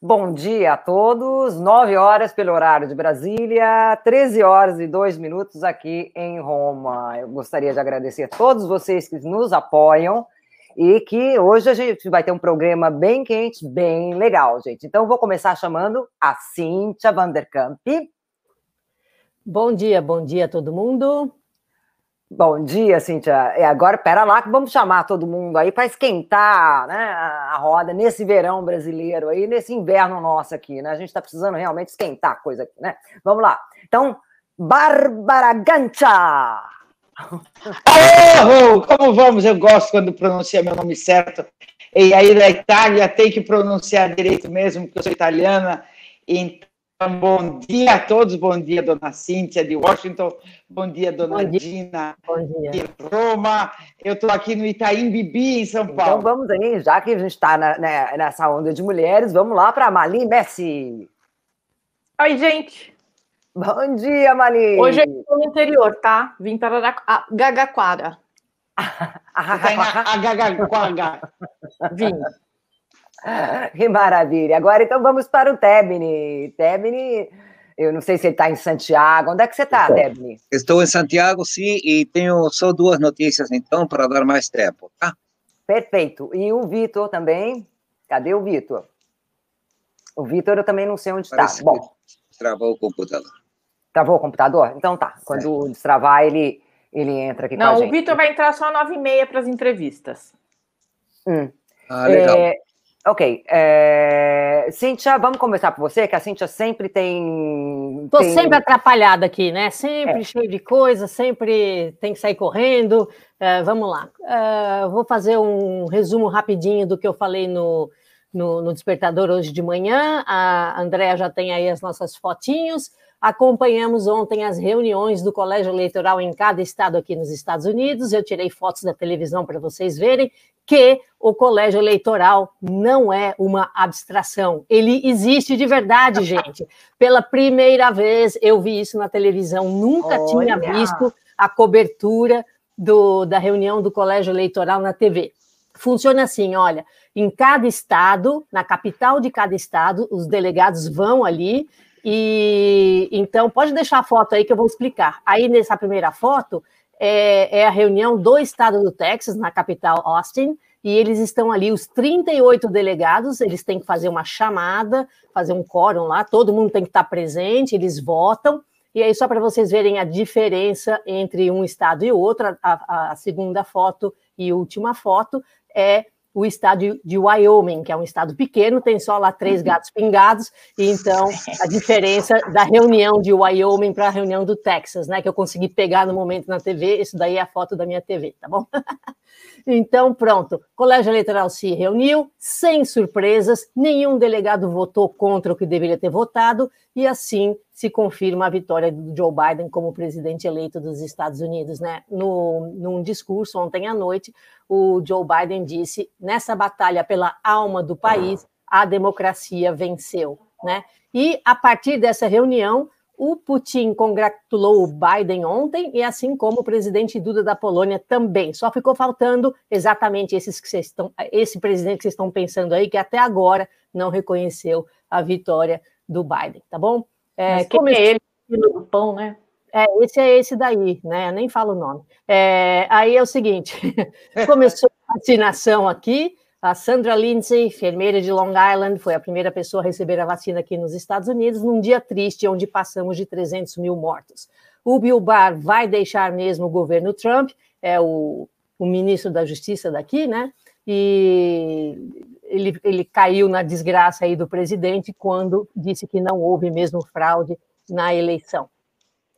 Bom dia a todos. 9 horas pelo horário de Brasília, 13 horas e 2 minutos aqui em Roma. Eu gostaria de agradecer a todos vocês que nos apoiam e que hoje a gente vai ter um programa bem quente, bem legal, gente. Então, vou começar chamando a Cíntia Vanderkamp. Bom dia, bom dia a todo mundo. Bom dia, Cíntia. É, agora, pera lá, que vamos chamar todo mundo aí para esquentar né, a roda nesse verão brasileiro aí, nesse inverno nosso aqui, né? A gente está precisando realmente esquentar a coisa aqui, né? Vamos lá. Então, Bárbara Gancha! Oh, como vamos? Eu gosto quando pronuncia meu nome certo. E aí, da Itália, tem que pronunciar direito mesmo, porque eu sou italiana. Então, bom dia a todos, bom dia, dona Cíntia de Washington, bom dia, dona bom dia. Dina bom dia. de Roma. Eu estou aqui no Itaim Bibi, em São então, Paulo. Então vamos aí, já que a gente está né, nessa onda de mulheres, vamos lá para Mali Messi. Oi, gente. Bom dia, Mali. Hoje eu estou no interior, tá? Vim para a Gagaquara. a Gagaquara. Vim. Que maravilha. Agora, então, vamos para o Tebni. Tebni, eu não sei se ele está em Santiago. Onde é que você está, Tebni? Estou em Santiago, sim, e tenho só duas notícias, então, para dar mais tempo, tá? Perfeito. E o Vitor também? Cadê o Vitor? O Vitor eu também não sei onde está. Bom. Travou o computador. Travou o computador? Então tá. Quando é. destravar, ele, ele entra aqui não, com a gente. Não, o Vitor vai entrar só às nove e meia para as entrevistas. Hum. Ah, legal. É, Ok. É... Cíntia, vamos começar por você, que a Cíntia sempre tem. Estou tem... sempre atrapalhada aqui, né? Sempre é. cheio de coisa, sempre tem que sair correndo. É, vamos lá. É, vou fazer um resumo rapidinho do que eu falei no, no, no Despertador hoje de manhã. A Andréa já tem aí as nossas fotinhos. Acompanhamos ontem as reuniões do colégio eleitoral em cada estado aqui nos Estados Unidos. Eu tirei fotos da televisão para vocês verem que o colégio eleitoral não é uma abstração. Ele existe de verdade, gente. Pela primeira vez eu vi isso na televisão, nunca Olha. tinha visto a cobertura do, da reunião do colégio eleitoral na TV. Funciona assim, olha, em cada estado, na capital de cada estado, os delegados vão ali e então pode deixar a foto aí que eu vou explicar. Aí nessa primeira foto é, é a reunião do estado do Texas, na capital Austin, e eles estão ali, os 38 delegados, eles têm que fazer uma chamada, fazer um quórum lá, todo mundo tem que estar presente, eles votam, e aí, só para vocês verem a diferença entre um estado e outro, a, a segunda foto e última foto é o estado de Wyoming, que é um estado pequeno, tem só lá três gatos pingados, e então a diferença da reunião de Wyoming para a reunião do Texas, né, que eu consegui pegar no momento na TV, isso daí é a foto da minha TV, tá bom? Então, pronto, o colégio eleitoral se reuniu, sem surpresas, nenhum delegado votou contra o que deveria ter votado, e assim se confirma a vitória do Joe Biden como presidente eleito dos Estados Unidos. Né? No, num discurso ontem à noite, o Joe Biden disse: nessa batalha pela alma do país, a democracia venceu. Né? E a partir dessa reunião, o Putin congratulou o Biden ontem, e assim como o presidente Duda da Polônia também. Só ficou faltando exatamente esses que vocês estão, esse presidente que vocês estão pensando aí, que até agora não reconheceu a vitória do Biden, tá bom? É, quem é ele do pão, né? É, esse é esse daí, né? Eu nem falo o nome. É, aí é o seguinte: começou a vacinação aqui. A Sandra Lindsay, enfermeira de Long Island, foi a primeira pessoa a receber a vacina aqui nos Estados Unidos, num dia triste, onde passamos de 300 mil mortos. O Bill Barr vai deixar mesmo o governo Trump, é o, o ministro da Justiça daqui, né? E ele, ele caiu na desgraça aí do presidente quando disse que não houve mesmo fraude na eleição.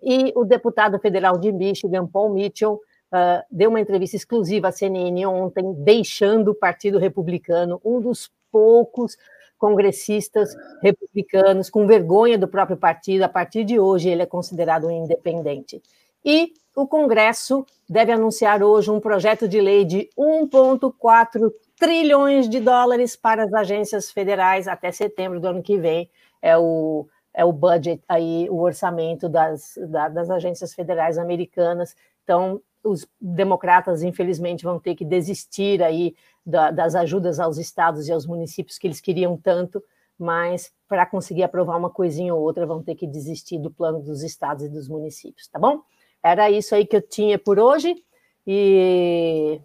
E o deputado federal de Michigan, Paul Mitchell, uh, deu uma entrevista exclusiva à CNN ontem, deixando o Partido Republicano, um dos poucos congressistas republicanos com vergonha do próprio partido. A partir de hoje, ele é considerado um independente. E o Congresso deve anunciar hoje um projeto de lei de 1,4 trilhões de dólares para as agências federais até setembro do ano que vem. É o, é o budget aí, o orçamento das, da, das agências federais americanas. Então, os democratas, infelizmente, vão ter que desistir aí da, das ajudas aos estados e aos municípios que eles queriam tanto, mas para conseguir aprovar uma coisinha ou outra vão ter que desistir do plano dos estados e dos municípios, tá bom? Era isso aí que eu tinha por hoje. E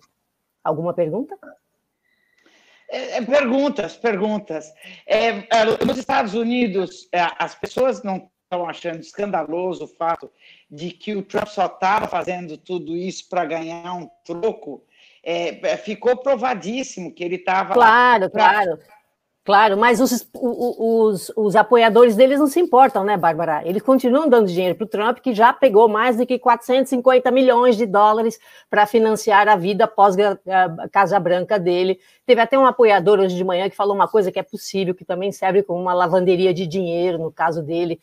alguma pergunta? É, é, perguntas, perguntas. É, é nos Estados Unidos, é, as pessoas não estão achando escandaloso o fato de que o Trump só estava fazendo tudo isso para ganhar um troco. É, ficou provadíssimo que ele estava. Claro, pra... claro. Claro, mas os, os, os, apoiadores deles não se importam, né, Bárbara? Eles continuam dando dinheiro para o Trump, que já pegou mais do que 450 milhões de dólares para financiar a vida pós-Casa Branca dele. Teve até um apoiador hoje de manhã que falou uma coisa que é possível, que também serve como uma lavanderia de dinheiro, no caso dele,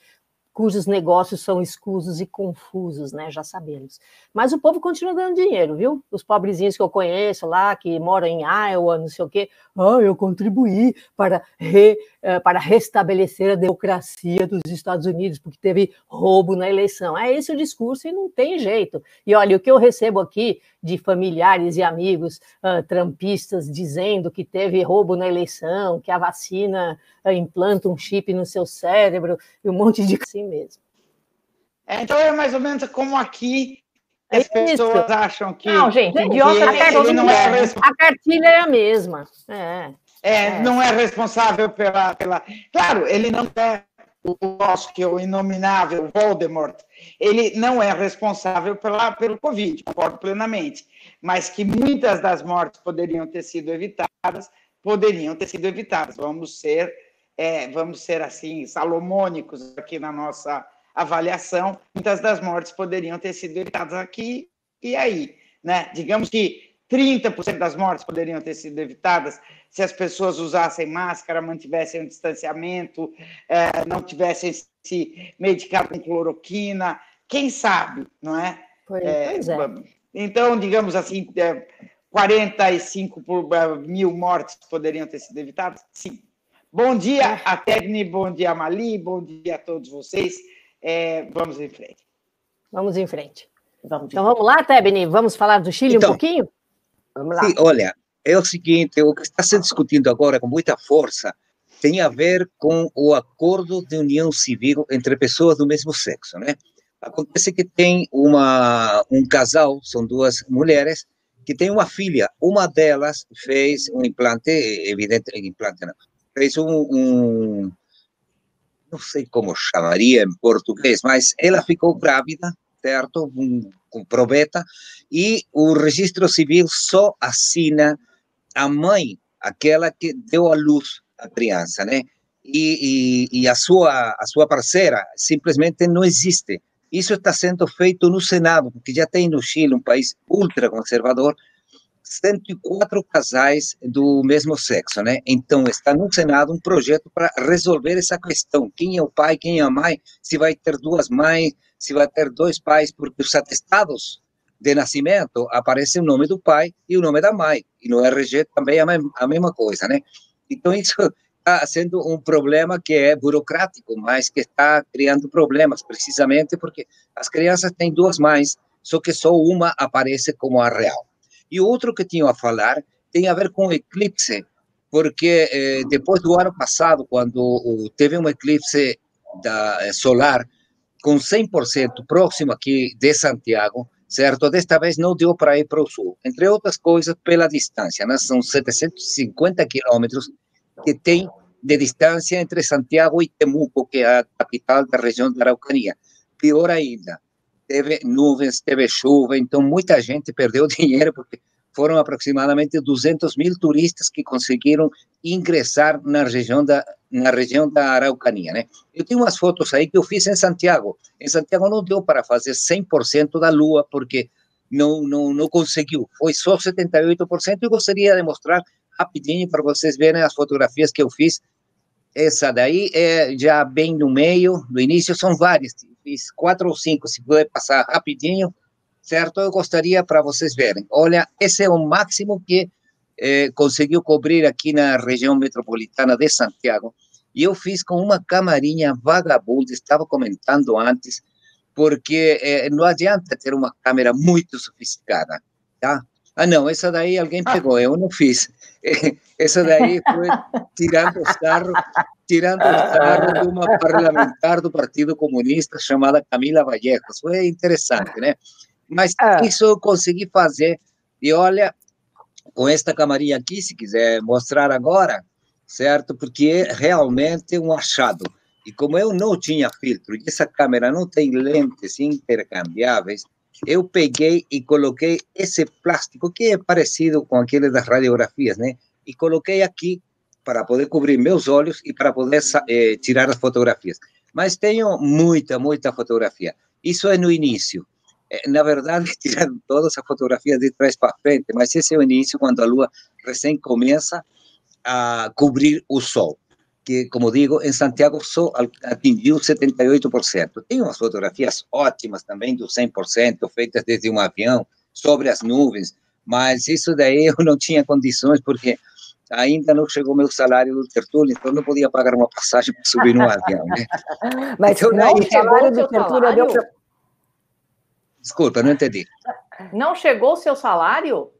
cujos negócios são escusos e confusos, né? Já sabemos. Mas o povo continua dando dinheiro, viu? Os pobrezinhos que eu conheço lá, que moram em Iowa, não sei o quê. Ah, eu contribuí para, re, eh, para restabelecer a democracia dos Estados Unidos, porque teve roubo na eleição. É esse o discurso e não tem jeito. E olha, o que eu recebo aqui de familiares e amigos uh, trampistas dizendo que teve roubo na eleição, que a vacina uh, implanta um chip no seu cérebro, e um monte de assim mesmo. É, então é mais ou menos como aqui é as pessoas acham que. Não, gente, idiota ele não é A cartilha é a mesma. É, é, é, não é responsável pela, pela. Claro, ele não é o nosso, que é o inominável Voldemort, ele não é responsável pela, pelo Covid, concordo plenamente, mas que muitas das mortes poderiam ter sido evitadas, poderiam ter sido evitadas. Vamos ser, é, vamos ser assim, salomônicos aqui na nossa avaliação, muitas das mortes poderiam ter sido evitadas aqui e aí, né? Digamos que 30% das mortes poderiam ter sido evitadas se as pessoas usassem máscara, mantivessem o distanciamento, é, não tivessem se medicado com cloroquina, quem sabe, não é? Pois é. é. Então, digamos assim, é, 45 por, é, mil mortes poderiam ter sido evitadas? Sim. Bom dia é. a Tegni, bom dia Mali, bom dia a todos vocês. É, vamos em frente. Vamos em frente. Vamos então vamos lá, Tebni, vamos falar do Chile então, um pouquinho? Vamos lá. Sim, olha, é o seguinte, o que está sendo discutido agora com muita força tem a ver com o acordo de união civil entre pessoas do mesmo sexo, né? Acontece que tem uma um casal, são duas mulheres que tem uma filha. Uma delas fez um implante, evidente, implante não, fez um, um não sei como chamaria em português, mas ela ficou grávida, certo? Um, com probeta, e o registro civil só assina a mãe, aquela que deu à luz a criança, né? E, e, e, a, sua, a sua parceira simplesmente não existe. Isso está sendo feito no Senado, porque já tem no Chile, um país ultraconservador, 104 casais do mesmo sexo, né? Então, está no Senado um projeto para resolver essa questão. Quem é o pai, quem é a mãe, se vai ter duas mães, se vai ter dois pais, porque os atestados de nascimento aparece o nome do pai e o nome da mãe, e no RG também é a mesma coisa, né? Então, isso está sendo um problema que é burocrático, mas que está criando problemas, precisamente porque as crianças têm duas mães, só que só uma aparece como a real. E outro que tinha a falar tem a ver com eclipse, porque eh, depois do ano passado, quando teve um eclipse da, eh, solar com 100% próximo aqui de Santiago, certo? Desta vez não deu para ir para o sul, entre outras coisas pela distância, né? São 750 quilômetros que tem de distância entre Santiago e Temuco, que é a capital da região da Araucania. Pior ainda, teve nuvens, teve chuva, então muita gente perdeu dinheiro, porque foram aproximadamente 200 mil turistas que conseguiram ingressar na região da na região da Araucania, né? Eu tenho umas fotos aí que eu fiz em Santiago. Em Santiago não deu para fazer 100% da lua porque não não não conseguiu. Foi só 78%. Eu gostaria de mostrar rapidinho para vocês verem as fotografias que eu fiz. Essa daí é já bem no meio, no início são várias fiz quatro ou cinco, se puder passar rapidinho, certo? Eu gostaria para vocês verem. Olha, esse é o máximo que eh, conseguiu cobrir aqui na região metropolitana de Santiago. E eu fiz com uma camarinha vagabunda, estava comentando antes, porque eh, não adianta ter uma câmera muito sofisticada, tá? Ah, não, essa daí alguém pegou, eu não fiz. Essa daí foi tirando o sarro tirando o sarro de uma parlamentar do Partido Comunista chamada Camila Vallejos. Foi interessante, né? Mas Ah. isso eu consegui fazer. E olha, com esta camarinha aqui, se quiser mostrar agora, certo? Porque é realmente um achado. E como eu não tinha filtro, e essa câmera não tem lentes intercambiáveis, eu peguei e coloquei esse plástico, que é parecido com aquele das radiografias, né? E coloquei aqui para poder cobrir meus olhos e para poder eh, tirar as fotografias. Mas tenho muita, muita fotografia. Isso é no início. Eh, Na verdade, tiraram todas as fotografias de trás para frente, mas esse é o início, quando a lua recém começa a cobrir o sol. Que, como digo, em Santiago só atingiu 78%. Tem umas fotografias ótimas também, do 100%, feitas desde um avião, sobre as nuvens, mas isso daí eu não tinha condições, porque ainda não chegou meu salário do Tertúlio, então não podia pagar uma passagem para subir no avião. Né? Mas Então, não, daí o salário chegou o do seu Tertúlio deu salário? pra... Desculpa, não entendi. Não chegou o seu salário?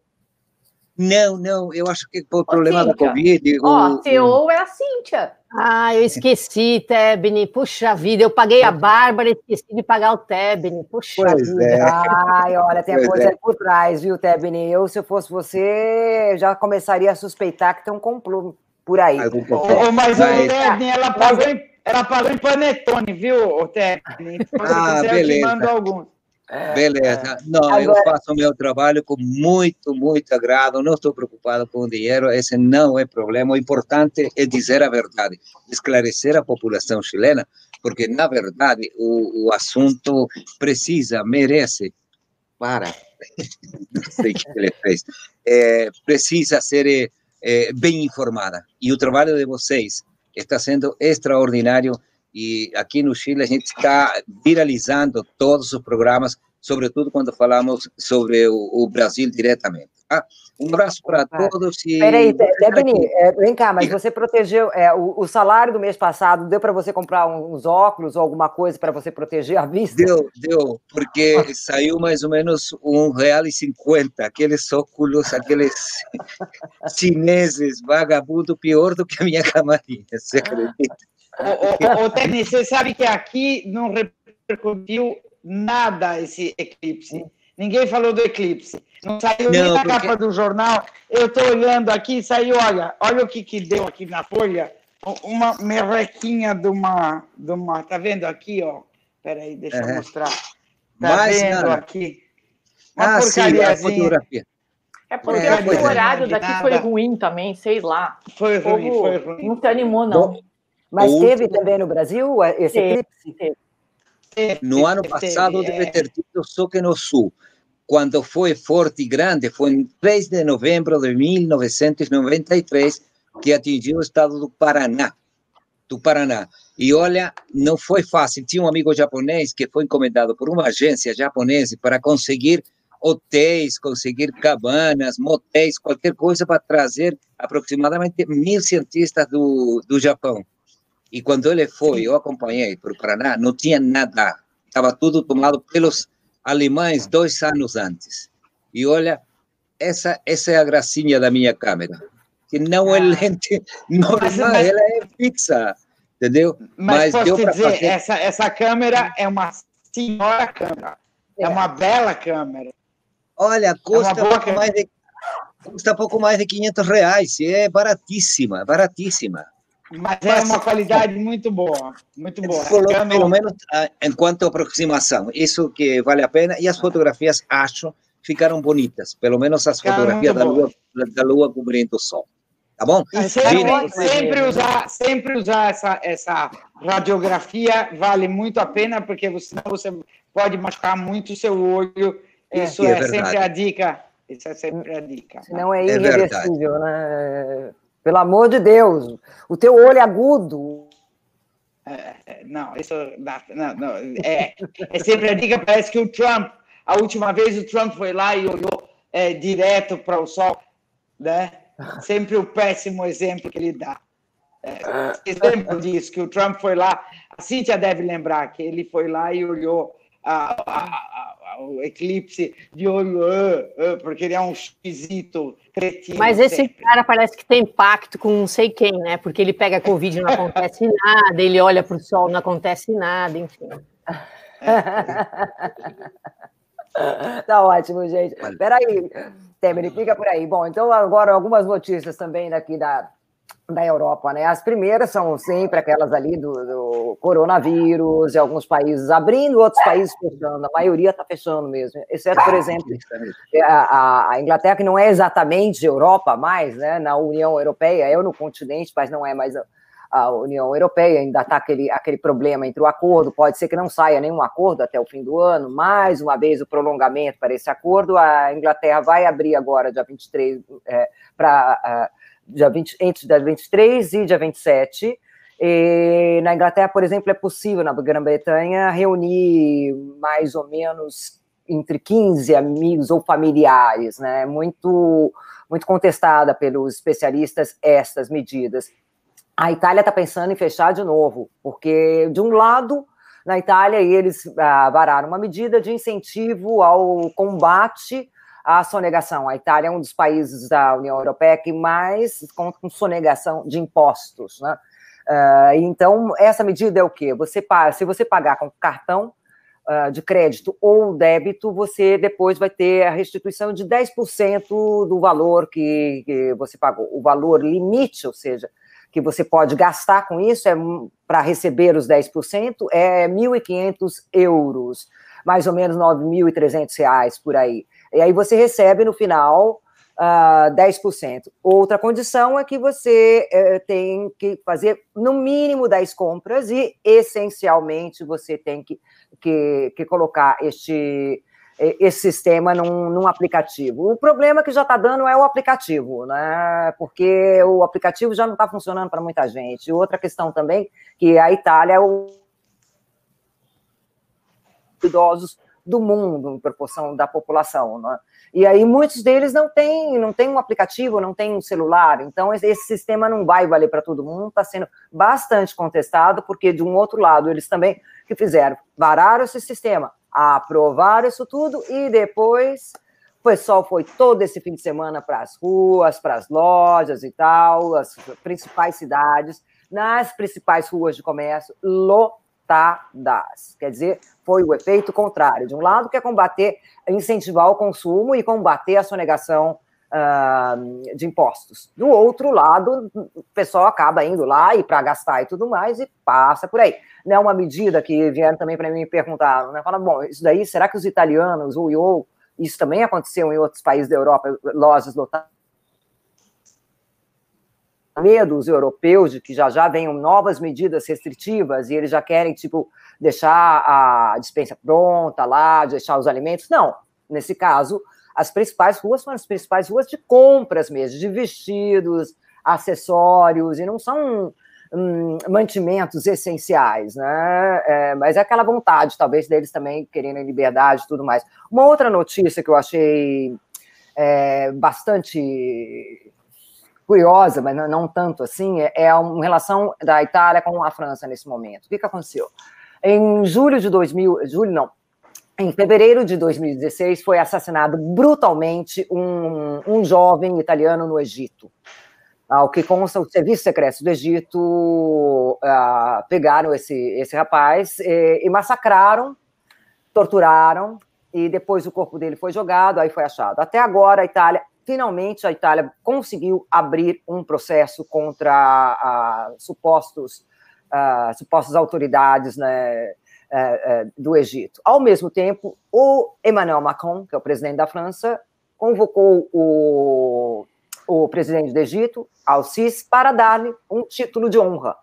Não, não, eu acho que por problema da Cíntia, Covid. Ó, o- CEO é a Cíntia. Ah, eu esqueci, Tebni. Puxa vida, eu paguei a Bárbara e esqueci de pagar o Tebni. Puxa Pois vida. é. Ai, olha, tem a Pois coisa é. por trás, viu, Tebni? Eu, se eu fosse você, já começaria a suspeitar que tem um complô por aí. ô, mas, o Tebni, ela pagou, em, ela pagou em panetone, viu, Tebni? Então, Ah, te beleza. mando alguns. Beleza. Não, eu Agora- faço o meu trabalho com muito, muito agrado. Não estou preocupado com o dinheiro. Esse não é problema. O importante é dizer a verdade, esclarecer a população chilena, porque, na verdade, o, o assunto precisa, merece, para, não sei o que ele fez, é, precisa ser é, é, bem informada. E o trabalho de vocês está sendo extraordinário e aqui no Chile a gente está viralizando todos os programas, sobretudo quando falamos sobre o, o Brasil diretamente. tá? Um abraço para Ah, todos e Peraí, aqui. é, vem cá, mas você protegeu é, o, o salário do mês passado, deu para você comprar uns óculos ou alguma coisa para você proteger a vista? Deu, deu, porque saiu mais ou menos um real e cinquenta, aqueles óculos, aqueles chineses vagabundo, pior do que a minha camarinha, você acredita? Ô, ô, ô, Tebni, você sabe que aqui não repercutiu nada esse eclipse. Ninguém falou do eclipse. Não saiu nem Não, na porque- capa do jornal. Eu estou olhando aqui, saiu, olha, olha o que, que deu aqui na folha. Uma merrequinha de uma, de uma. Tá vendo aqui, ó? Peraí, deixa eu Aham. mostrar. Tá Mas, vendo Ana, aqui? Uma Ah, sim, a porcariazinha. fotografia. É porque É, eu o é. horário daqui foi ruim também, sei lá. Foi O ruim, foi ruim. não se animou, não. Mas O teve também no Brasil esse Teve. eclipse? No ano Teve, passado é. deve ter tido só que no sul. Quando foi forte e grande, foi em 3 de novembro de 1993 que atingiu o estado do Paraná. Do Paraná. E olha, não foi fácil. Tinha um amigo japonês que foi encomendado por uma agência japonesa para conseguir hotéis, conseguir cabanas, motéis, qualquer coisa para trazer aproximadamente mil cientistas do, do Japão. E quando ele foi, eu acompanhei para o Paraná, não tinha nada. Estava tudo tomado pelos alemães dois anos antes. E olha, essa, essa é a gracinha da minha câmera, que não é Ah. lente normal, Mas- mas- ela é fixa, entendeu? Mas, Mas posso deu dizer, fazer- essa, essa câmera é uma senhora câmera. É, É. uma bela câmera. Olha, custa boa pouco câmera. mais de custa pouco mais de 500 reais, é baratíssima, baratíssima. Mas é uma qualidade muito boa. Muito boa. Câmera- pelo menos ah, enquanto aproximação, isso que vale a pena. E as fotografias, acho, ficaram bonitas. Pelo menos as Ficaram fotografias da lua, da lua cobrindo o sol. Tá bom? E sempre, sempre usar, sempre usar essa, essa radiografia vale muito a pena, porque você- senão você pode machucar muito o seu olho. É. Isso É é, sempre a dica. Isso é sempre a dica. Senão é É irreversível, né? Pelo amor de Deus, o teu olho agudo. É, Não, isso não, não, é, é sempre a dica. Parece que o Trump, a última vez o Trump foi lá e olhou é, direto para o sol, né? Sempre o péssimo exemplo que ele dá. É, vocês lembram disso, que o Trump foi lá, a Cíntia deve lembrar que ele foi lá e olhou a, a, a, o eclipse de olho, uh, uh, porque ele é um esquisito cretino. Mas esse sempre. cara parece que tem pacto com não sei quem, né? Porque ele pega Covid não acontece nada, ele olha para o sol, não acontece nada, enfim. tá ótimo, gente. Peraí, Temer, fica por aí. Bom, então agora algumas notícias também daqui da, da Europa, né? As primeiras são sempre aquelas ali do, do coronavírus, e alguns países abrindo, outros países fechando. A maioria está fechando mesmo, exceto, por exemplo, a, a, Inglaterra, que não é exatamente Europa mais, né? Na União Europeia, é no continente, mas não é mais a, a União Europeia, ainda está aquele, aquele problema entre o acordo, pode ser que não saia nenhum acordo até o fim do ano, mais uma vez o prolongamento para esse acordo, a Inglaterra vai abrir agora, dia 23, é, para dia 20, entre dia 23 e dia 27. E na Inglaterra, por exemplo, é possível na Grã-Bretanha reunir mais ou menos entre 15 amigos ou familiares, né? Muito muito contestada pelos especialistas estas medidas. A Itália está pensando em fechar de novo, porque de um lado na Itália eles ah, vararam uma medida de incentivo ao combate a sonegação. A Itália é um dos países da União Europeia que mais conta com sonegação de impostos. Né? Uh, então, essa medida é o quê? Você, se você pagar com cartão uh, de crédito ou débito, você depois vai ter a restituição de 10% do valor que, que você pagou. O valor limite, ou seja, que você pode gastar com isso é para receber os 10% é 1.500 euros, mais ou menos 9.300 reais por aí. E aí você recebe no final uh, ah, 10%. Outra condição é que você uh, tem que fazer no mínimo 10 compras e, essencialmente, você tem que, que, que colocar este, esse sistema num, num, aplicativo. O problema que já está dando é o aplicativo, né? Porque o aplicativo já não está funcionando para muita gente. Outra questão também, que a Itália é o idosos do mundo em proporção da população. Né? E aí muitos deles não têm, não têm um aplicativo, não têm um celular, então esse sistema não vai valer para todo mundo, está sendo bastante contestado, porque de um outro lado eles também que fizeram, vararam esse sistema, aprovaram isso tudo e depois o pessoal foi todo esse fim de semana para as ruas, para as lojas e tal, as principais cidades, nas principais ruas de comércio, lotadas. Quer dizer, foi o efeito contrário. De um lado, que é combater, incentivar o consumo e combater a sonegação uh, de impostos. Do outro lado, o pessoal acaba indo lá e para gastar e tudo mais e passa por aí. Não é uma medida que vieram também para mim me perguntar, né? Fala, bom, isso daí, será que os italianos, o IO, isso também aconteceu em outros países da Europa, lojas lotadas? Medo os europeus de que já já venham novas medidas restritivas e eles já querem, tipo, deixar a dispensa pronta lá, deixar os alimentos. Não, nesse caso, as principais ruas são as principais ruas de compras mesmo, de vestidos, acessórios, e não são hum, mantimentos essenciais, né? É, mas é aquela vontade, talvez, deles também querendo liberdade e tudo mais. Uma outra notícia que eu achei é, bastante curiosa, mas não, não tanto assim, é, é a relação da Itália com a França nesse momento. O que, que aconteceu? Em julho de 2000, julho não, em fevereiro de 2016 foi assassinado brutalmente um, um jovem italiano no Egito. Ao que consta, o Serviço Secreto do Egito uh, pegaram esse, esse rapaz e, e massacraram, torturaram, e depois o corpo dele foi jogado, aí foi achado. Até agora, a Itália, finalmente, a Itália conseguiu abrir um processo contra a, supostos uh, supostas autoridades né, uh, uh, do Egito. Ao mesmo tempo, o Emmanuel Macron, que é o presidente da França, convocou o, o presidente do Egito, Al-Sisi, para dar-lhe um título de honra,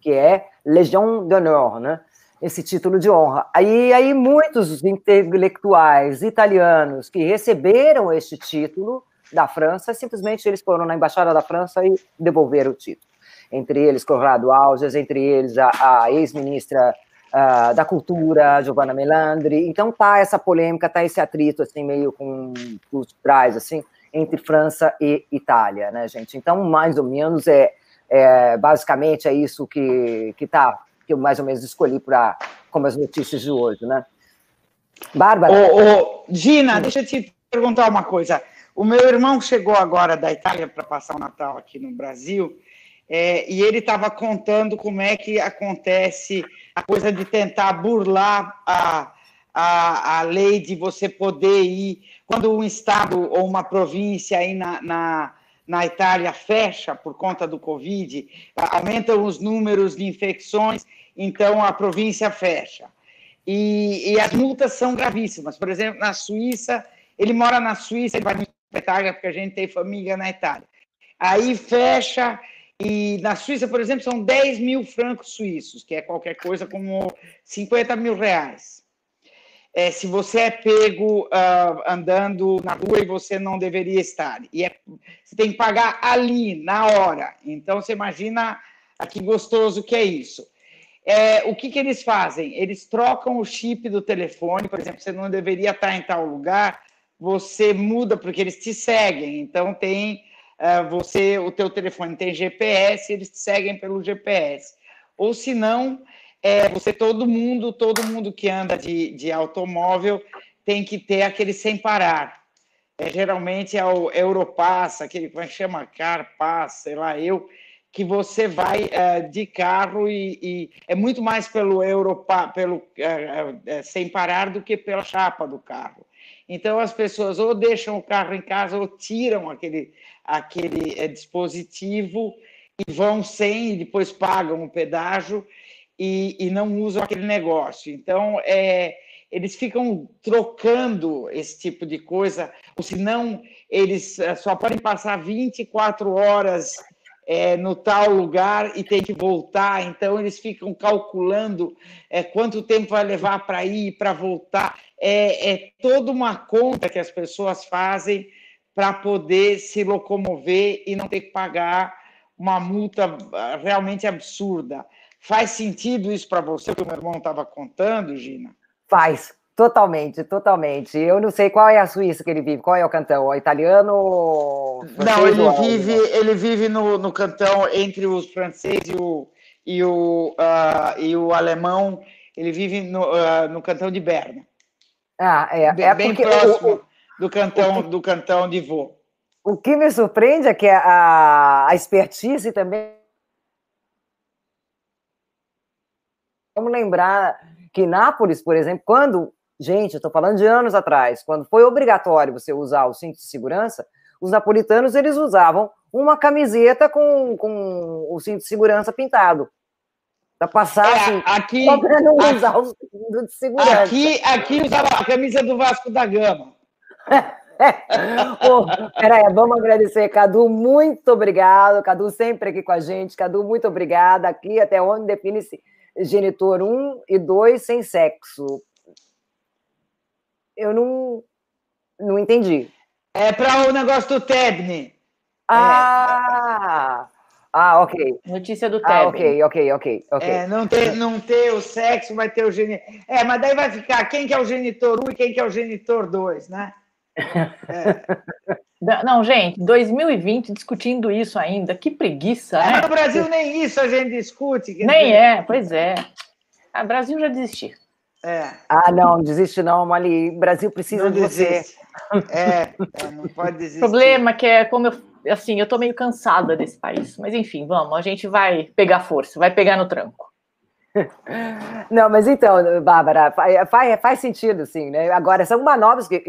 que é Legião d'Honneur, né? Esse título de honra. Aí, aí muitos intelectuais italianos que receberam este título da França, simplesmente eles foram na embaixada da França e devolveram o título entre eles Conrado Alges, entre eles a, a ex-ministra uh, da Cultura, Giovanna Melandri. Então tá essa polêmica, tá esse atrito assim meio com os trás assim entre França e Itália, né, gente? Então mais ou menos é, é basicamente é isso que que tá que eu mais ou menos escolhi para como as notícias de hoje, né? Bárbara. Ô, ô, Gina, deixa eu te perguntar uma coisa. O meu irmão chegou agora da Itália para passar o Natal aqui no Brasil é, e ele estava contando como é que acontece a coisa de tentar burlar a, a, a lei de você poder ir. Quando um estado ou uma província aí na, na, na Itália fecha por conta do Covid, aumentam os números de infecções, então a província fecha. E, e, as multas são gravíssimas. Por exemplo, na Suíça, ele mora na Suíça, ele vai para a Itália, porque a gente tem família na Itália. Aí fecha, e na Suíça, por exemplo, são 10 mil francos suíços, que é qualquer coisa como 50 mil reais. É, se você é pego uh, andando na rua e você não deveria estar. E é, você tem que pagar ali, na hora. Então, você imagina a que gostoso que é isso. É, o que, que eles fazem? Eles trocam o chip do telefone, por exemplo, você não deveria estar em tal lugar, você muda porque eles te seguem. Então tem uh, você, o teu telefone tem GPS, eles te seguem pelo GPS. Ou se não, é, você todo mundo, todo mundo que anda de, de automóvel tem que ter aquele sem parar. É, geralmente é o Europass, aquele como é que chama? Carpass, sei lá, eu que você vai uh, de carro e, e, é muito mais pelo Europa, pelo uh, uh, sem parar do que pela chapa do carro. Então as pessoas ou deixam o carro em casa ou tiram aquele aquele dispositivo e vão sem e depois pagam o pedágio e, e não usam aquele negócio. Então é, eles ficam trocando esse tipo de coisa, ou senão eles só podem passar 24 horas é, no tal lugar e tem que voltar, então eles ficam calculando é, quanto tempo vai levar para ir, para voltar. É, é toda uma conta que as pessoas fazem para poder se locomover e não ter que pagar uma multa ah, realmente absurda. Faz sentido isso para você, que o meu irmão estava contando, Gina? Faz, Totalmente, totalmente. Eu não sei qual é a Suíça que ele vive, qual é o cantão? O italiano? Não, ele vive, ele vive no, no cantão entre os franceses e o, e o, uh, e o alemão. Ele vive no, uh, no cantão de Berna. Ah, é. Bem, é bem próximo do cantão do cantão de Vô. O que me surpreende é que a, a expertise também. Vamos lembrar que Nápoles, por exemplo, quando Gente, eu estou falando de anos atrás, quando foi obrigatório você usar o cinto de segurança, os napolitanos eles usavam uma camiseta com, com o cinto de segurança pintado. Para passar é, assim, aqui, para não aqui, usar o cinto de segurança. Aqui, aqui usava a camisa do Vasco da Gama. Pô, peraí, vamos agradecer, Cadu, muito obrigado. Cadu sempre aqui com a gente. Cadu, muito obrigada. Aqui até onde define-se genitor 1 e 2 sem sexo eu não, não entendi. É para o negócio do Tebni. Ah! É. Ah, ok. Notícia do Tebni. Ah, ok, ok, ok. okay. É, não, ter, não ter o sexo, vai ter o genitor. É, mas daí vai ficar quem que é o genitor 1 e quem que é o genitor 2, né? É. Não, gente, 2020 discutindo isso ainda, que preguiça. É, né? No Brasil nem isso a gente discute. Nem dizer... é, pois é. O ah, Brasil já desistiu. É. Ah, não, desiste não, Mali. O Brasil precisa não de desiste. você. É, é, não pode desistir. O problema é que é como eu, assim, eu tô meio cansada desse país. Mas enfim, vamos, a gente vai pegar força, vai pegar no tranco. Não, mas então, Bárbara, faz, faz sentido, sim, né? Agora, são manobras que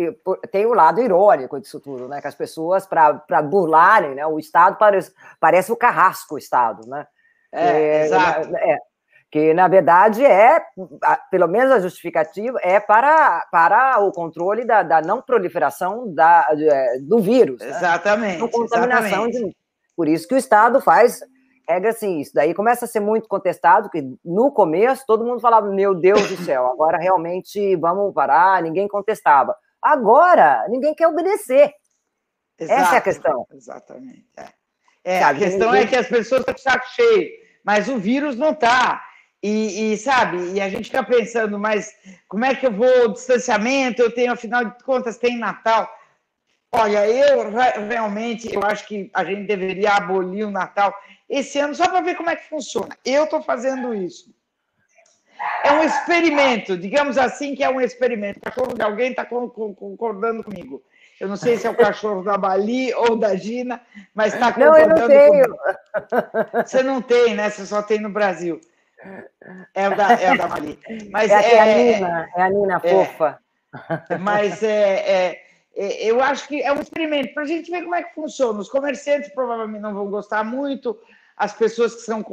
tem o um lado irônico disso tudo, né? Que as pessoas, para burlarem, né? O Estado parece, parece o carrasco, o Estado, né? É, é exato. É, que na verdade é, pelo menos a justificativa, é para, para o controle da, da não proliferação da, é, do vírus. Né? Exatamente. Né? contaminação exatamente. De, por isso que o Estado faz regra assim, isso daí começa a ser muito contestado, que no começo todo mundo falava, meu Deus do céu, agora realmente vamos parar, ninguém contestava. Agora, ninguém quer obedecer. Exato, Essa é a questão. Exatamente. É, é a questão ninguém... é que as pessoas estão com saco cheio, mas o vírus não está. E, e, sabe, e a gente fica pensando, mas como é que eu vou distanciamento? Eu tenho, afinal de contas, tem Natal. Olha, eu realmente eu acho que a gente deveria abolir o Natal esse ano só para ver como é que funciona. Eu estou fazendo isso. é um experimento, digamos assim que é um experimento. O cachorro de alguém está concordando comigo. Eu não sei se é o cachorro da Bali ou da Gina, mas está concordando não, eu não tenho. comigo. Você não tem, né? Você só tem no Brasil. É o da, é o da. Mas é, é, a Nina, é a Nina é, fofa. Mas é, é, é, eu acho que é um experimento para a gente ver como é que funciona. Os comerciantes provavelmente não vão gostar muito, as pessoas que são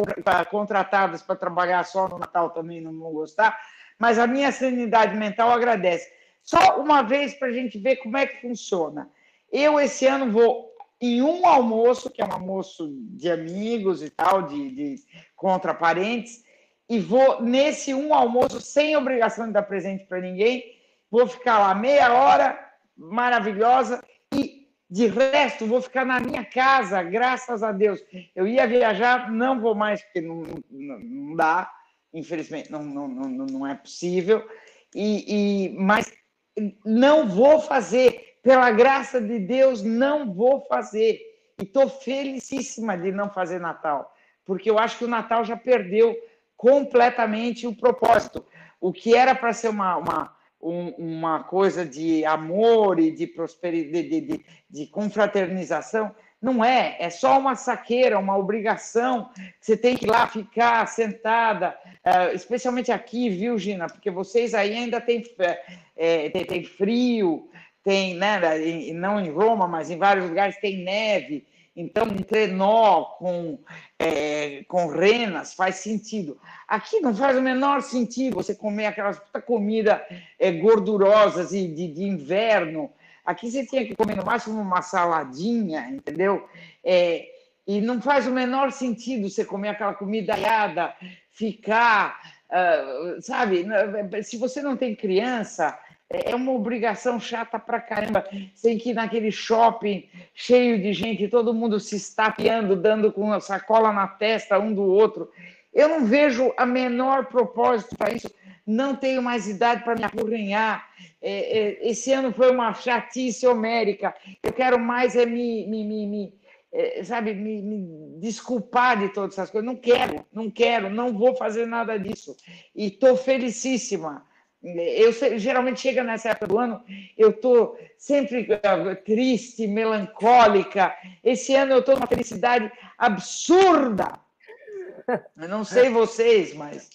contratadas para trabalhar só no Natal também não vão gostar, mas a minha sanidade mental agradece. Só uma vez para a gente ver como é que funciona. Eu, esse ano, vou em um almoço, que é um almoço de amigos e tal, de, de contra parentes, e vou nesse um almoço sem obrigação de dar presente para ninguém, vou ficar lá meia hora maravilhosa e de resto vou ficar na minha casa, graças a Deus. Eu ia viajar, não vou mais porque não, não, não dá, infelizmente não, não, não, não é possível. E, e mas não vou fazer, pela graça de Deus, não vou fazer. E estou felicíssima de não fazer Natal, porque eu acho que o Natal já perdeu completamente o propósito. O que era para ser uma, uma um, uma coisa de amor e de prosperidade, de, de, de, confraternização. Não é, é só uma saqueira, uma obrigação. Você tem que ir lá ficar sentada, uh, especialmente aqui, viu, Gina? Porque vocês aí ainda têm é, tem, tem, frio, tem, né, não em Roma, mas em vários lugares tem neve. Então, um trenó com, é, com renas faz sentido. Aqui não faz o menor sentido você comer aquelas puta comida é, gordurosas e de, de, inverno. Aqui você tinha que comer no máximo uma saladinha, entendeu? É, e não faz o menor sentido você comer aquela comida aiada, ficar, uh, sabe? Se você não tem criança, é uma obrigação chata pra caramba. Tem que naquele shopping cheio de gente, todo mundo se estapeando, dando com a sacola na testa um do outro. Eu não vejo a menor propósito para isso. Não tenho mais idade para me apurrinhar. É, é, esse ano foi uma chatice homérica. Eu quero mais é me, me, me, me é, sabe, me, me, desculpar de todas essas coisas. Não quero, não quero, não vou fazer nada disso. E estou felicíssima eu geralmente chega nessa época do ano, eu estou sempre uh, triste, melancólica. Esse ano eu estou numa felicidade absurda. Eu não sei vocês, mas.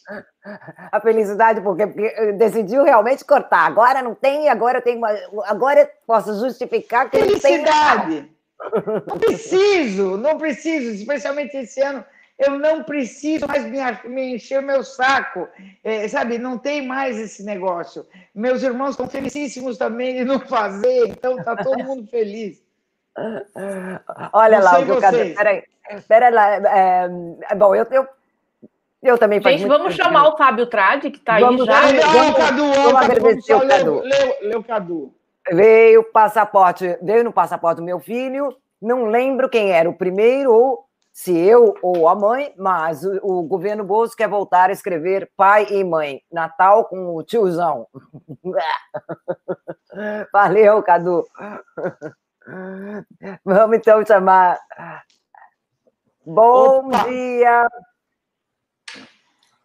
A felicidade, porque, porque decidiu realmente cortar. Agora não tem, agora tem uma. Agora posso justificar que felicidade. Não, não preciso, não preciso, especialmente esse ano eu não preciso mais me, me encher o meu saco, é, sabe? Não tem mais esse negócio. Meus irmãos estão felicíssimos também de não fazer, então tá todo mundo feliz. Olha não lá, o Cadu, peraí, peraí lá, é, bom, eu, eu, eu também Gente, vamos chamar o Fábio Tradi, que está aí já. Não, o Cadu, vamos agradecer o Cadu. Leu, o Cadu. Veio passaporte, veio no passaporte do meu filho, não lembro quem era o primeiro ou se eu ou a mãe, mas o, o, governo Bolso quer voltar a escrever pai e mãe. Natal com o tiozão. Valeu, Cadu. Vamos então chamar. Bom Opa. dia.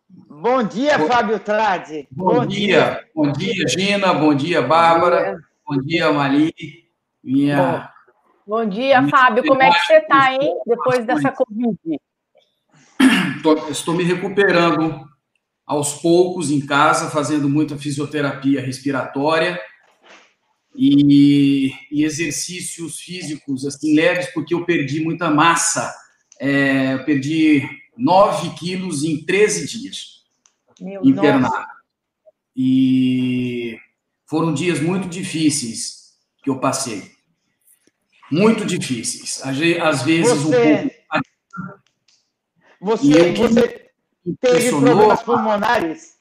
Bom dia, Fábio Tradi. Bom, Bom dia. dia. Bom dia, Gina. Bom dia, Bárbara. Bom dia, Bom dia Mali. Minha Bom dia, Fábio. Como é que você está, hein? Depois dessa Covid? Estou me recuperando aos poucos em casa, fazendo muita fisioterapia respiratória e, e exercícios físicos assim leves, porque eu perdi muita massa. É, eu perdi 9 quilos em 13 dias Meu internado. Nossa. E foram dias muito difíceis que eu passei muito difíceis. Às vezes você, um pouco. Você, você teve problemas pulmonares?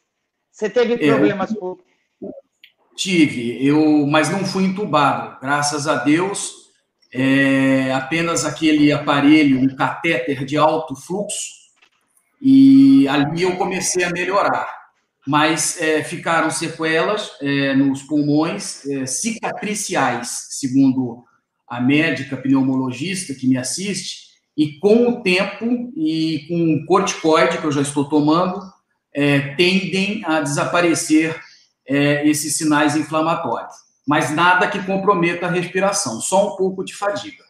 Você teve problemas eu, Tive, eu, mas não fui entubado. Graças a Deus, é, apenas aquele aparelho, um catéter de alto fluxo, e ali eu comecei a melhorar. Mas é, ficaram sequelas é, nos pulmões é, cicatriciais, segundo a médica pneumologista que me assiste, e com o tempo e com o corticoide que eu já estou tomando, é, tendem a desaparecer é, esses sinais inflamatórios. Mas nada que comprometa a respiração, só um pouco de fadiga.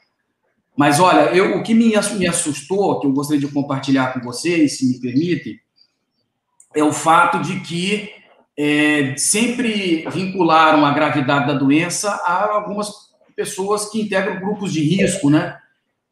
Mas olha, eu, o que me, me assustou, que eu gostaria de compartilhar com vocês, se me permitem, é o fato de que é, sempre vincularam a gravidade da doença a algumas pessoas que integram grupos de risco, né?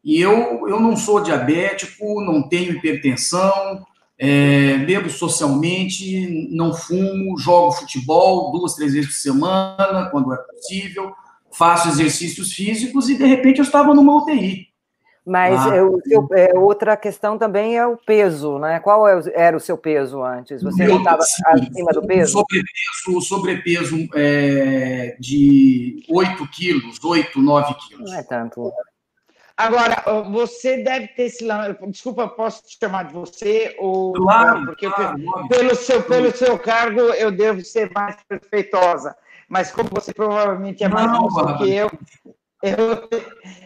E eu, eu não sou diabético, não tenho hipertensão, é, bebo socialmente, não fumo, jogo futebol duas, três vezes por semana, quando é possível, faço exercícios físicos e, de repente, eu estava numa UTI. Mas ah. o seu, é, outra questão também é o peso, né? Qual é era o seu peso antes? Você não estava acima do peso? Sobrepeso, sobrepeso é, de 8 quilos, 8, 9 quilos. Não é tanto. Agora, você deve ter se Desculpa, posso te chamar de você? Ou... Claro, porque claro, pelo, seu, pelo seu cargo eu devo ser mais perfeitosa. Mas como você provavelmente é mais não, do que eu, eu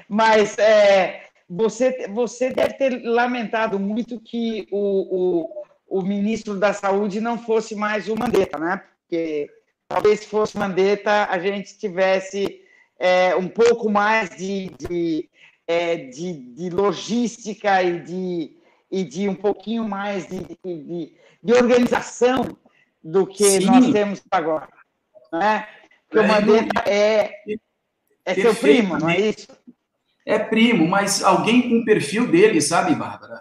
mas é, você, você deve ter lamentado muito que o, o, o ministro da Saúde não fosse mais o Mandetta, né? Porque talvez se fosse Mandetta a gente tivesse é, um pouco mais de, de, é, de, de, logística e de, e de um pouquinho mais de, de, de organização do que Sim. nós temos agora. Né? Porque o Mandetta é, é seu primo, não é isso? É primo, mas alguém com perfil dele, sabe, Bárbara?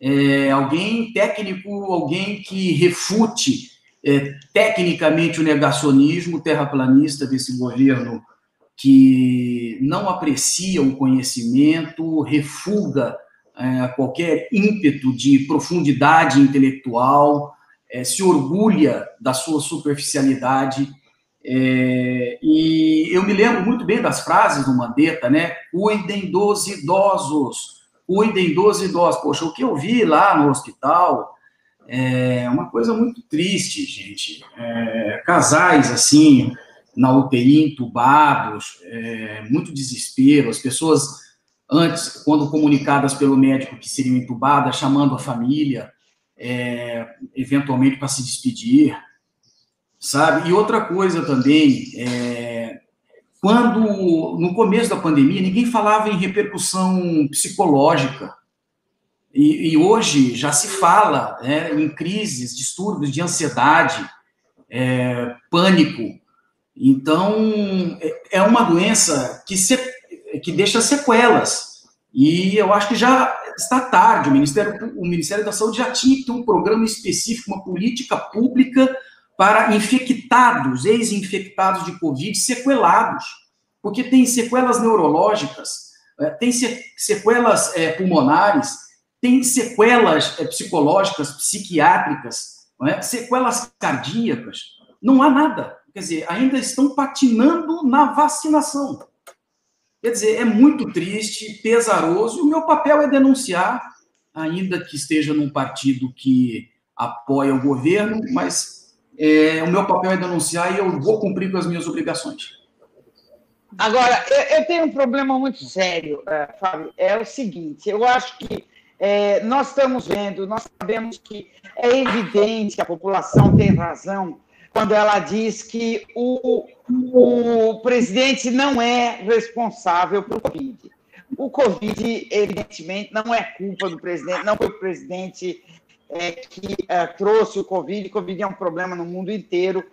É, alguém técnico, alguém que refute é, tecnicamente o negacionismo terraplanista desse governo que não aprecia o conhecimento, refuga é, qualquer ímpeto de profundidade intelectual, é, se orgulha da sua superficialidade é, e eu me lembro muito bem das frases do Mandetta, né? Cuidem dos idosos, cuidem dos idosos. Poxa, o que eu vi lá no hospital é uma coisa muito triste, gente. É, casais assim, na UTI, entubados, é, muito desespero. As pessoas, antes, quando comunicadas pelo médico que seriam entubadas, chamando a família, é, eventualmente para se despedir sabe? E outra coisa também, é, quando no começo da pandemia ninguém falava em repercussão psicológica e, e hoje já se fala né, em crises, distúrbios de ansiedade, é, pânico. Então é, é uma doença que se, que deixa sequelas e eu acho que já está tarde. O Ministério, o Ministério da Saúde já tinha que ter um programa específico, uma política pública para infectados, ex-infectados de Covid, sequelados, porque tem sequelas neurológicas, é, tem sequelas é, pulmonares, tem sequelas é, psicológicas, psiquiátricas, sequelas cardíacas. Não há nada. Quer dizer, ainda estão patinando na vacinação. Quer dizer, é muito triste, pesaroso, e o meu papel é denunciar, ainda que esteja num partido que apoia o governo, mas é, o meu papel é denunciar e eu vou cumprir com as minhas obrigações. Agora, eu, eu tenho um problema muito sério, é, Fábio. É o seguinte: eu acho que é, nós estamos vendo, nós sabemos que é evidente, a população tem razão quando ela diz que o, o presidente não é responsável pelo Covid. O Covid, evidentemente, não é culpa do presidente, não foi o presidente é, que é, trouxe o Covid. O Covid é um problema no mundo inteiro.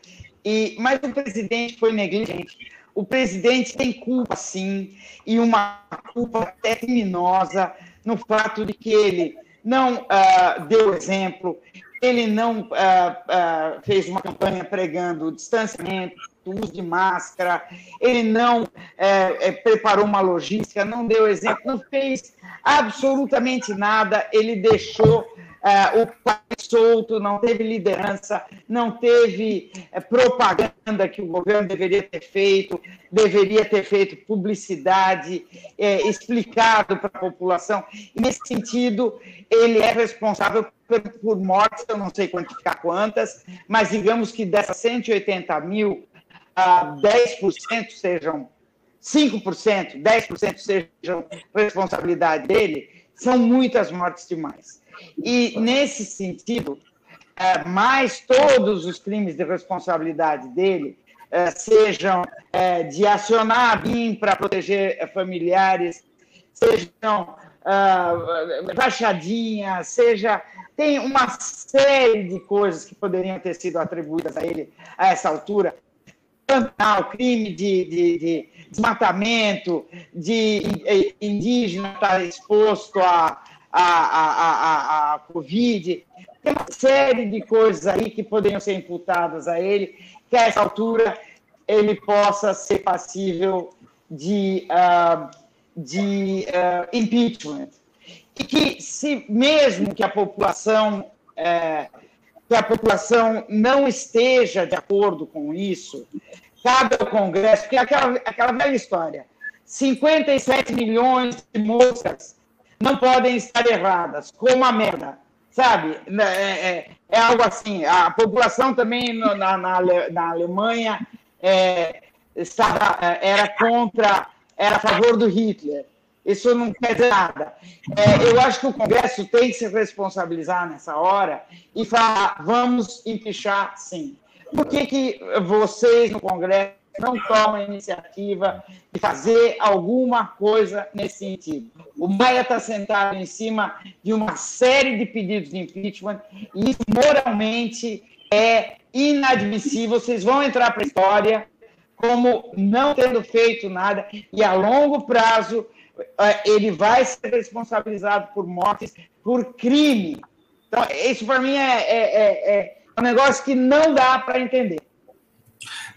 E, mas o presidente foi negligente. O presidente tem culpa, sim, e uma culpa até criminosa no fato de que ele não uh, deu exemplo, ele não uh, uh, fez uma campanha pregando distanciamento, uso de máscara, ele não eh, preparou uma logística, não deu exemplo, não fez absolutamente nada, ele deixou é, o país solto, não teve liderança, não teve é, propaganda que o governo deveria ter feito, deveria ter feito publicidade, é, explicado para a população. E, nesse sentido, ele é responsável por, por mortes, eu não sei quantificar quantas, mas digamos que dessas 180 mil, 10% sejam 5%, 10% sejam responsabilidade dele, são muitas mortes demais. E, nesse sentido, é, mais todos os crimes de responsabilidade dele, é, sejam é, de acionar a BIM para proteger familiares, sejam rachadinha, seja. Tem uma série de coisas que poderiam ter sido atribuídas a ele a essa altura. O crime de, de, de desmatamento, de indígena estar exposto a, a, a, a, a Covid. Tem uma série de coisas aí que poderiam ser imputadas a ele, que a essa altura ele possa ser passível de. Uh, de uh, impeachment. E que, se mesmo que a população é, que a população não esteja de acordo com isso, cabe ao Congresso, porque é aquela, aquela velha história, 57 milhões de moscas não podem estar erradas, como a merda, sabe? Né, é, é, é algo assim. A população também no, na, na, na, Alemanha é, estava, é, era contra era a favor do Hitler. Isso não quer dizer nada. É, eu acho que o Congresso tem que se responsabilizar nessa hora e falar: vamos empichar sim. Por que, que vocês no Congresso não tomam a iniciativa de fazer alguma coisa nesse sentido? O Maia está sentado em cima de uma série de pedidos de impeachment e isso moralmente é inadmissível. Vocês vão entrar para a história como não tendo feito nada, e a longo prazo é, ele vai ser responsabilizado por mortes, por crime. Então, isso para mim é, é, é, é, um negócio que não dá para entender.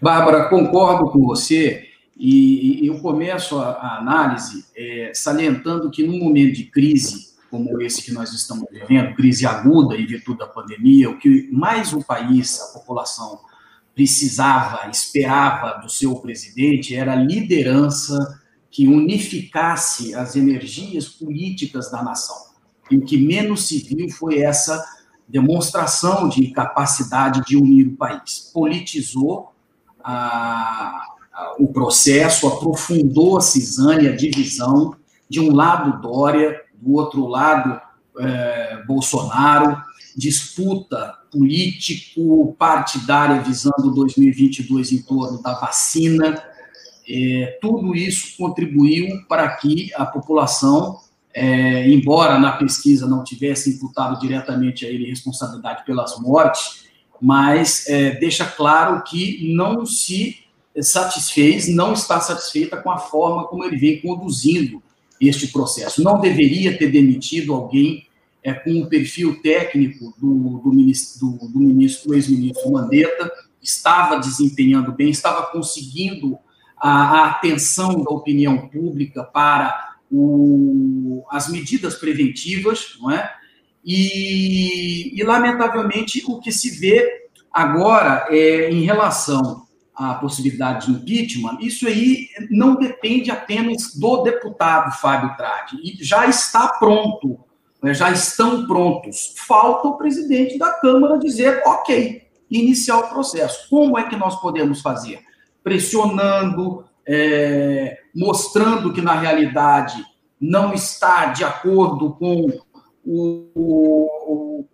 Bárbara, concordo com você, e, eu começo a, a análise é, salientando que num momento de crise como esse que nós estamos vivendo, crise aguda em virtude da pandemia, o que mais o país, a população, precisava, esperava do seu presidente era liderança que unificasse as energias políticas da nação. E o que menos se viu foi essa demonstração de capacidade de unir o país. Politizou a, a, o processo, aprofundou a cisânia, a divisão, de um lado Dória, do outro lado é, Bolsonaro, disputa político-partidária visando 2022 em torno da vacina. É, tudo isso contribuiu para que a população, é, embora na pesquisa não tivesse imputado diretamente a ele responsabilidade pelas mortes, mas é, deixa claro que não se satisfez, não está satisfeita com a forma como ele vem conduzindo este processo. Não deveria ter demitido alguém é, com o perfil técnico do, do ministro, do, do ministro ex-ministro Mandetta, estava desempenhando bem, estava conseguindo a, a atenção da opinião pública para o, as medidas preventivas, não é? E, e, lamentavelmente, o que se vê agora é, em relação à possibilidade de impeachment, isso aí não depende apenas do deputado Fábio Tradi, e já está pronto né, já estão prontos. Falta o presidente da Câmara dizer, ok, iniciar o processo. Como é que nós podemos fazer? Pressionando, é, mostrando que, na realidade, não está de acordo com o,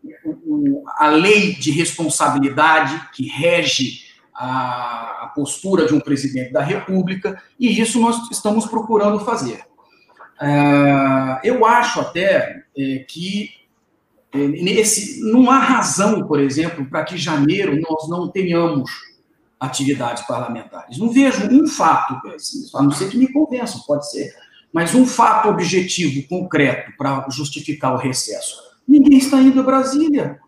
o, a lei de responsabilidade que rege a, a postura de um presidente da República, e isso nós estamos procurando fazer. É, eu acho até é, que é, nesse, não há razão, por exemplo, para que janeiro nós não tenhamos atividades parlamentares. Não vejo um fato, a não ser que me convençam, pode ser, mas um fato objetivo, concreto, para justificar o recesso. Ninguém está indo a Brasília.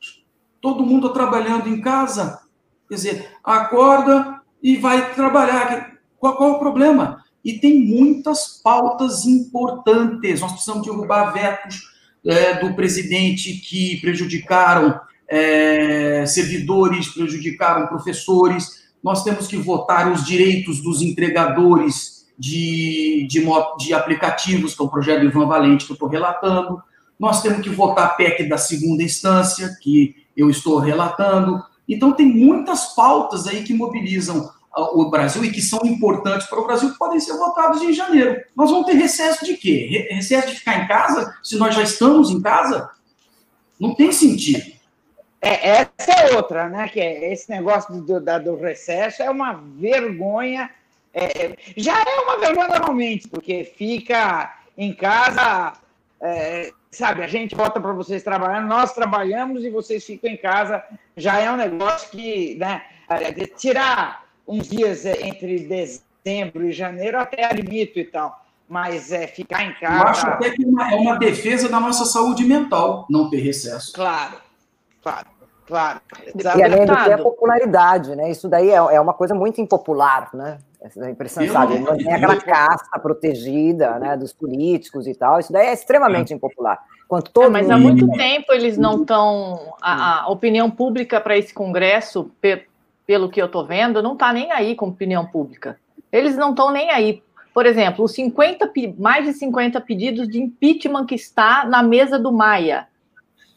Todo mundo está trabalhando em casa. Quer dizer, acorda e vai trabalhar. Qual, qual é o problema? E tem muitas pautas importantes. Nós precisamos derrubar vetos é, do presidente que prejudicaram é, servidores, prejudicaram professores. Nós temos que votar os direitos dos entregadores de, de, de aplicativos, que é o projeto do Ivan Valente que eu estou relatando. Nós temos que votar a PEC da segunda instância, que eu estou relatando. Então, tem muitas pautas aí que mobilizam o Brasil e que são importantes para o Brasil podem ser votados em janeiro. Nós vamos ter recesso de quê? Recesso de ficar em casa, se nós já estamos em casa? Não tem sentido. É, essa é outra, né? Que é esse negócio do, do, do recesso é uma vergonha. É, já é uma vergonha normalmente, porque fica em casa, é, sabe? A gente volta para vocês trabalhando, nós trabalhamos e vocês ficam em casa. Já é um negócio que, né? É, tirar uns dias entre dezembro e janeiro até admito e tal mas é ficar em casa. Eu acho até que é uma, é uma defesa da nossa saúde mental não ter recesso. Claro, claro. Claro. E além do que a popularidade, né? Isso daí é, é uma coisa muito impopular, né? Essa impressão, eu sabe? Não tem aquela casta protegida, né? Dos políticos e tal. Isso daí é extremamente é. impopular. Quanto todo é, mas há muito tempo eles não estão. A, a, opinião pública para esse Congresso, pe, pelo que eu estou vendo, não está nem aí com opinião pública. Eles não estão nem aí. Por exemplo, os 50, mais de 50 pedidos de impeachment que está na mesa do Maia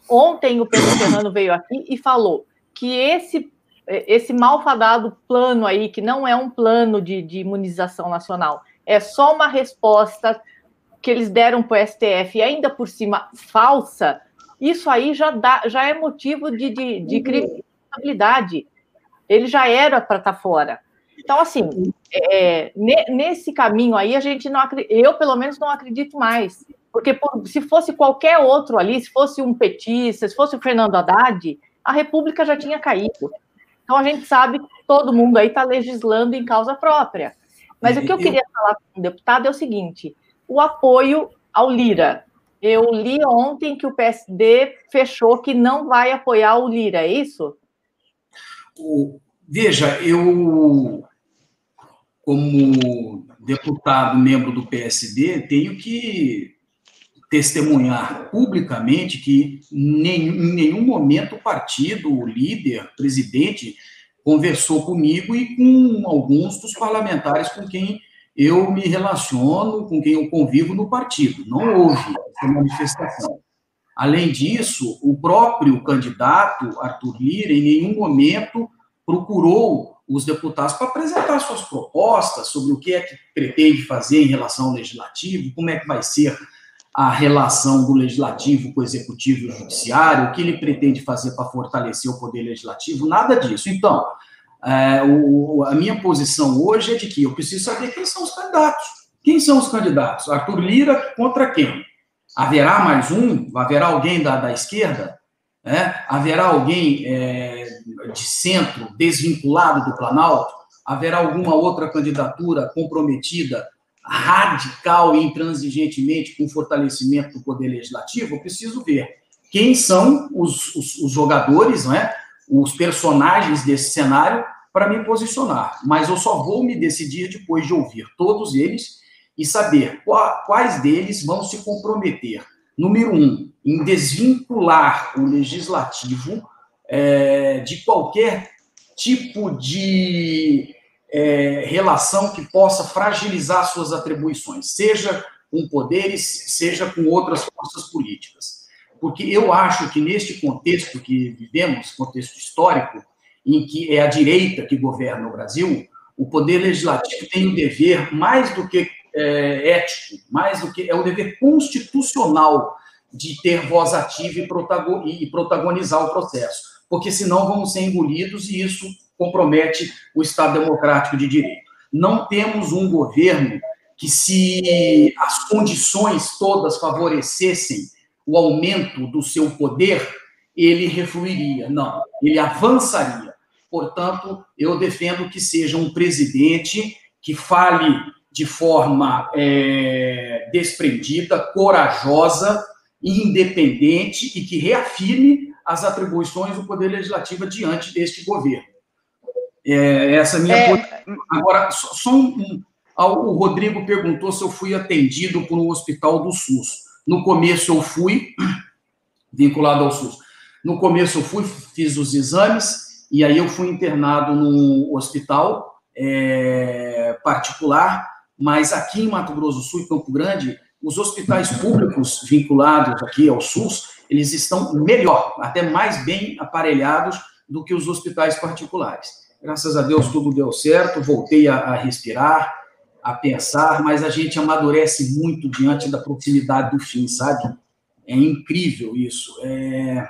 Ontem o Pedro Serrano veio aqui e falou que esse, esse malfadado plano aí, que não é um plano de, de imunização nacional, é só uma resposta que eles deram para o STF e ainda por cima falsa, isso aí já, dá, já é motivo de, de, de crime Ele já era para estar tá fora. Então, assim, é, nesse caminho aí, a gente não eu pelo menos não acredito mais. Porque por, se fosse qualquer outro ali, se fosse um petista, se fosse o Fernando Haddad, a República já tinha caído. Então a gente sabe que todo mundo aí está legislando em causa própria. Mas o que eu queria falar com o deputado é o seguinte: o apoio ao Lira. Eu li ontem que o PSD fechou que não vai apoiar o Lira, é isso? Veja, eu, como deputado, membro do PSD, tenho que testemunhar publicamente que nem, em nenhum momento o partido, o líder, o presidente, conversou comigo e com alguns dos parlamentares com quem eu me relaciono, com quem eu convivo no partido. Não houve essa manifestação. Além disso, o próprio candidato, Arthur Lira, em nenhum momento procurou os deputados para apresentar suas propostas sobre o que é que pretende fazer em relação ao legislativo, como é que vai ser a relação do legislativo com o executivo e o judiciário, o que ele pretende fazer para fortalecer o poder legislativo, nada disso. Então, é, o, a minha posição hoje é de que eu preciso saber quem são os candidatos. Quem são os candidatos? Arthur Lira contra quem? Haverá mais um? Haverá alguém da, da esquerda? É? Haverá alguém é, de centro, desvinculado do Planalto? Haverá alguma outra candidatura comprometida radical e intransigentemente com fortalecimento do poder legislativo, eu preciso ver quem são os, os, os jogadores, não é? os personagens desse cenário para me posicionar. Mas eu só vou me decidir depois de ouvir todos eles e saber quais deles vão se comprometer. Número um, em desvincular o legislativo é, de qualquer tipo de é, relação que possa fragilizar suas atribuições, seja com poderes, seja com outras forças políticas. Porque eu acho que neste contexto que vivemos, contexto histórico, em que é a direita que governa o Brasil, o poder legislativo tem o um dever mais do que é, ético, mais do que é o um dever constitucional de ter voz ativa e protagonizar o processo, porque senão vamos ser engolidos e isso compromete o Estado democrático de direito. Não temos um governo que, se as condições todas favorecessem o aumento do seu poder, ele refluiria. Não, ele avançaria. Portanto, eu defendo que seja um presidente que fale de forma é, desprendida, corajosa, independente e que reafirme as atribuições do Poder Legislativo diante deste governo. É, essa minha é... Agora, só, só um, um, o Rodrigo perguntou se eu fui atendido por um hospital do SUS. No começo eu fui, vinculado ao SUS. No começo eu fui, fiz os exames, e aí eu fui internado num hospital é, particular, mas aqui em Mato Grosso do Sul, em Campo Grande, os hospitais públicos vinculados aqui ao SUS, eles estão melhor, até mais bem aparelhados do que os hospitais particulares. Graças a Deus tudo deu certo, voltei a, a respirar, a pensar, mas a gente amadurece muito diante da proximidade do fim, sabe? É incrível isso. É...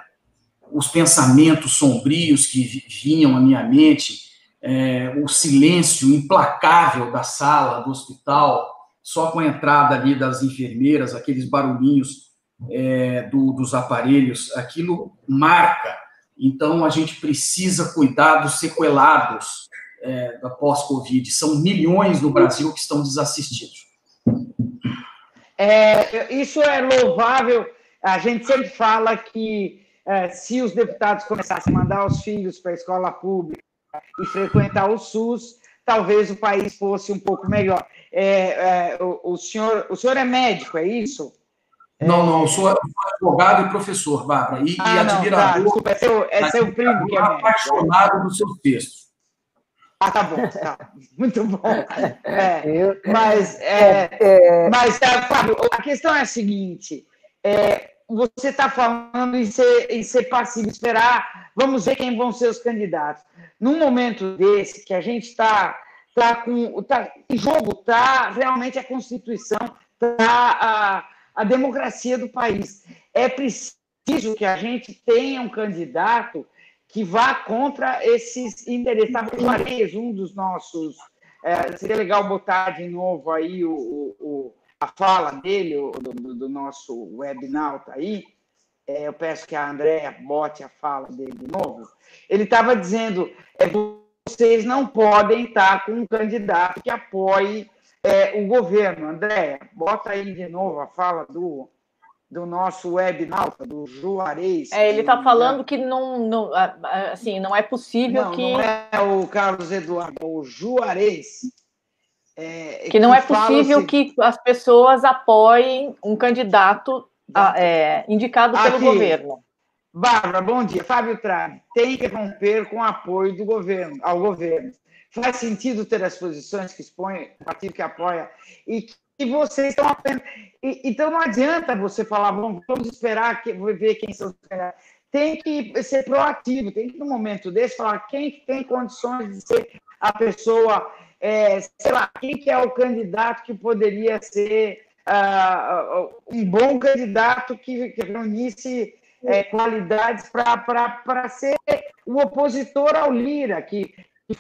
os pensamentos sombrios que vinham à minha mente, é, o silêncio implacável da sala do hospital, só com a entrada ali das enfermeiras, aqueles barulhinhos é, do, dos aparelhos, aquilo marca. Então, a gente precisa cuidar dos sequelados é, da pós-Covid. São milhões no Brasil que estão desassistidos. É, isso é louvável. A gente sempre fala que é, se os deputados começassem a mandar os filhos para a escola pública e frequentar o SUS, talvez o país fosse um pouco melhor. É, é, o, o, senhor, o senhor é médico, é isso? Não, não, eu sou advogado e professor, Bárbara, e, ah, e admirador. Tá, desculpa, é seu, é seu primo que é apaixonado dos seus textos. Ah, tá bom, tá. Muito bom. É, mas, é, é, mas Fábio, a questão é a seguinte: é, você está falando em ser, em ser passivo, esperar, vamos ver quem vão ser os candidatos. Num momento desse, que a gente está tá com. Tá, em jogo está realmente a Constituição, está a, democracia do país. É preciso que a gente tenha um candidato que vá contra esses interesses. Tá, um dos nossos. É, seria legal botar de novo aí o, o a fala dele, do, do nosso webnauta aí, é, eu peço que a Andréa bote a fala dele de novo, ele estava dizendo, é, vocês não podem estar com um candidato que apoie é, o governo. Andréa, bota aí de novo a fala do, do nosso webnauta, do Juarez. É, ele está falando que não, não, assim, não é possível não, que... Não é o Carlos Eduardo, é o Juarez é, que não que é possível que as pessoas apoiem um candidato a, é, indicado pelo Aqui. governo. Bárbara, bom dia. Fábio Trave, tem que romper com o apoio do governo, ao governo. Faz sentido ter as posições que expõe o partido que apoia e que vocês estão apenas. E, então não adianta você falar, bom, vamos esperar que, ver quem são os candidatos. Tem que ser proativo, tem que, no momento desse, falar quem tem condições de ser a pessoa é, sei lá, quem que é o candidato que poderia ser uh, um bom candidato que, que reunisse é, qualidades para ser o opositor ao Lira, que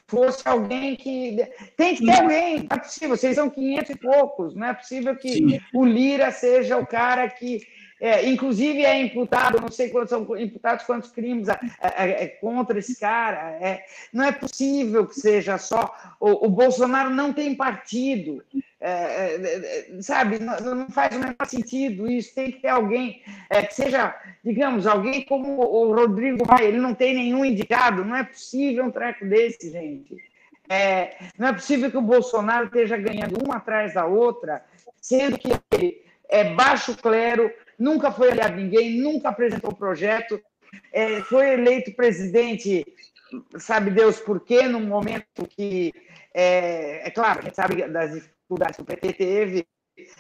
fosse alguém que. Tem que ter alguém, não é possível, vocês são 500 e poucos, não é possível que Sim. o Lira seja o cara que é, inclusive é imputado, não sei quantos são imputados quantos crimes é, é, é contra esse cara. É, não é possível que seja só. O, o Bolsonaro não tem partido, é, sabe? Não, não, faz o menor sentido isso. Tem que ter alguém que seja, digamos, alguém como o Rodrigo Maia. Ele não tem nenhum indicado. Não é possível um treco desse, gente. não é possível que o Bolsonaro esteja ganhando uma atrás da outra, sendo que ele é baixo clero, nunca foi aliado ninguém, nunca apresentou projeto, é, foi eleito presidente, sabe Deus por quê, num momento que, é, é claro, a gente sabe das dificuldades que o PT teve,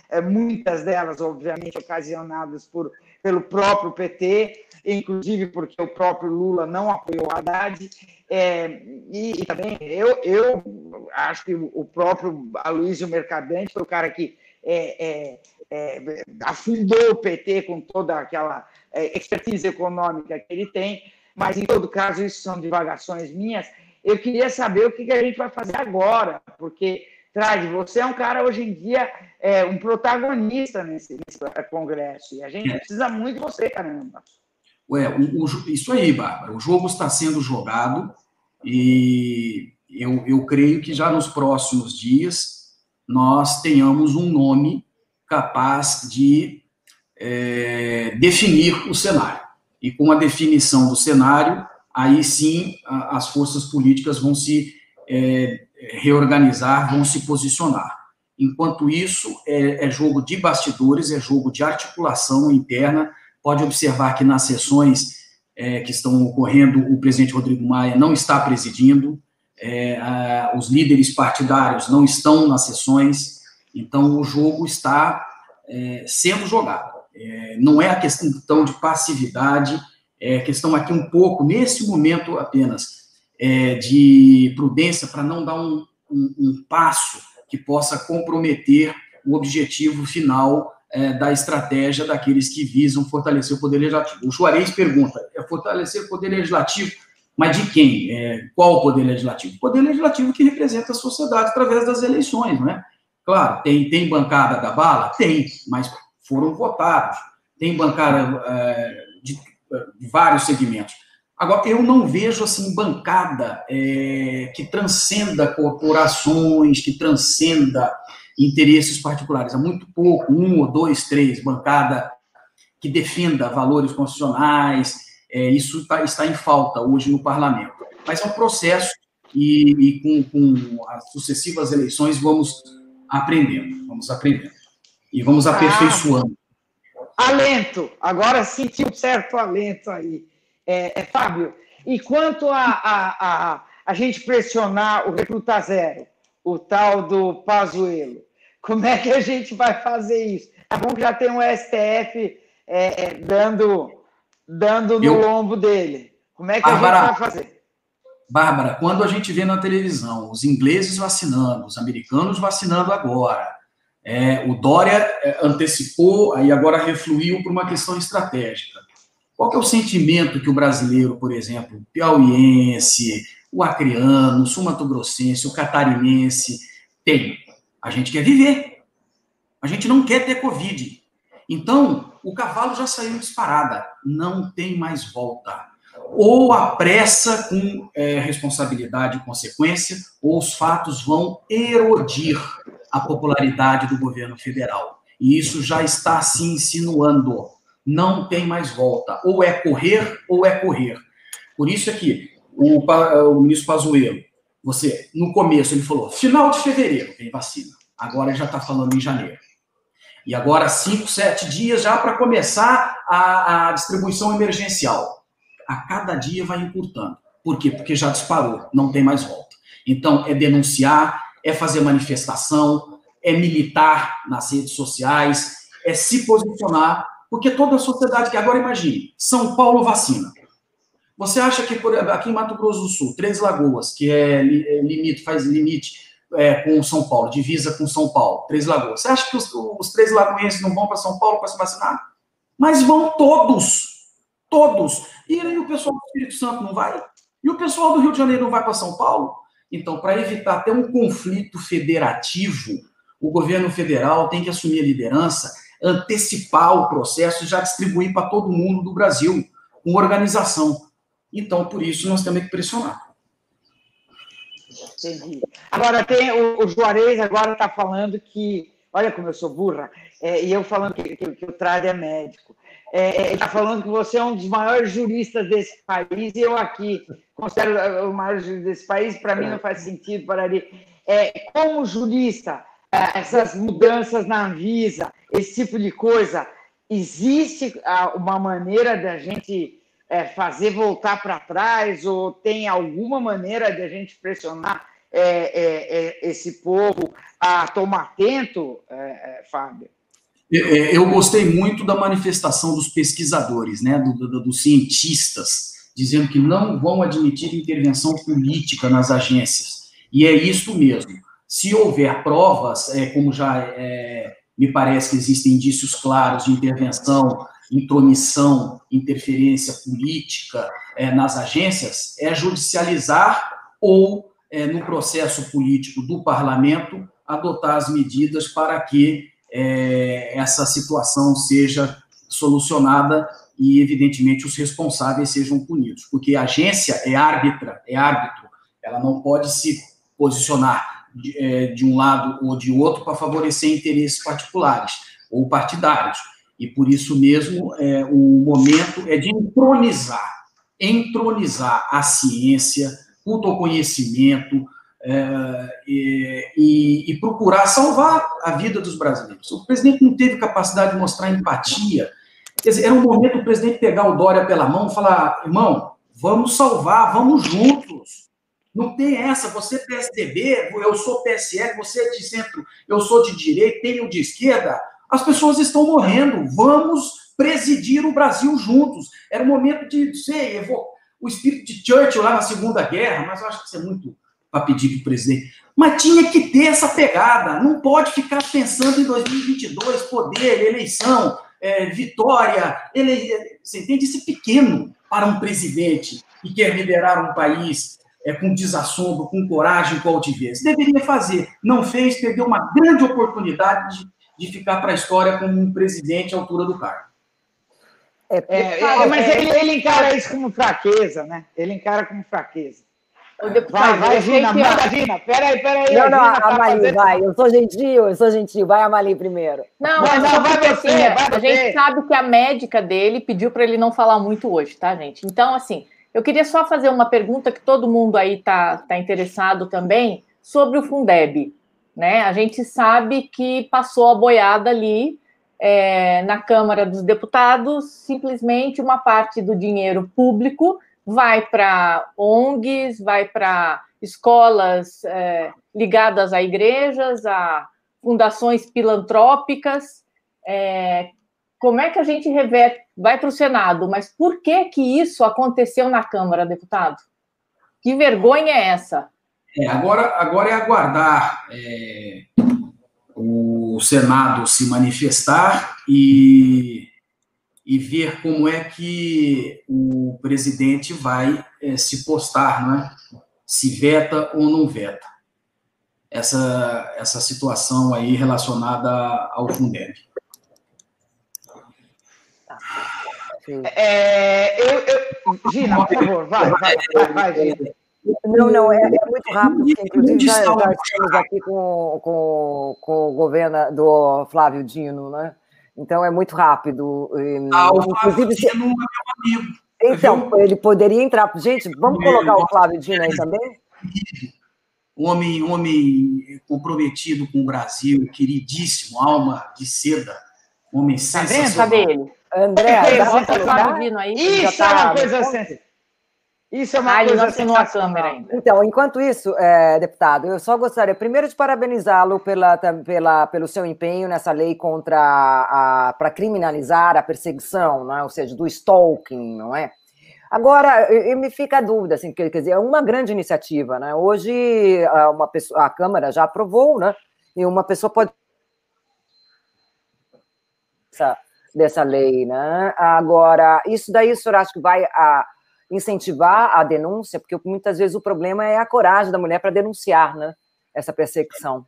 é, muitas delas, obviamente, ocasionadas por, pelo próprio PT, inclusive porque o próprio Lula não apoiou a Haddad, é, e, e, também eu, eu acho que o próprio Aloysio Mercadante foi o cara que é, é, é, afundou o PT com toda aquela é, expertise econômica que ele tem, mas em todo caso isso são divagações minhas. Eu queria saber o que, que a gente vai fazer agora, porque Trade, você é um cara hoje em dia é, um protagonista nesse, nesse, congresso e a gente precisa muito de você, caramba. Ué, o, o, isso aí, Bárbara. O jogo está sendo jogado e eu, eu creio que já nos próximos dias nós tenhamos um nome capaz de é, definir o cenário. E com a definição do cenário, aí sim a, as forças políticas vão se é, reorganizar, vão se posicionar. Enquanto isso, é, é, jogo de bastidores, é jogo de articulação interna. Pode observar que nas sessões é, que estão ocorrendo, o presidente Rodrigo Maia não está presidindo, é, a, os líderes partidários não estão nas sessões, então, o jogo está é, sendo jogado. É, não é a questão de passividade, é questão aqui um pouco, nesse momento apenas, é, de prudência para não dar um, um, um, passo que possa comprometer o objetivo final é, da estratégia daqueles que visam fortalecer o poder legislativo. O Juarez pergunta: é fortalecer o poder legislativo, mas de quem? É, qual o poder legislativo? O poder legislativo que representa a sociedade através das eleições, não é? Claro, tem, tem bancada da bala? Tem, mas foram votados. Tem bancada é, de, de, vários segmentos. Agora, eu não vejo assim bancada é, que transcenda corporações, que transcenda interesses particulares. Há muito pouco, um ou dois, três, bancada que defenda valores constitucionais. É, isso tá, está em falta hoje no parlamento. Mas é um processo e, e com, com, as sucessivas eleições vamos aprendendo, vamos aprendendo. E vamos ah, aperfeiçoando. Alento, agora senti um certo alento aí. É, é, Fábio, e quanto a, a, a, a gente pressionar o Recruta Zero, o tal do Pazuelo, como é que a gente vai fazer isso? É bom que já tem um STF é, é, dando, dando no Eu... lombo dele. Como é que Bárbara, a gente vai fazer? Bárbara, quando a gente vê na televisão os ingleses vacinando, os americanos vacinando agora, é, o Dória é, antecipou, aí agora refluiu para uma questão estratégica. Qual que é o sentimento que o brasileiro, por exemplo, o piauiense, o acreano, o sumatogrossense, o catarinense tem? A gente quer viver. A gente não quer ter Covid. Então, o cavalo já saiu disparada. Não tem mais volta. Ou a pressa com é, responsabilidade e consequência, ou os fatos vão erodir a popularidade do governo federal. E isso já está se insinuando. Não tem mais volta. Ou é correr, ou é correr. Por isso é que o, o ministro Pazuello, você, no começo, ele falou, final de fevereiro tem vacina. Agora já está falando em janeiro. E agora, cinco, sete dias já para começar a, a distribuição emergencial. A cada dia vai encurtando. Por quê? Porque já disparou, não tem mais volta. Então, é denunciar, é fazer manifestação, é militar nas redes sociais, é se posicionar, porque toda a sociedade que agora imagine, São Paulo vacina. Você acha que por, aqui em Mato Grosso do Sul, Três Lagoas, que é, é limite, faz limite é, com São Paulo, divisa com São Paulo, Três Lagoas. Você acha que os, os Três Lagoenses não vão para São Paulo para se vacinar? Mas vão todos, todos. E aí o pessoal do Espírito Santo não vai? E o pessoal do Rio de Janeiro não vai para São Paulo? Então, para evitar até um conflito federativo, o governo federal tem que assumir a liderança, antecipar o processo e já distribuir para todo mundo do Brasil, com organização. Então, por isso, nós temos que pressionar. Entendi. Agora, tem o, o Juarez agora está falando que, olha como eu sou burra, é, e eu falando que, que, que o Trade é médico. É, é está falando que você é um dos maiores juristas desse país, e eu aqui considero o maior jurista desse país, para mim não faz sentido para ali. É, como jurista, é, essas mudanças na Anvisa, esse tipo de coisa, existe uma maneira da gente é, fazer voltar para trás ou tem alguma maneira de a gente pressionar é, é, é esse povo a tomar atento, é, é, Fábio? Eu gostei muito da manifestação dos pesquisadores, né, do, do, dos cientistas, dizendo que não vão admitir intervenção política nas agências. E é isso mesmo. Se houver provas, é, como já é, me parece que existem indícios claros de intervenção intromissão, interferência política é, nas agências, é judicializar ou, é, no processo político do parlamento, adotar as medidas para que é, essa situação seja solucionada e, evidentemente, os responsáveis sejam punidos. Porque a agência é árbitra, é árbitro, ela não pode se posicionar de, é, de um lado ou de outro para favorecer interesses particulares ou partidários e por isso mesmo, é, o momento é de entronizar, entronizar a ciência, o autoconhecimento é, e, e, procurar salvar a vida dos brasileiros. O presidente não teve capacidade de mostrar empatia. Quer dizer, era um momento do presidente pegar o Dória pela mão e falar: irmão, vamos salvar, vamos juntos. Não tem essa, você é PSDB, eu sou PSL, você é de centro, eu sou de direita, tenho de esquerda. As pessoas estão morrendo. Vamos presidir o Brasil juntos. Era o momento de, sei, o espírito de Churchill lá na Segunda Guerra, mas eu acho que isso é muito para pedir para o presidente. Mas tinha que ter essa pegada. Não pode ficar pensando em 2022, poder, eleição, é, vitória. Ele, você entende? Isso é pequeno para um presidente que quer liderar um país é, com desassombro, com coragem, com altivez. Deveria fazer. Não fez, perdeu uma grande oportunidade de, de ficar para a história como um presidente à altura do cargo. É, é, é, mas ele, ele encara isso como fraqueza, né? Ele encara como fraqueza. O deputado, vai, vai, Gina, que... manda, Gina. Peraí, peraí. Não, não, a, tá Mali, fazendo... vai. Eu sou gentil, eu sou gentil. Vai a Mali primeiro. Não, não, não vai você, assim, vai A gente sabe que a médica dele pediu para ele não falar muito hoje, tá, gente? Então, assim, eu queria só fazer uma pergunta que todo mundo aí tá, tá interessado também sobre o Fundeb. Né? A gente sabe que passou a boiada ali é, na Câmara dos Deputados, simplesmente uma parte do dinheiro público vai para ONGs, vai para escolas é, ligadas a igrejas, a fundações filantrópicas. É, como é que a gente reverte? Vai para o Senado, mas por que que isso aconteceu na Câmara, deputado? Que vergonha é essa? É, agora, agora é aguardar é, o Senado se manifestar e e ver como é que o presidente vai é, se postar, não é? se veta ou não veta. Essa, essa situação aí relacionada ao Fundeb. É, eu, eu, Gina, por favor, vai, vai, vai, vai Gina. Não, não, é, é, muito rápido, porque inclusive já, já estamos aqui com, com, com o governo do Flávio Dino, né? Então é muito rápido. Ah, o Flávio Dino é meu amigo. Então, ele poderia entrar. Gente, vamos colocar o Flávio Dino aí também? Homem, homem comprometido com o Brasil, queridíssimo, alma de seda, homem tá sensacional. Cadê ele? André, dá para Flávio Dino aí? Isso é uma coisa assim. Isso é uma ah, coisa ele não a câmera ainda. Então, enquanto isso, é, deputado, eu só gostaria primeiro de parabenizá-lo pela, pela, pelo seu empenho nessa lei contra a, para criminalizar a perseguição, não é? ou seja, do stalking, não é? Agora, eu, me fica a dúvida, assim, quer dizer, é uma grande iniciativa, né? Hoje uma pessoa, a Câmara já aprovou, né? E uma pessoa pode dessa, dessa lei, né? Agora, isso daí o senhor acha que vai a, incentivar a denúncia, porque muitas vezes o problema é a coragem da mulher para denunciar né, essa perseguição.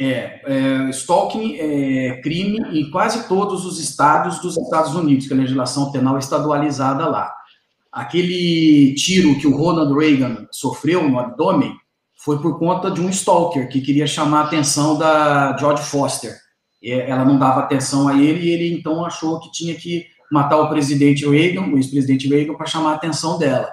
É, é, stalking é crime em quase todos os estados dos Estados Unidos, que a legislação penal é estadualizada lá. Aquele tiro que o Ronald Reagan sofreu no abdômen foi por conta de um stalker que queria chamar a atenção da George Foster. Ela não dava atenção a ele e ele então achou que tinha que matar o presidente Reagan, o ex-presidente Reagan, para chamar a atenção dela.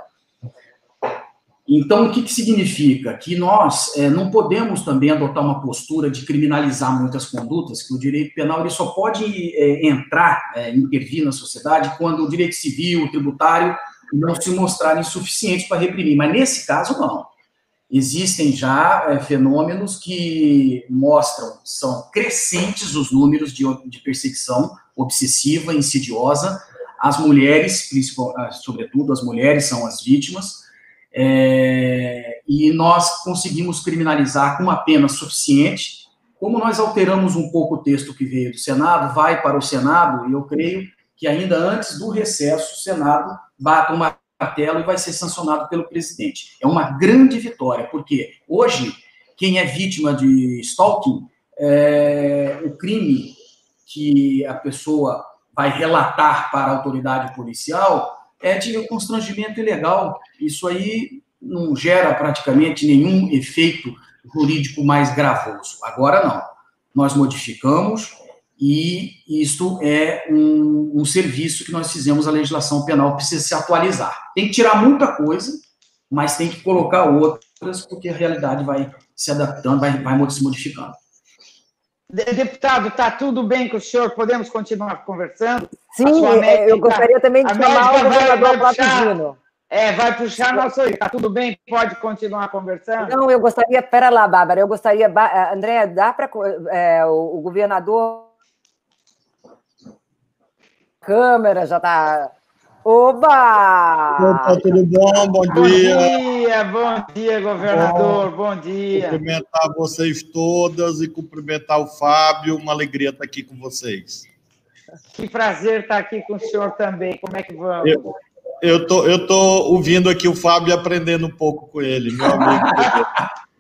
Então, o que, que significa? Que nós é, não podemos também adotar uma postura de criminalizar muitas condutas, que o direito penal ele só pode é, entrar, é, intervir na sociedade quando o direito civil, o tributário, não se mostrarem suficientes para reprimir. Mas nesse caso, não. Existem já é, fenômenos que mostram, são crescentes os números de, de perseguição obsessiva, insidiosa. As mulheres, ah, sobretudo as mulheres, são as vítimas. É, e nós conseguimos criminalizar com uma pena suficiente. Como nós alteramos um pouco o texto que veio do Senado, vai para o Senado, e eu creio que ainda antes do recesso, o Senado bata uma martelo e vai ser sancionado pelo presidente. É uma grande vitória, porque hoje, quem é vítima de stalking, é, o crime que a pessoa vai relatar para a autoridade policial é de constrangimento ilegal. Isso aí não gera praticamente nenhum efeito jurídico mais gravoso. Agora não. Nós modificamos e isto é um, um serviço que nós fizemos, a legislação penal precisa se atualizar. Tem que tirar muita coisa, mas tem que colocar outras, porque a realidade vai se adaptando, vai, vai se modificando. Deputado, está tudo bem com o senhor? Podemos continuar conversando? Sim, é, eu gostaria também de chamar o governador Platudino. É, vai puxar nosso. Está tudo bem? Pode continuar conversando? Não, eu gostaria. Pera lá, Bárbara, eu gostaria. Eh, André, dá para. É, o, o governador. Câmera já está Oba! Opa, tudo bom? Bom, bom dia. dia. Bom dia, governador. Bom, bom dia. Cumprimentar vocês todas e cumprimentar o Fábio. Uma alegria estar aqui com vocês. Que prazer estar aqui com o senhor também. Como é que vamos? Eu, eu tô, eu tô ouvindo aqui o Fábio e aprendendo um pouco com ele, meu amigo.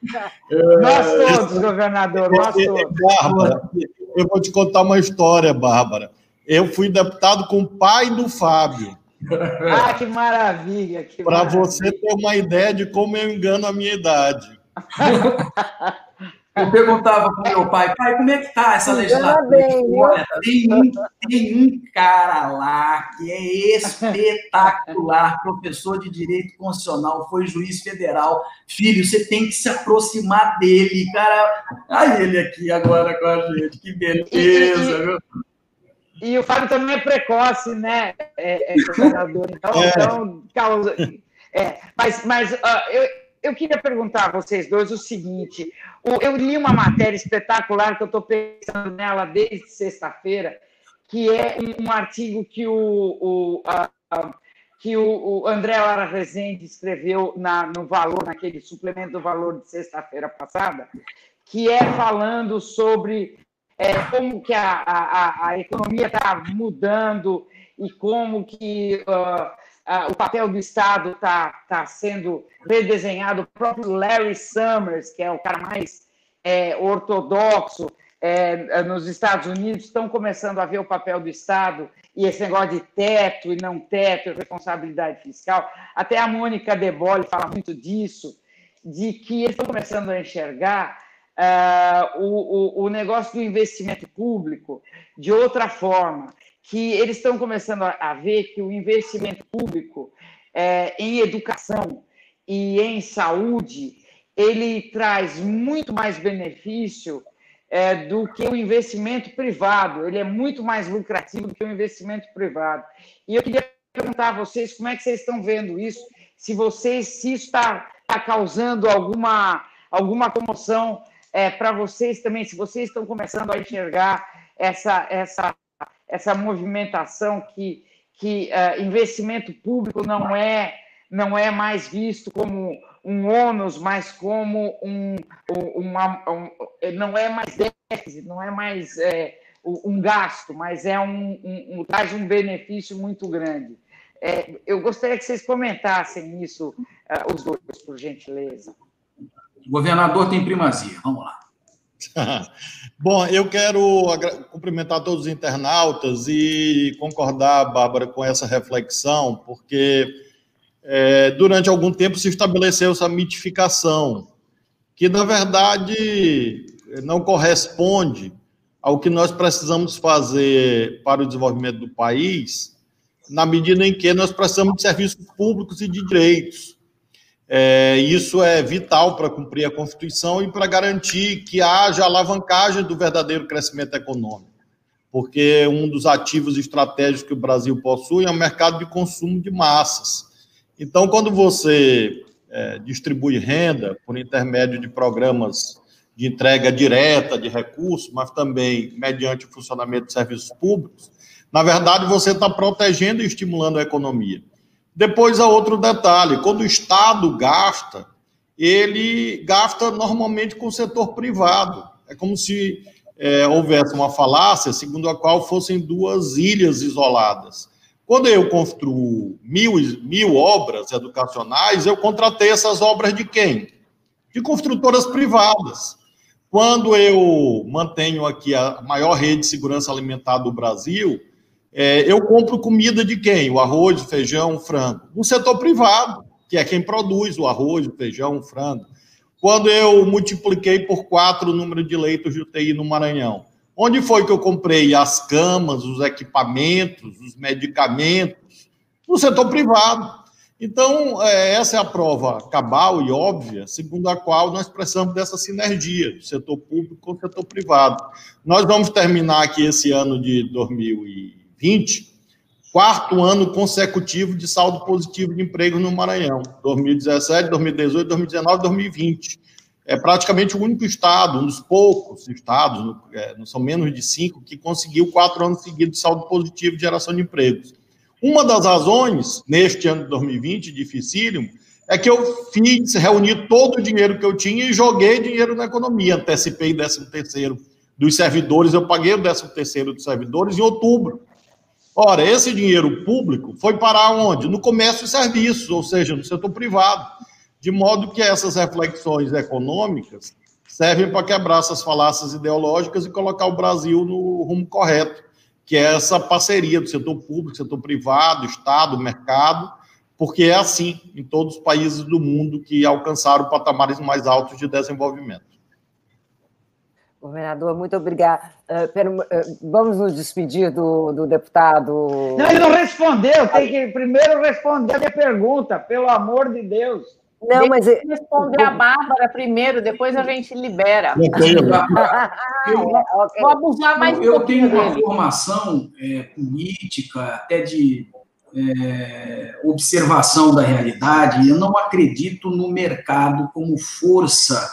nós todos, governador, nós todos. Bárbara, eu vou te contar uma história, Bárbara. Eu fui deputado com o pai do Fábio. Ah, que maravilha! Para você ter uma ideia de como eu engano a minha idade. Eu perguntava para meu pai, pai, como é que tá essa legislatura? Olha, tem um, tem um cara lá que é espetacular, professor de direito constitucional, foi juiz federal. Filho, você tem que se aproximar dele, cara. Olha ele aqui agora com a gente, que beleza, viu? E o Fábio também é precoce, né? É, é então, é. então causa. É, mas mas uh, eu, eu queria perguntar a vocês dois o seguinte: eu li uma matéria espetacular que eu estou pensando nela desde sexta-feira, que é um, um, artigo que o, o a, a, que o, o, André Lara Rezende escreveu na, no Valor, naquele suplemento do Valor de sexta-feira passada, que é falando sobre é, como que a, a, a economia está mudando e como que uh, uh, o papel do Estado está tá sendo redesenhado. O próprio Larry Summers, que é o cara mais é, ortodoxo é, nos Estados Unidos, estão começando a ver o papel do Estado e esse negócio de teto e não teto, responsabilidade fiscal. Até a Mônica Debole fala muito disso, de que eles estão começando a enxergar uh, o, o, o negócio do investimento público de outra forma, que eles estão começando a, ver que o investimento público é, em educação e em saúde ele traz muito mais benefício é, do que o investimento privado. Ele é muito mais lucrativo do que o investimento privado. E eu queria perguntar a vocês como é que vocês estão vendo isso, se vocês se está, está causando alguma alguma comoção é, para vocês também, se vocês estão começando a enxergar essa, essa, essa movimentação que, que uh, investimento público não é, não é mais visto como um ônus, mas como um, uma, um, não é mais déficit, não é mais é, um gasto, mas é um, um, traz um benefício muito grande. É, eu gostaria que vocês comentassem isso, uh, os dois, por gentileza. Governador tem primazia. Vamos lá. Bom, eu quero cumprimentar todos os internautas e concordar, Bárbara, com essa reflexão, porque é, durante algum tempo se estabeleceu essa mitificação, que na verdade não corresponde ao que nós precisamos fazer para o desenvolvimento do país, na medida em que nós precisamos de serviços públicos e de direitos. É, isso é vital para cumprir a Constituição e para garantir que haja alavancagem do verdadeiro crescimento econômico. Porque um dos ativos estratégicos que o Brasil possui é o mercado de consumo de massas. Então, quando você é, distribui renda por intermédio de programas de entrega direta de recursos, mas também mediante o funcionamento de serviços públicos, na verdade você está protegendo e estimulando a economia. Depois há outro detalhe: quando o Estado gasta, ele gasta normalmente com o setor privado. É como se é, houvesse uma falácia segundo a qual fossem duas ilhas isoladas. Quando eu construo mil, mil obras educacionais, eu contratei essas obras de quem? De construtoras privadas. Quando eu mantenho aqui a maior rede de segurança alimentar do Brasil, é, eu compro comida de quem? O arroz, o feijão, o frango. No setor privado, que é quem produz o arroz, o feijão, o frango. Quando eu multipliquei por quatro o número de leitos de UTI no Maranhão, onde foi que eu comprei as camas, os equipamentos, os medicamentos? No setor privado. Então, é, essa é a prova cabal e óbvia, segundo a qual nós precisamos dessa sinergia do setor público com o setor privado. Nós vamos terminar aqui esse ano de 2020 2020, quarto ano consecutivo de saldo positivo de emprego no Maranhão, 2017, 2018, 2019, 2020. É praticamente o único estado, um dos poucos estados, é, não são menos de cinco, que conseguiu quatro anos seguidos de saldo positivo de geração de empregos. Uma das razões, neste ano de 2020, dificílimo, é que eu fiz, reuni todo o dinheiro que eu tinha e joguei dinheiro na economia. Antecipei 13 terceiro dos servidores, eu paguei o 13 terceiro dos servidores em outubro. Ora, esse dinheiro público foi parar onde? No comércio e serviços, ou seja, no setor privado. De modo que essas reflexões econômicas servem para quebrar essas falácias ideológicas e colocar o Brasil no rumo correto, que é essa parceria do setor público, setor privado, Estado, mercado, porque é assim em todos os países do mundo que alcançaram patamares mais altos de desenvolvimento. Governador, muito obrigada. Uh, uh, vamos nos despedir do, do deputado. Não, ele não respondeu, tem que primeiro responder a minha pergunta, pelo amor de Deus. Não, mas responder a Bárbara primeiro, depois a gente libera. eu, Vou abusar mais um Eu tenho uma dele. formação é, política, até de é, observação da realidade. Eu não acredito no mercado como força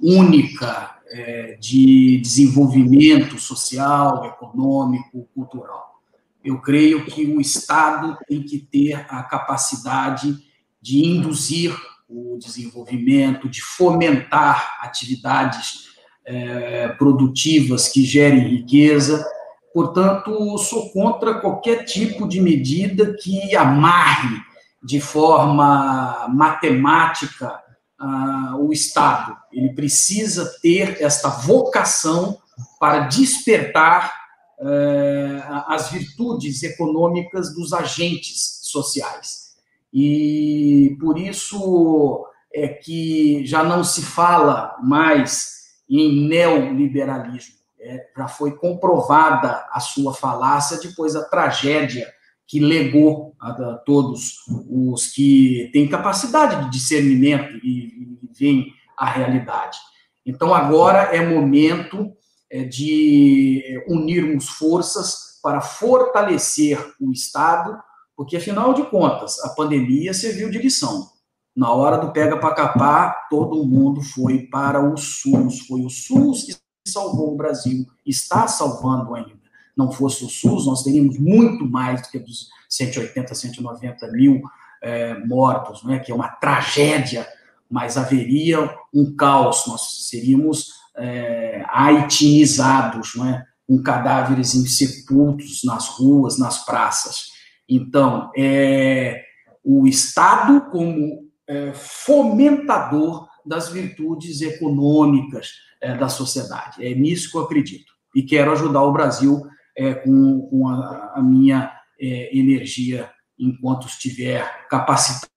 única é, de desenvolvimento social, econômico, cultural. Eu creio que o Estado tem que ter a capacidade de induzir o desenvolvimento, de fomentar atividades é, produtivas que gerem riqueza. Portanto, sou contra qualquer tipo de medida que amarre de forma matemática uh, o Estado. Ele precisa ter esta vocação para despertar uh, as virtudes econômicas dos agentes sociais. E por isso é que já não se fala mais em neoliberalismo. É, já foi comprovada a sua falácia depois da tragédia que legou a, a, todos os que têm capacidade de discernimento e, e veem a realidade. Então, agora é momento é, de unirmos forças para fortalecer o Estado, porque, afinal de contas, a pandemia serviu de lição. Na hora do pega para capar, todo mundo foi para o SUS. Foi o SUS que salvou o Brasil, está salvando ainda não fosse o SUS, nós teríamos muito mais do que dos 180, 190 mil é, mortos, né, que é uma tragédia, mas haveria um caos, nós seríamos é, haitinizados, né, com cadáveres insepultos nas ruas, nas praças. Então, é, o Estado como é, fomentador das virtudes econômicas é, da sociedade. É nisso que eu acredito. E quero ajudar o Brasil é, com, com a, a minha é, energia enquanto estiver capacitado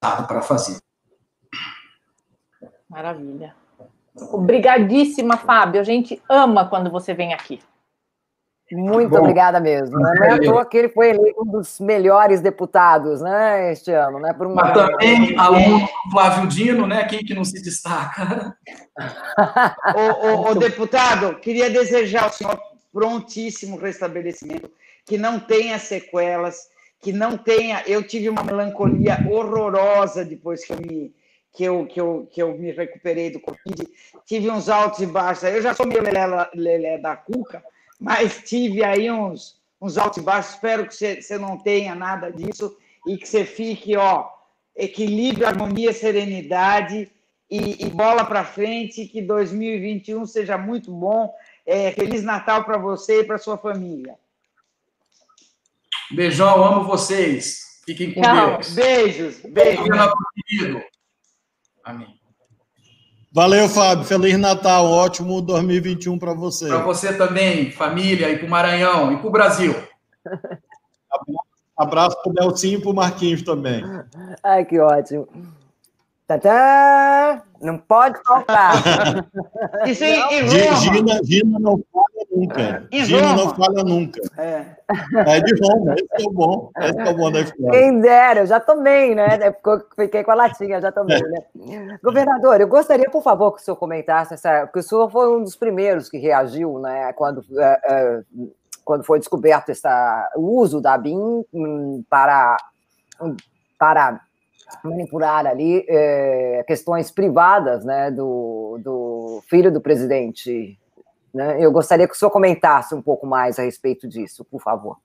para fazer. Maravilha. Obrigadíssima, Fábio. A gente ama quando você vem aqui. Muito Bom, obrigada mesmo. Não é à toa que ele foi eleito um dos melhores deputados, né, este ano, né? Por uma... Mas também aluno Flávio Dino, né? Quem que não se destaca? o, o, o deputado, queria desejar ao senhor prontíssimo restabelecimento, que não tenha sequelas, que não tenha. Eu tive uma melancolia horrorosa depois que eu me, que eu, que eu, que eu me recuperei do Covid. Tive uns altos e baixos. Eu já sou meio lelé, lelé da cuca, mas tive aí uns, uns altos e baixos. Espero que você, não tenha nada disso e que você fique, ó, equilíbrio, harmonia, serenidade e, e bola para frente. Que 2021 seja muito bom é, Feliz Natal para você e para sua família. Beijão, amo vocês. Fiquem com Tchau. Deus. Beijos, beijos. Amém. Valeu, Fábio. Feliz Natal. Ótimo 2021 para você. Para você também, família, e para o Maranhão, e para o Brasil. Abraço para o Nelsinho e para o Marquinhos também. Ai, que ótimo. Tadã! Não pode faltar. Isso Roma. Gina, Gina não falha nunca. Gina Roma. não falha nunca. É. é de Roma, esse é o bom. Esse é o bom da história. Quem dera, eu já tomei, né? Fiquei com a latinha, já tomei, né? Governador, eu gostaria, por favor, que o senhor comentasse essa. Porque o senhor foi um dos primeiros que reagiu, né? Quando. É, é, quando foi descoberto essa, o uso da BIM para, para manipular ali é, questões privadas né, do, do filho do presidente. Né? Eu gostaria que o senhor comentasse um pouco mais a respeito disso, por favor.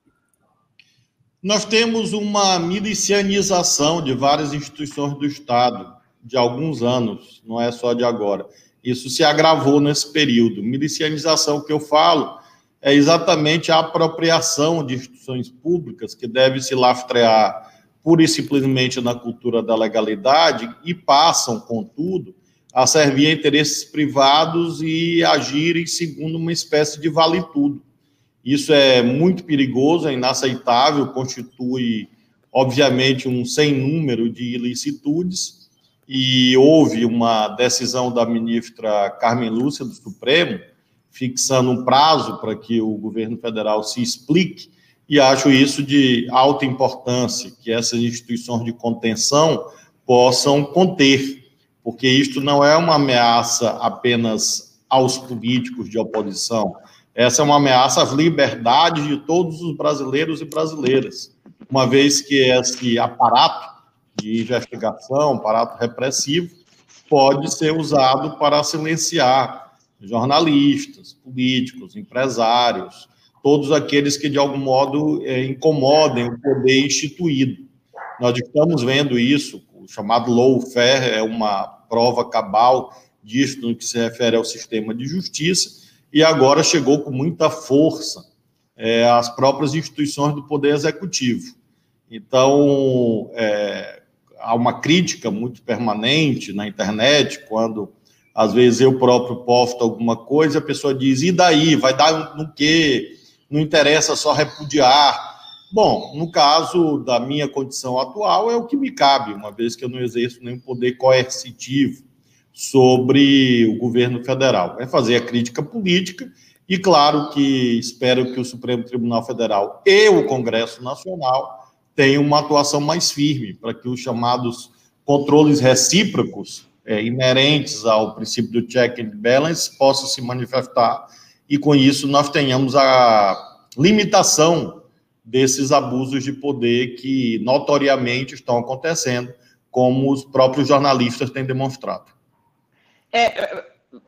Nós temos uma milicianização de várias instituições do Estado de alguns anos, não é só de agora. Isso se agravou nesse período. Milicianização que eu falo é exatamente a apropriação de instituições públicas que deve se lastrear pura e simplesmente na cultura da legalidade e passam, contudo, a servir a interesses privados e agirem segundo uma espécie de vale-tudo. Isso é muito perigoso, é inaceitável, constitui, obviamente, um sem número de ilicitudes, e houve uma decisão da ministra Carmen Lúcia do Supremo, fixando um prazo para que o governo federal se explique, e acho isso de alta importância, que essas instituições de contenção possam conter, porque isto não é uma ameaça apenas aos políticos de oposição, essa é uma ameaça às liberdades de todos os brasileiros e brasileiras, uma vez que esse aparato de investigação, aparato repressivo, pode ser usado para silenciar jornalistas, políticos, empresários, todos aqueles que de algum modo é, incomodem o poder instituído. Nós estamos vendo isso, o chamado lawfare é uma prova cabal disso no que se refere ao sistema de justiça, e agora chegou com muita força é, às próprias instituições do Poder Executivo. Então, é, há uma crítica muito permanente na internet, quando às vezes eu próprio posto alguma coisa, a pessoa diz, e daí? Vai dar no quê? Não interessa só repudiar. Bom, no caso da minha condição atual, é o que me cabe, uma vez que eu não exerço nenhum poder coercitivo sobre o governo federal. É fazer a crítica política e, claro, que espero que o Supremo Tribunal Federal e o Congresso Nacional tenham uma atuação mais firme para que os chamados controles recíprocos é, inerentes ao princípio do check and balance possam se manifestar e, com isso, nós tenhamos a limitação desses abusos de poder que notoriamente estão acontecendo, como os próprios jornalistas têm demonstrado. É,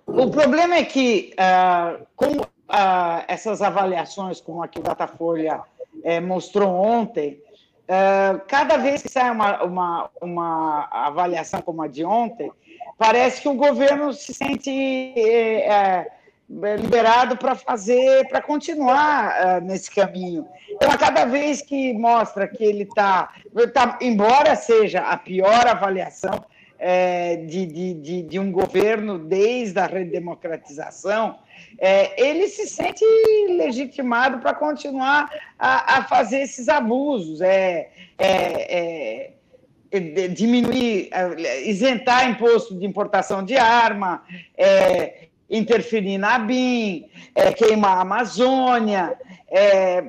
o problema é que, uh, com uh, essas avaliações, como aqui o Datafolha é, mostrou ontem, uh, cada vez que sai uma, uma, uma, avaliação como a de ontem, parece que o governo se sente é, liberado para fazer, para continuar nesse caminho. Então, a cada vez que mostra que ele está, tá, embora seja a pior avaliação, é, de, de, de, de, um governo desde a redemocratização, é, ele se sente legitimado para continuar a, a, fazer esses abusos, é, é, é diminuir, isentar imposto de importação de arma, é, interferir na BIM, queimar a Amazônia, é,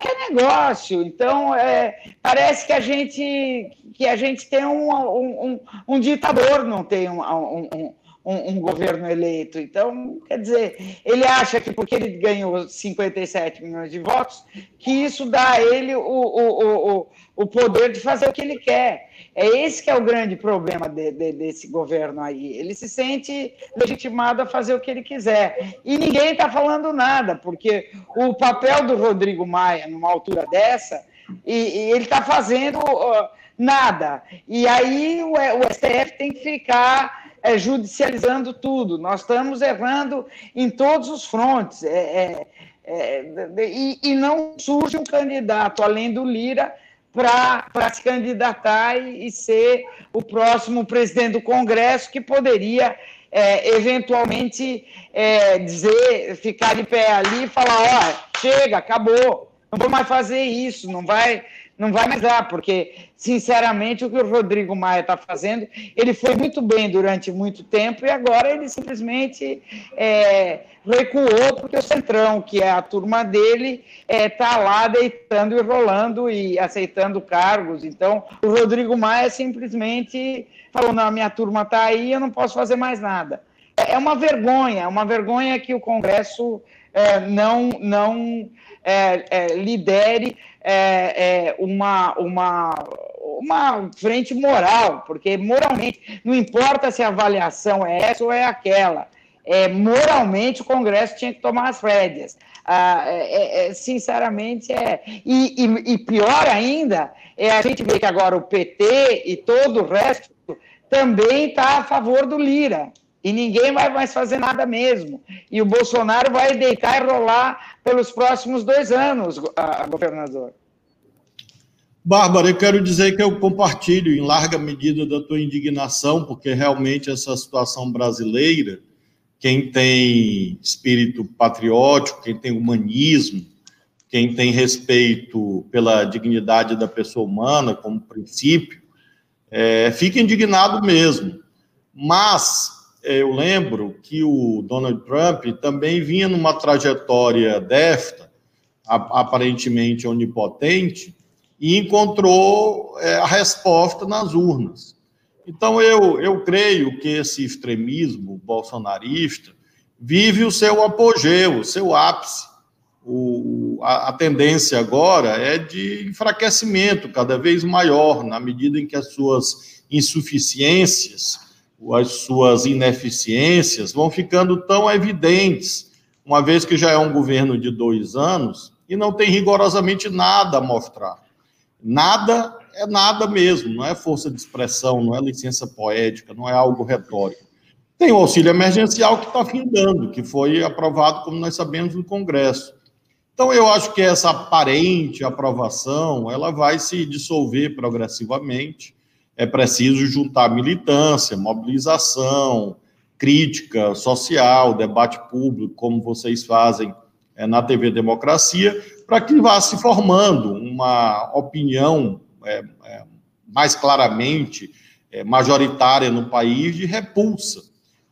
qualquer negócio. Então, é, parece que a gente que a gente tem um, um, um, um ditador, não tem um, um, um, governo eleito. Então, quer dizer, ele acha que porque ele ganhou 57 milhões de votos, que isso dá a ele o, o, o, o poder de fazer o que ele quer. É esse que é o grande problema de, de, desse governo aí. Ele se sente legitimado a fazer o que ele quiser. E ninguém está falando nada, porque o papel do Rodrigo Maia, numa altura dessa, e, e ele está fazendo uh, nada. E aí o, o STF tem que ficar é, judicializando tudo. Nós estamos errando em todos os frontes. É, é, é e, e, não surge um candidato, além do Lira, para se candidatar e, e, ser o próximo presidente do Congresso, que poderia é, eventualmente é, dizer, ficar de pé ali e falar: ó, chega, acabou, não vou mais fazer isso, não vai não vai mais dar, porque, sinceramente, o que o Rodrigo Maia está fazendo, ele foi muito bem durante muito tempo e agora ele simplesmente é, recuou, porque o Centrão, que é a turma dele, está é, tá lá deitando e rolando e aceitando cargos. Então, o Rodrigo Maia simplesmente falou: não, a minha turma está aí, eu não posso fazer mais nada. É uma vergonha, uma vergonha que o Congresso é, não, não é, é, lidere é, é, uma, uma, uma frente moral, porque moralmente não importa se a avaliação é essa ou é aquela. é, moralmente o Congresso tinha que tomar as rédeas. Ah, é, é, é sinceramente, é. E, e, e, pior ainda, é a gente ver que agora o PT e todo o resto também está a favor do Lira. E ninguém vai mais fazer nada mesmo. E o Bolsonaro vai deitar e rolar pelos próximos dois anos, governador. Bárbara, eu quero dizer que eu compartilho em larga medida da tua indignação, porque realmente essa situação brasileira, quem tem espírito patriótico, quem tem humanismo, quem tem respeito pela dignidade da pessoa humana como princípio, é, fica indignado mesmo. Mas eu lembro que o Donald Trump também vinha numa trajetória desta, aparentemente onipotente, e encontrou é, a resposta nas urnas. Então, eu, eu creio que esse extremismo bolsonarista vive o seu apogeu, o seu ápice. O, a, a tendência agora é de enfraquecimento cada vez maior, na medida em que as suas insuficiências, as suas ineficiências vão ficando tão evidentes, uma vez que já é um governo de dois anos e não tem rigorosamente nada a mostrar. Nada é nada mesmo, não é força de expressão, não é licença poética, não é algo retórico. Tem o auxílio emergencial que está findando, que foi aprovado, como nós sabemos, no Congresso. Então, eu acho que essa aparente aprovação, ela vai se dissolver progressivamente. É preciso juntar militância, mobilização, crítica social, debate público, como vocês fazem é, na TV Democracia, para que vá se formando uma opinião é, é, mais claramente majoritária no país de repulsa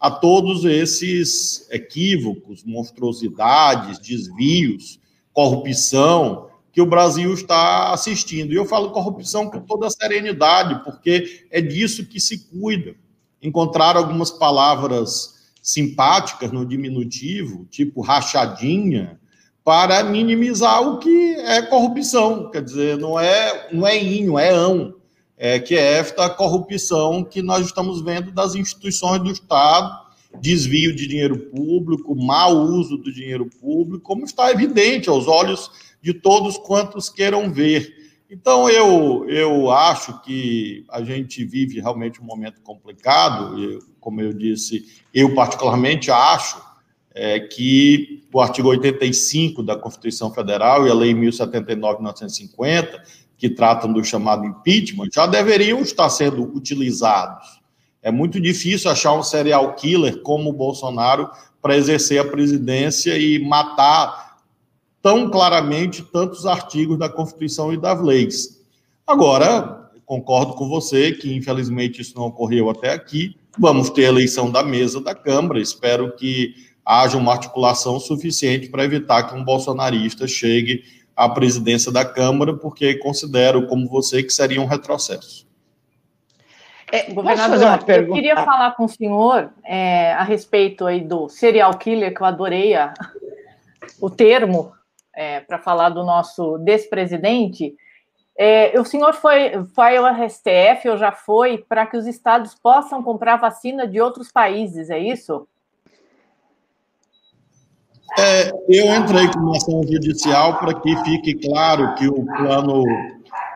a todos esses equívocos, monstruosidades, desvios, corrupção que o Brasil está assistindo. E eu falo corrupção com toda a serenidade, porque é disso que se cuida. Encontrar algumas palavras simpáticas no diminutivo, tipo rachadinha, para minimizar o que é corrupção. Quer dizer, não é, não é inho, é ão. É que é esta corrupção que nós estamos vendo das instituições do Estado, desvio de dinheiro público, mau uso do dinheiro público, como está evidente aos olhos de todos quantos queiram ver. Então, eu, eu acho que a gente vive realmente um momento complicado, como eu disse, eu particularmente acho é, que o artigo 85 da Constituição Federal e a Lei 1079-1950, que tratam do chamado impeachment, já deveriam estar sendo utilizados. É muito difícil achar um serial killer como o Bolsonaro para exercer a presidência e matar tão claramente tantos artigos da Constituição e das leis. Agora, concordo com você que, infelizmente, isso não ocorreu até aqui. Vamos ter a eleição da mesa da Câmara. Espero que haja uma articulação suficiente para evitar que um bolsonarista chegue à presidência da Câmara, porque considero, como você, que seria um retrocesso. É, governador, eu queria falar com o senhor é, a respeito aí do serial killer, que eu adorei a, o termo é, para falar do nosso despresidente. É, o senhor foi, foi ao STF ou já foi para que os estados possam comprar vacina de outros países, é isso? É, eu entrei com uma ação judicial para que fique claro que o plano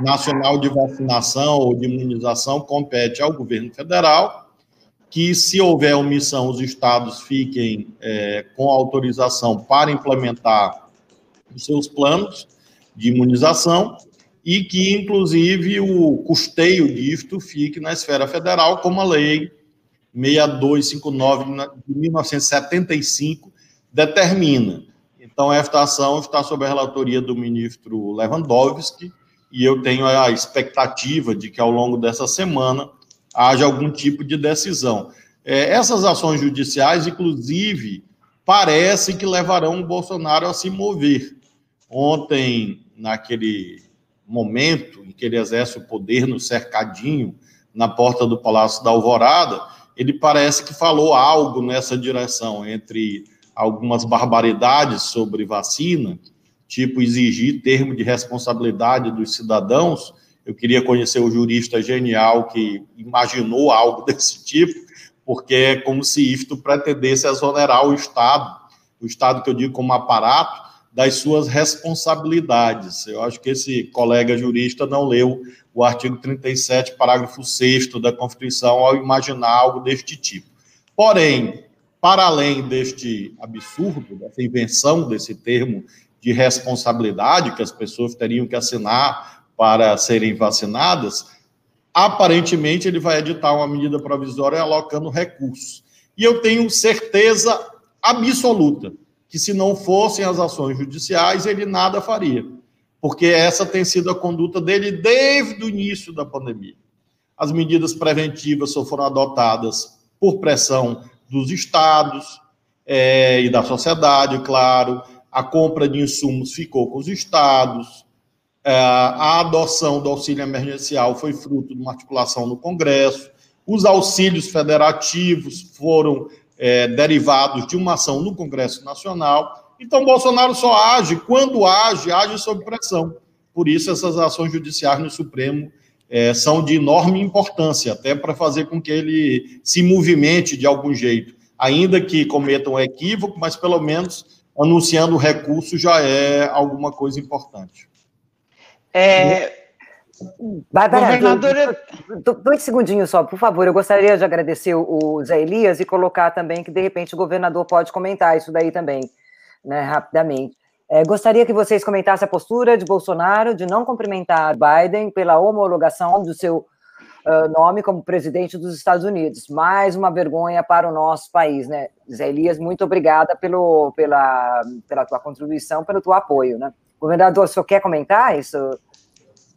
nacional de vacinação ou de imunização compete ao governo federal, que se houver omissão, os estados fiquem é, com autorização para implementar os seus planos de imunização e que, inclusive, o custeio disto fique na esfera federal, como a lei 6259 de 1975 determina. Então, esta ação está sob a relatoria do ministro Lewandowski, e eu tenho a expectativa de que ao longo dessa semana haja algum tipo de decisão. É, essas ações judiciais, inclusive, parecem que levarão o Bolsonaro a se mover. Ontem, naquele momento em que ele exerce o poder no cercadinho, na porta do Palácio da Alvorada, ele parece que falou algo nessa direção entre algumas barbaridades sobre vacina, tipo exigir termo de responsabilidade dos cidadãos. Eu queria conhecer o jurista genial que imaginou algo desse tipo, porque é como se isto pretendesse exonerar o Estado, o Estado que eu digo como aparato, das suas responsabilidades. Eu acho que esse colega jurista não leu o artigo 37, parágrafo 6 da Constituição, ao imaginar algo deste tipo. Porém, para além deste absurdo, dessa invenção desse termo de responsabilidade que as pessoas teriam que assinar para serem vacinadas, aparentemente ele vai editar uma medida provisória alocando recursos. E eu tenho certeza absoluta que se não fossem as ações judiciais, ele nada faria, porque essa tem sido a conduta dele desde o início da pandemia. As medidas preventivas só foram adotadas por pressão dos estados é, e da sociedade, claro. A compra de insumos ficou com os estados, é, a adoção do auxílio emergencial foi fruto de uma articulação no Congresso, os auxílios federativos foram é, derivados de uma ação no Congresso Nacional. Então, Bolsonaro só age, quando age, age sob pressão. Por isso, essas ações judiciais no Supremo é, são de enorme importância, até para fazer com que ele se movimente de algum jeito, ainda que cometa um equívoco, mas pelo menos anunciando o recurso já é alguma coisa importante. É, Bárbara, Governadora... dois segundinhos só, por favor. Eu gostaria de agradecer o Zé Elias e colocar também que, de repente, o governador pode comentar isso daí também, né, rapidamente. É, gostaria que vocês comentassem a postura de Bolsonaro de não cumprimentar Biden pela homologação do seu uh, nome como presidente dos Estados Unidos. Mais uma vergonha para o nosso país, né? Zé Elias, muito obrigada pelo, pela, pela tua contribuição, pelo teu apoio, né? Governador, o senhor quer comentar isso?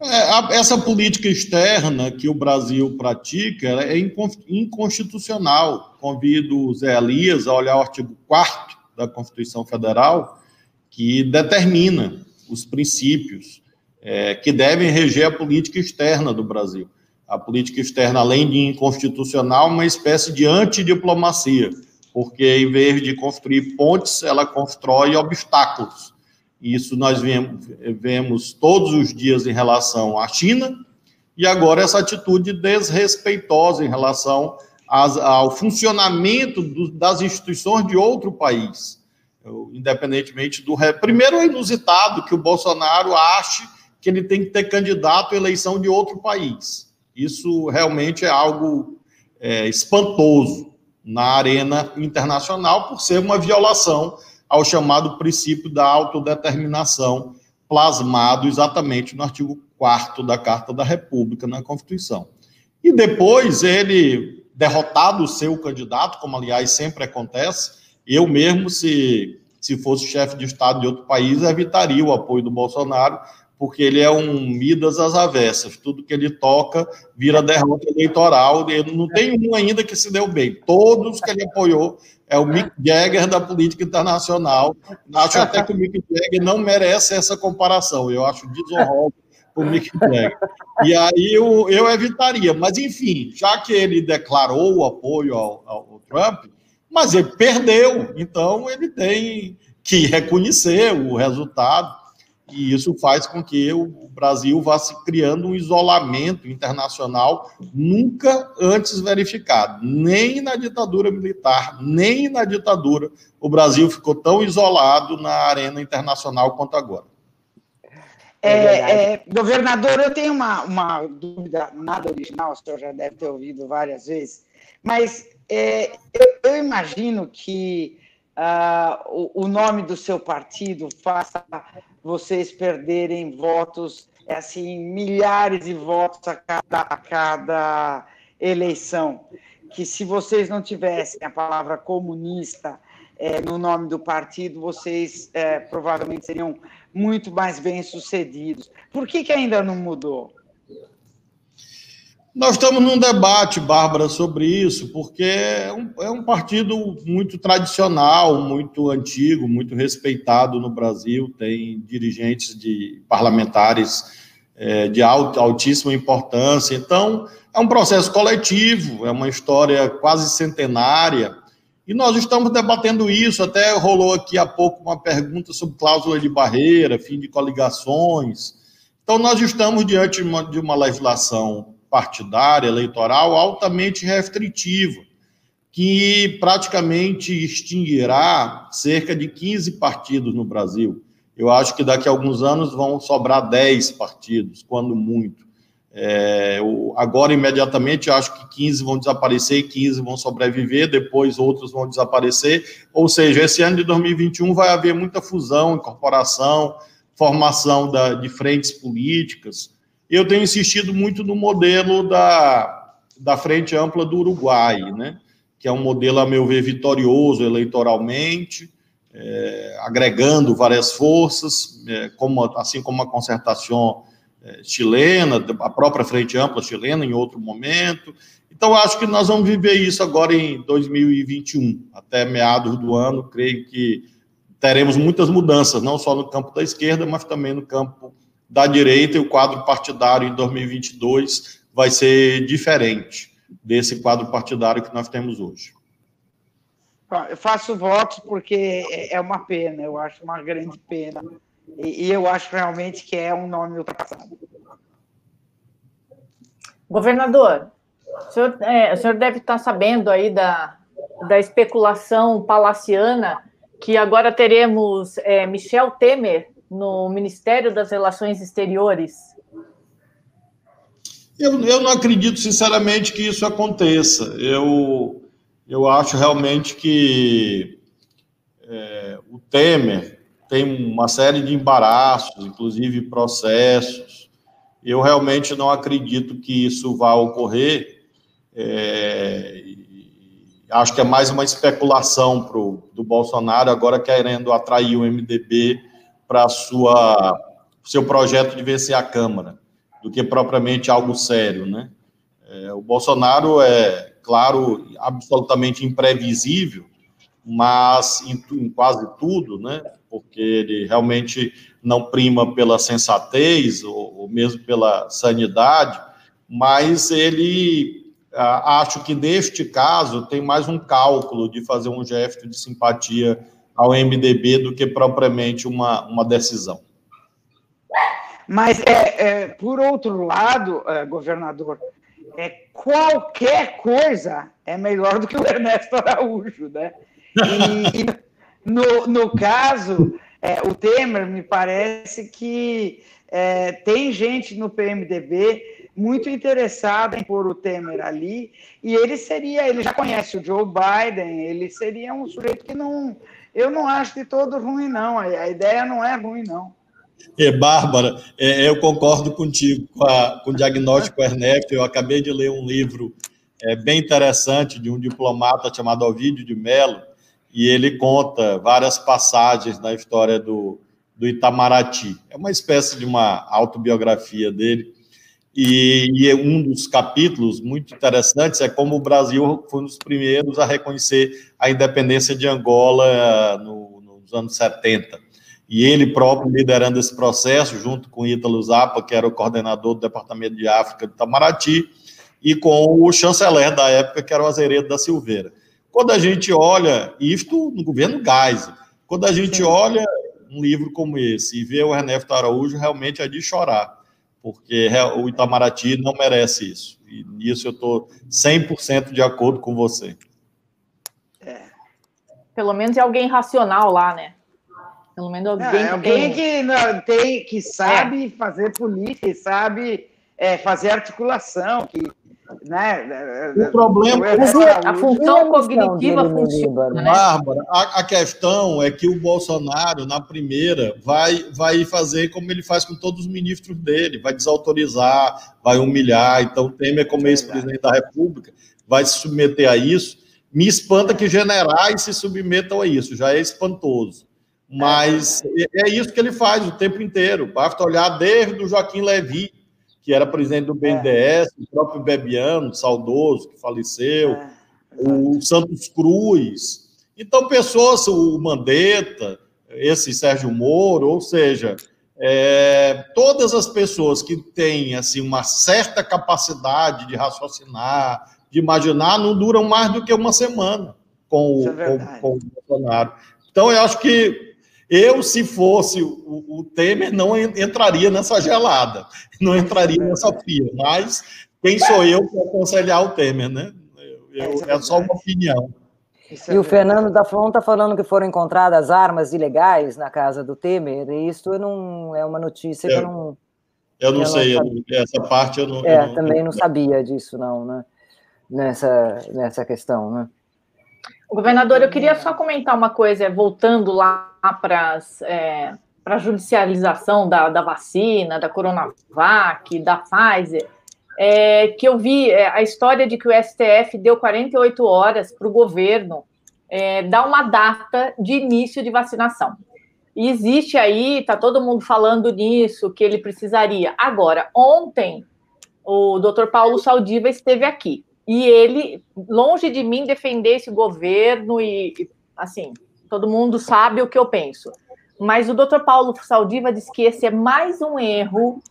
É, essa política externa que o Brasil pratica é inconstitucional. Convido o Zé Elias a olhar o artigo 4 da Constituição Federal, que determina os princípios é, que devem reger a política externa do Brasil. A política externa, além de inconstitucional, é uma espécie de antidiplomacia, porque em vez de construir pontes, ela constrói obstáculos isso nós vemos, todos os dias em relação à China, e agora essa atitude desrespeitosa em relação ao funcionamento das instituições de outro país. Independentemente do. Primeiro, é inusitado que o Bolsonaro ache que ele tem que ter candidato à eleição de outro país. Isso realmente é algo é, espantoso na arena internacional, por ser uma violação ao chamado princípio da autodeterminação, plasmado exatamente no artigo 4 da Carta da República, na Constituição. E depois ele, derrotado o seu candidato, como aliás sempre acontece, eu mesmo, se, se fosse chefe de Estado de outro país, evitaria o apoio do Bolsonaro, porque ele é um Midas às avessas. Tudo que ele toca vira derrota eleitoral. Ele não tem um ainda que se deu bem. Todos que ele apoiou é o Mick Jagger da política internacional. Acho até que o Mick Jagger não merece essa comparação. Eu acho desonroso o Mick Jagger. E aí eu, eu evitaria. Mas, enfim, já que ele declarou o apoio ao, ao Trump, mas ele perdeu. Então, ele tem que reconhecer o resultado e isso faz com que o Brasil vá se criando um isolamento internacional nunca antes verificado. Nem na ditadura militar, nem na ditadura, o Brasil ficou tão isolado na arena internacional quanto agora. É, é, governador, eu tenho uma, uma dúvida, nada original, o senhor já deve ter ouvido várias vezes, mas é, eu, eu imagino que uh, o, o, nome do seu partido faça vocês perderem votos, é assim, milhares de votos a cada, a cada eleição. Que se vocês não tivessem a palavra comunista é, no nome do partido, vocês é, provavelmente seriam muito mais bem-sucedidos. Por que, que ainda não mudou? Nós estamos num debate, Bárbara, sobre isso, porque é um, é um, partido muito tradicional, muito antigo, muito respeitado no Brasil, tem dirigentes de parlamentares é, de alt, altíssima importância. Então, é um processo coletivo, é uma história quase centenária, e nós estamos debatendo isso. Até rolou aqui há pouco uma pergunta sobre cláusula de barreira, fim de coligações. Então, nós estamos diante de uma, de uma legislação partidária, eleitoral, altamente restritiva. que praticamente extinguirá cerca de 15 partidos no Brasil. Eu acho que daqui a alguns anos vão sobrar 10 partidos, quando muito. É, agora, imediatamente, acho que 15 vão desaparecer e 15 vão sobreviver, depois outros vão desaparecer. Ou seja, esse ano de 2021 vai haver muita fusão, incorporação, formação da, de frentes políticas. Eu tenho insistido muito no modelo da, da Frente Ampla do Uruguai, né? que é um modelo, a meu ver, vitorioso eleitoralmente, é, agregando várias forças, é, como, assim como a concertação é, chilena, a própria Frente Ampla chilena em outro momento. Então, acho que nós vamos viver isso agora em 2021, até meados do ano, creio que teremos muitas mudanças, não só no campo da esquerda, mas também no campo da direita, e o quadro partidário em 2022 vai ser diferente desse quadro partidário que nós temos hoje. Eu faço votos porque é uma pena, eu acho uma grande pena. E, eu acho realmente que é um nome ultrapassado. Governador, o senhor, é, o senhor deve estar sabendo aí da, da especulação palaciana que agora teremos é, Michel Temer no Ministério das Relações Exteriores. Eu, eu não acredito, sinceramente, que isso aconteça. Eu, eu acho realmente que é, o Temer tem uma série de embaraços, inclusive processos. Eu realmente não acredito que isso vá ocorrer. É, acho que é mais uma especulação pro, do Bolsonaro agora querendo atrair o MDB para sua seu projeto de vencer a Câmara, do que propriamente algo sério, né? É, o Bolsonaro é, claro, absolutamente imprevisível, mas em, em, quase tudo, né? Porque ele realmente não prima pela sensatez ou, ou mesmo pela sanidade, mas ele acho que neste caso tem mais um cálculo de fazer um gesto de simpatia ao MDB do que propriamente uma, uma decisão. Mas, é, é por outro lado, é, governador, é, qualquer coisa é melhor do que o Ernesto Araújo, né? E, no, no caso, é, o Temer, me parece que é, tem gente no PMDB muito interessada em pôr o Temer ali, e ele seria, ele já conhece o Joe Biden, ele seria um sujeito que não, eu não acho de todo ruim, não, a ideia não é ruim, não. É, Bárbara, é, eu concordo contigo com, a, com o diagnóstico Ernesto. Eu acabei de ler um livro é, bem interessante de um diplomata chamado Ovidio de Mello, e ele conta várias passagens na história do, do Itamaraty. É uma espécie de uma autobiografia dele. E, e um dos capítulos muito interessantes é como o Brasil foi um dos primeiros a reconhecer a independência de Angola no, nos anos 70 e ele próprio liderando esse processo, junto com Ítalo Zappa, que era o coordenador do Departamento de África do Itamaraty, e com o chanceler da época, que era o Azeredo da Silveira. Quando a gente olha, isto no governo Geisel, quando a gente olha um livro como esse e vê o Ernesto Araújo, realmente é de chorar, porque o Itamaraty não merece isso. E nisso eu estou 100% de acordo com você. É. Pelo menos é alguém racional lá, né? Pelo menos alguém, é, alguém que, não, tem, que sabe é. fazer política, sabe é, fazer articulação, que né? O problema é a função cognitiva funciona. Né? Bárbara, a, a, questão é que o Bolsonaro, na primeira, vai, vai fazer como ele faz com todos os ministros dele, vai desautorizar, vai humilhar. Então, Temer, como ex-presidente da República, vai se submeter a isso. Me espanta que generais se submetam a isso, já é espantoso. Mas é, é isso que ele faz o tempo inteiro. Basta olhar desde o Joaquim Levi, que era presidente do BNDES, é. o próprio Bebiano, saudoso, que faleceu, é. o Santos Cruz. Então, pessoas, o Mandetta, esse Sérgio Moro, ou seja, é, todas as pessoas que têm assim, uma certa capacidade de raciocinar, de imaginar, não duram mais do que uma semana com, o, é com, com o Bolsonaro. Então, eu acho que eu, se fosse o, o Temer, não entraria nessa gelada, não entraria nessa fria. Mas quem sou eu para aconselhar o Temer, né? Eu, eu, é, é só uma opinião. Isso e é o Fernando da Flon está falando que foram encontradas armas ilegais na casa do Temer, e isso não é uma notícia que eu não. Eu não eu sei, não essa parte eu não. É, eu não, também não sabia disso, não, né? Nessa, nessa questão, né? Governador, eu queria só comentar uma coisa, voltando lá para é, a judicialização da, da vacina, da Coronavac, da Pfizer é, que eu vi é, a história de que o STF deu 48 horas para o governo é, dar uma data de início de vacinação. E existe aí, está todo mundo falando nisso, que ele precisaria. Agora, ontem, o doutor Paulo Saldiva esteve aqui. E ele, longe de mim, defender esse governo e, assim, todo mundo sabe o que eu penso. Mas o doutor Paulo Saldiva disse que esse é mais um erro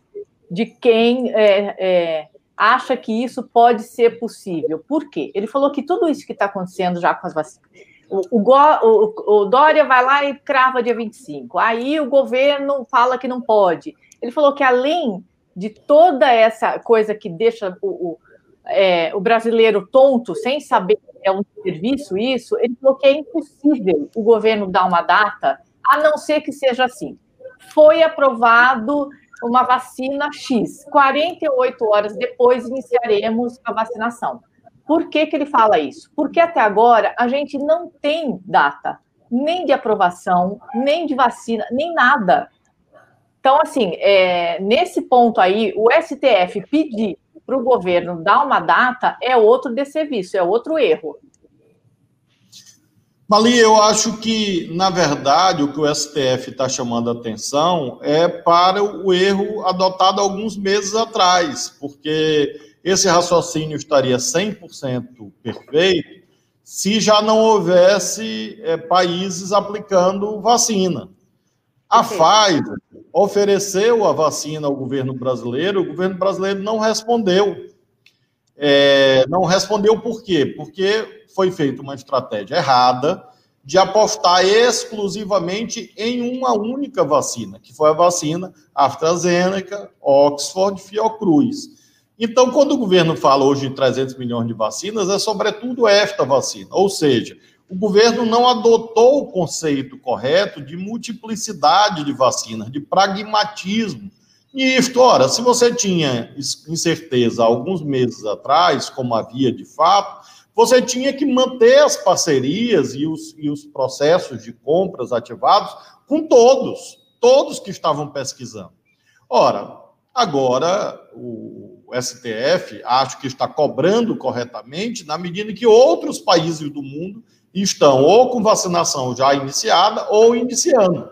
de quem é, é, acha que isso pode ser possível. Por quê? Ele falou que tudo isso que está acontecendo já com as vacinas. O, o, o, o, Dória vai lá e crava dia 25. Aí o governo fala que não pode. Ele falou que além de toda essa coisa que deixa o, é, o brasileiro tonto, sem saber que é um serviço isso, ele falou que é impossível o governo dar uma data, a não ser que seja assim. Foi aprovado uma vacina X. 48 horas depois iniciaremos a vacinação. Por que, que ele fala isso? Porque até agora a gente não tem data, nem de aprovação, nem de vacina, nem nada. Então, assim, é, nesse ponto aí, o STF pedir para o governo dar uma data é outro desserviço, é outro erro. Mali, eu acho que, na verdade, o que o STF está chamando a atenção é para o erro adotado alguns meses atrás, porque esse raciocínio estaria 100% perfeito se já não houvesse é, países aplicando vacina. A Pfizer ofereceu a vacina ao governo brasileiro, o governo brasileiro não respondeu. É, não respondeu por quê? Porque foi feita uma estratégia errada de apostar exclusivamente em uma única vacina, que foi a vacina AstraZeneca, Oxford, Fiocruz. Então, quando o governo fala hoje em 300 milhões de vacinas, é sobretudo esta vacina, ou seja, o governo não adotou o conceito correto de multiplicidade de vacinas, de pragmatismo. E isto, ora, se você tinha incerteza alguns meses atrás, como havia de fato, você tinha que manter as parcerias e os, e os processos de compras ativados com todos, todos que estavam pesquisando. Ora, agora o STF acho que está cobrando corretamente na medida que outros países do mundo estão ou com vacinação já iniciada ou iniciando.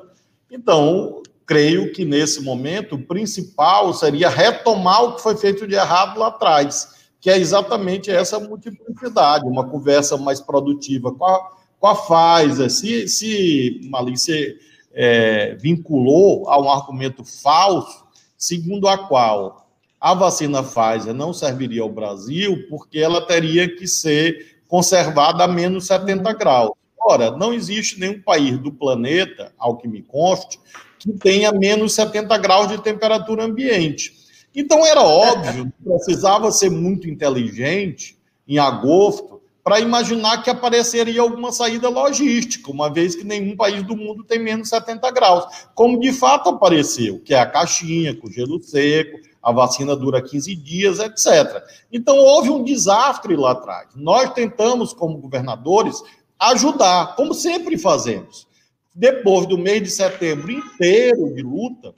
Então, creio que nesse momento o principal seria retomar o que foi feito de errado lá atrás que é exatamente essa multiplicidade, uma conversa mais produtiva com a, com a Pfizer. Se, se Malícia é, vinculou a um argumento falso, segundo a qual a vacina Pfizer não serviria ao Brasil porque ela teria que ser conservada a menos 70 graus. Ora, não existe nenhum país do planeta, ao que me conste, que tenha menos 70 graus de temperatura ambiente. Então era óbvio que precisava ser muito inteligente em agosto para imaginar que apareceria alguma saída logística, uma vez que nenhum país do mundo tem menos 70 graus, como de fato apareceu, que é a caixinha com gelo seco, a vacina dura 15 dias, etc. Então houve um desastre lá atrás. Nós tentamos, como governadores, ajudar, como sempre fazemos. Depois do mês de setembro inteiro de luta,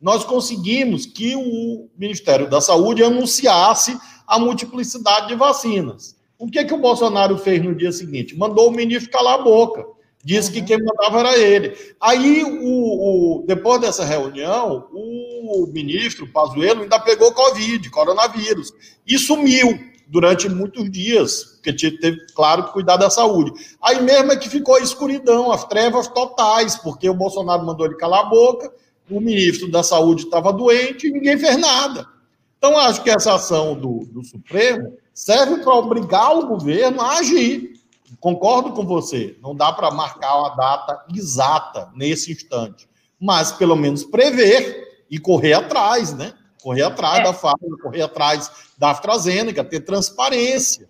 nós conseguimos que o Ministério da Saúde anunciasse a multiplicidade de vacinas. O que, é que o Bolsonaro fez no dia seguinte? Mandou o ministro calar a boca. Disse que quem mandava era ele. Aí, o, o, depois dessa reunião, o ministro Pazuello ainda pegou Covid, coronavírus, e sumiu durante muitos dias, porque teve, claro, que cuidar da saúde. Aí mesmo é que ficou a escuridão, as trevas totais, porque o Bolsonaro mandou ele calar a boca, o ministro da Saúde estava doente e ninguém fez nada. Então, acho que essa ação do, do Supremo serve para obrigar o governo a agir. Concordo com você, não dá para marcar uma data exata nesse instante, mas pelo menos prever e correr atrás, né? Correr atrás é. da Pfizer, correr atrás da AstraZeneca, ter transparência.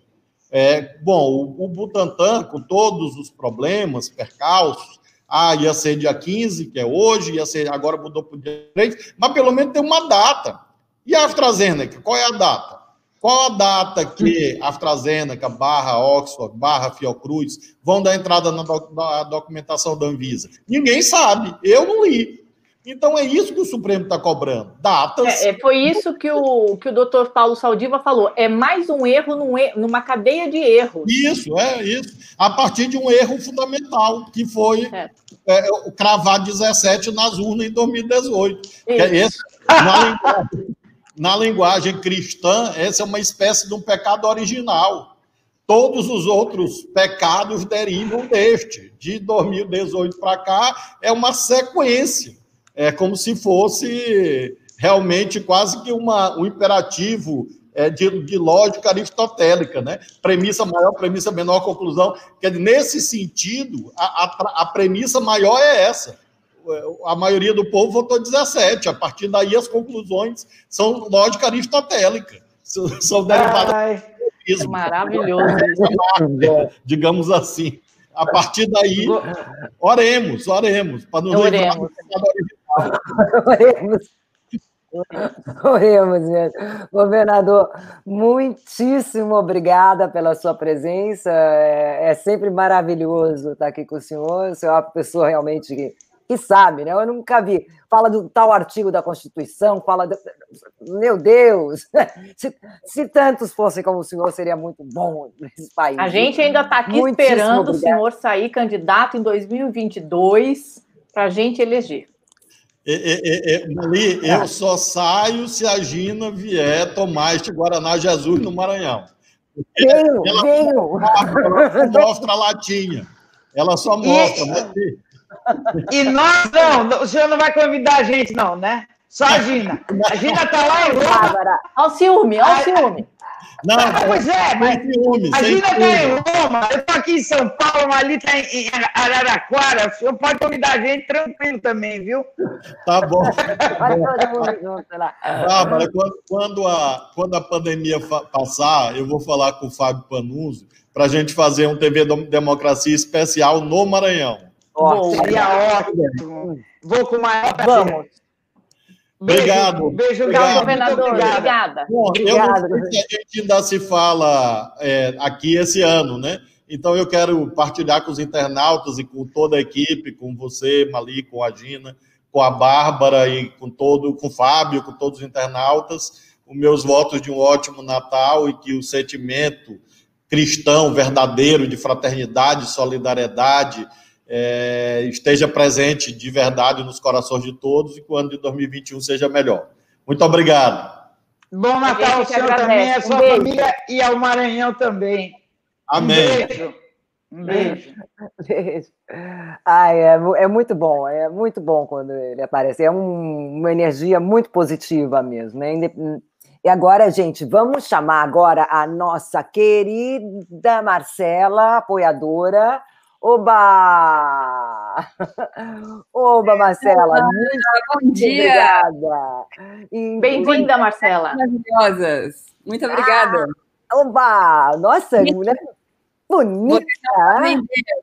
É, bom, o, o Butantan, com todos os problemas, percalços, ah, ia ser dia 15, que é hoje, ia ser, agora mudou para o dia 3, mas pelo menos tem uma data. E a AstraZeneca, qual é a data? Qual a data que a AstraZeneca, barra Oxford, barra Fiocruz, vão dar entrada na, doc, na documentação da Anvisa? Ninguém sabe, eu não li. Então é isso que o Supremo está cobrando. Datas. É, é, foi isso que o, que o doutor Paulo Saldiva falou. É mais um erro num, numa cadeia de erros. Isso, é isso. A partir de um erro fundamental, que foi é. É, cravar 17 nas urnas em 2018. É esse, na, linguagem, cristã, essa é uma espécie de um pecado original. Todos os outros pecados derivam deste. De 2018 para cá, é uma sequência é como se fosse realmente quase que uma, um imperativo é, de, de, lógica aristotélica, né? Premissa maior, premissa menor, conclusão. Quer dizer, nesse sentido, a, a, a premissa maior é essa. A maioria do povo votou 17. A partir daí, as conclusões são lógica aristotélica. São derivadas Ai, do é maravilhoso. Digamos assim. A partir daí, oremos, oremos, para nos oremos. Oremos. Oremos mesmo. Governador, muitíssimo obrigada pela sua presença. É, é, sempre maravilhoso estar aqui com o senhor. O senhor é uma pessoa realmente que, que sabe, né? Eu nunca vi. Fala do tal artigo da Constituição, fala. De... Meu Deus! Se, se, tantos fossem como o senhor, seria muito bom nesse país. A gente ainda está aqui muitíssimo esperando obrigado. o senhor sair candidato em 2022 para a gente eleger. É, é, é, ali, eu só saio se a Gina vier tomar este Guaraná Jesus no Maranhão. Venho, ela, venho. Ela mostra a latinha. Ela só mostra. E, né? E nós não, o senhor não vai convidar a gente, não, né? Só a Gina. A Gina está lá em Roma. Olha o ciúme, olha o ciúme. Não, pois é, mas ciúme, a Gina está em Roma, eu estou aqui em São Paulo, ali está em Araraquara. O senhor pode convidar a gente tranquilo também, viu? Tá bom. ah, mas quando, quando, a, quando a pandemia passar, eu vou falar com o Fábio Panunzio para a gente fazer um TV Democracia especial no Maranhão. Oh, seria ótimo. Vou com o maior Vamos. Obrigado. Beijo, obrigado. governador. Obrigada. Bom, eu não sei se a gente ainda se fala é, aqui esse ano, né? Então eu quero partilhar com os internautas e com toda a equipe, com você, Mali, com a Gina, com a Bárbara e com todo, com o Fábio, com todos os internautas, os meus votos de um ótimo Natal e que o sentimento cristão verdadeiro de fraternidade, solidariedade, é, esteja presente de verdade nos corações de todos e que o ano de 2021 seja melhor. Muito obrigado. Bom Natal ao senhor também, a sua um família e ao Maranhão também. Amém. Um beijo. Um beijo. beijo. Ai, é, é, muito bom, é muito bom quando ele aparece. É um, uma energia muito positiva mesmo. Né? E agora, gente, vamos chamar agora a nossa querida Marcela, apoiadora, Oba! Oba, Marcela! bom dia! Bem-vinda, Marcela! Maravilhosas! Muito obrigada! Ah, oba! Nossa, mulher bonita!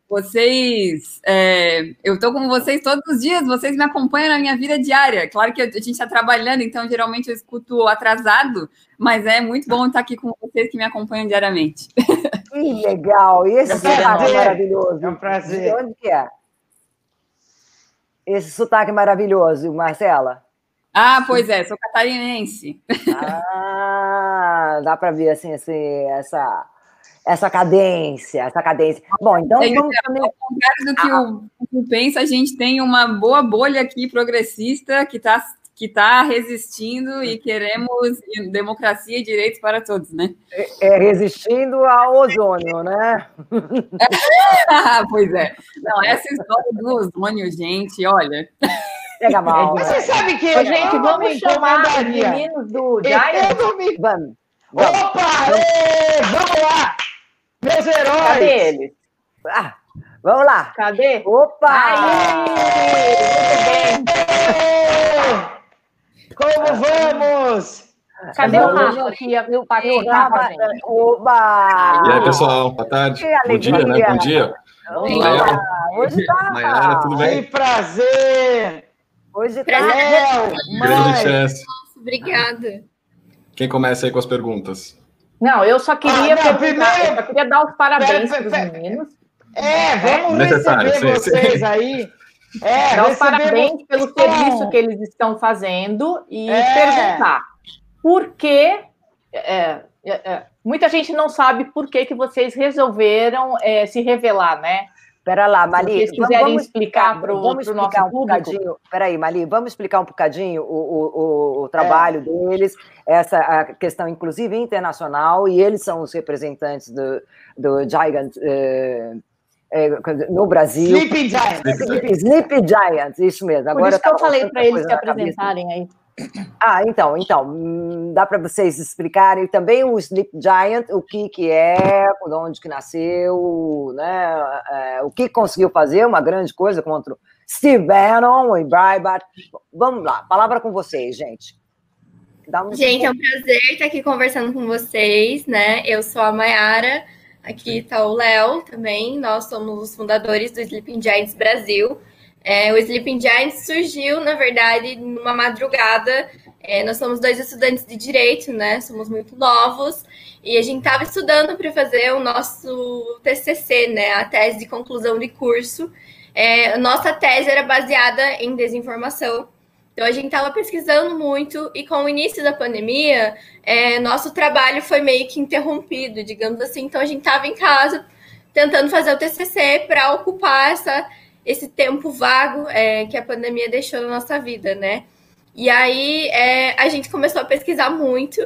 Vocês, é, eu estou com vocês todos os dias, vocês me acompanham na minha vida diária. Claro que a gente está trabalhando, então geralmente eu escuto atrasado, mas é muito bom estar aqui com vocês que me acompanham diariamente. Que legal! E esse é sotaque maravilhoso? É um prazer. De onde que é? Esse sotaque maravilhoso, Marcela? Ah, pois é, sou catarinense. Ah, dá para ver assim, assim, essa essa cadência, essa cadência. Bom, então é, vamos também... Ao contrário do que ah. o, o pensa, a gente tem uma boa bolha aqui progressista que está que está resistindo e queremos democracia e direitos para todos, né? É, é resistindo ao ozônio, né? pois é. Não, essa história do ozônio, gente, olha. Pega mal. Você sabe que. Ô, gente, vamos chamar os meninos do Giants. Vamos. Opa! Ê, vamos lá! Meus heróis! Cadê eles? Ah, vamos lá! Cadê? Opa! Aí! Muito bem! Como vamos? Cadê o Rafa aqui? O Rafa, Oba! E aí, pessoal, boa tarde. Bom dia, né? Bom dia. Olá, hoje tá. Mayara, tudo bem? Que prazer! Hoje tá. Léo, Grande chance. Obrigada. Quem começa aí com as perguntas? Não, eu só queria Ah, não, primeiro- eu só queria dar os parabéns Pera, para pera, os meninos. É, vamos Necessário, receber sim, vocês sim. aí. É, Dar os parabéns vocês pelo serviço que eles estão fazendo e É. perguntar por que. é, é, é, muita gente não sabe por que, que vocês resolveram é, se revelar, né? Pera lá, Se Mali. vocês vamos- quiserem vamos explicar pro explicar nosso um público. Peraí, Mali, vamos explicar um bocadinho o, o, o, o trabalho deles, essa a questão, inclusive, internacional, e eles são os representantes do, do Gigant eh, eh, no Brasil. Sleeping Giants. Sleepy, Sleepy Giants, isso mesmo. Por Agora isso que eu falei para eles se cabeça. apresentarem aí. Ah, então, então, hum, dá para vocês explicarem também o Sleep Giant, o que que é, de onde que nasceu, né, é, o que conseguiu fazer, uma grande coisa contra o Steve Bannon e Breitbart. Vamos lá, palavra com vocês, gente. Dá um... Gente, é um prazer estar aqui conversando com vocês, né? Eu sou a Mayara, aqui está o Léo também. Nós somos os fundadores do Sleeping Giants Brasil. É, o Sleeping Giants surgiu, na verdade, numa madrugada. É, nós somos dois estudantes de direito, né? Somos muito novos e a gente estava estudando para fazer o nosso TCC, né? A tese de conclusão de curso. É, nossa tese era baseada em desinformação. Então a gente estava pesquisando muito e com o início da pandemia, é, nosso trabalho foi meio que interrompido, digamos assim. Então a gente estava em casa tentando fazer o TCC para ocupar essa, esse tempo vago é, que a pandemia deixou na nossa vida, né? E aí é, a gente começou a pesquisar muito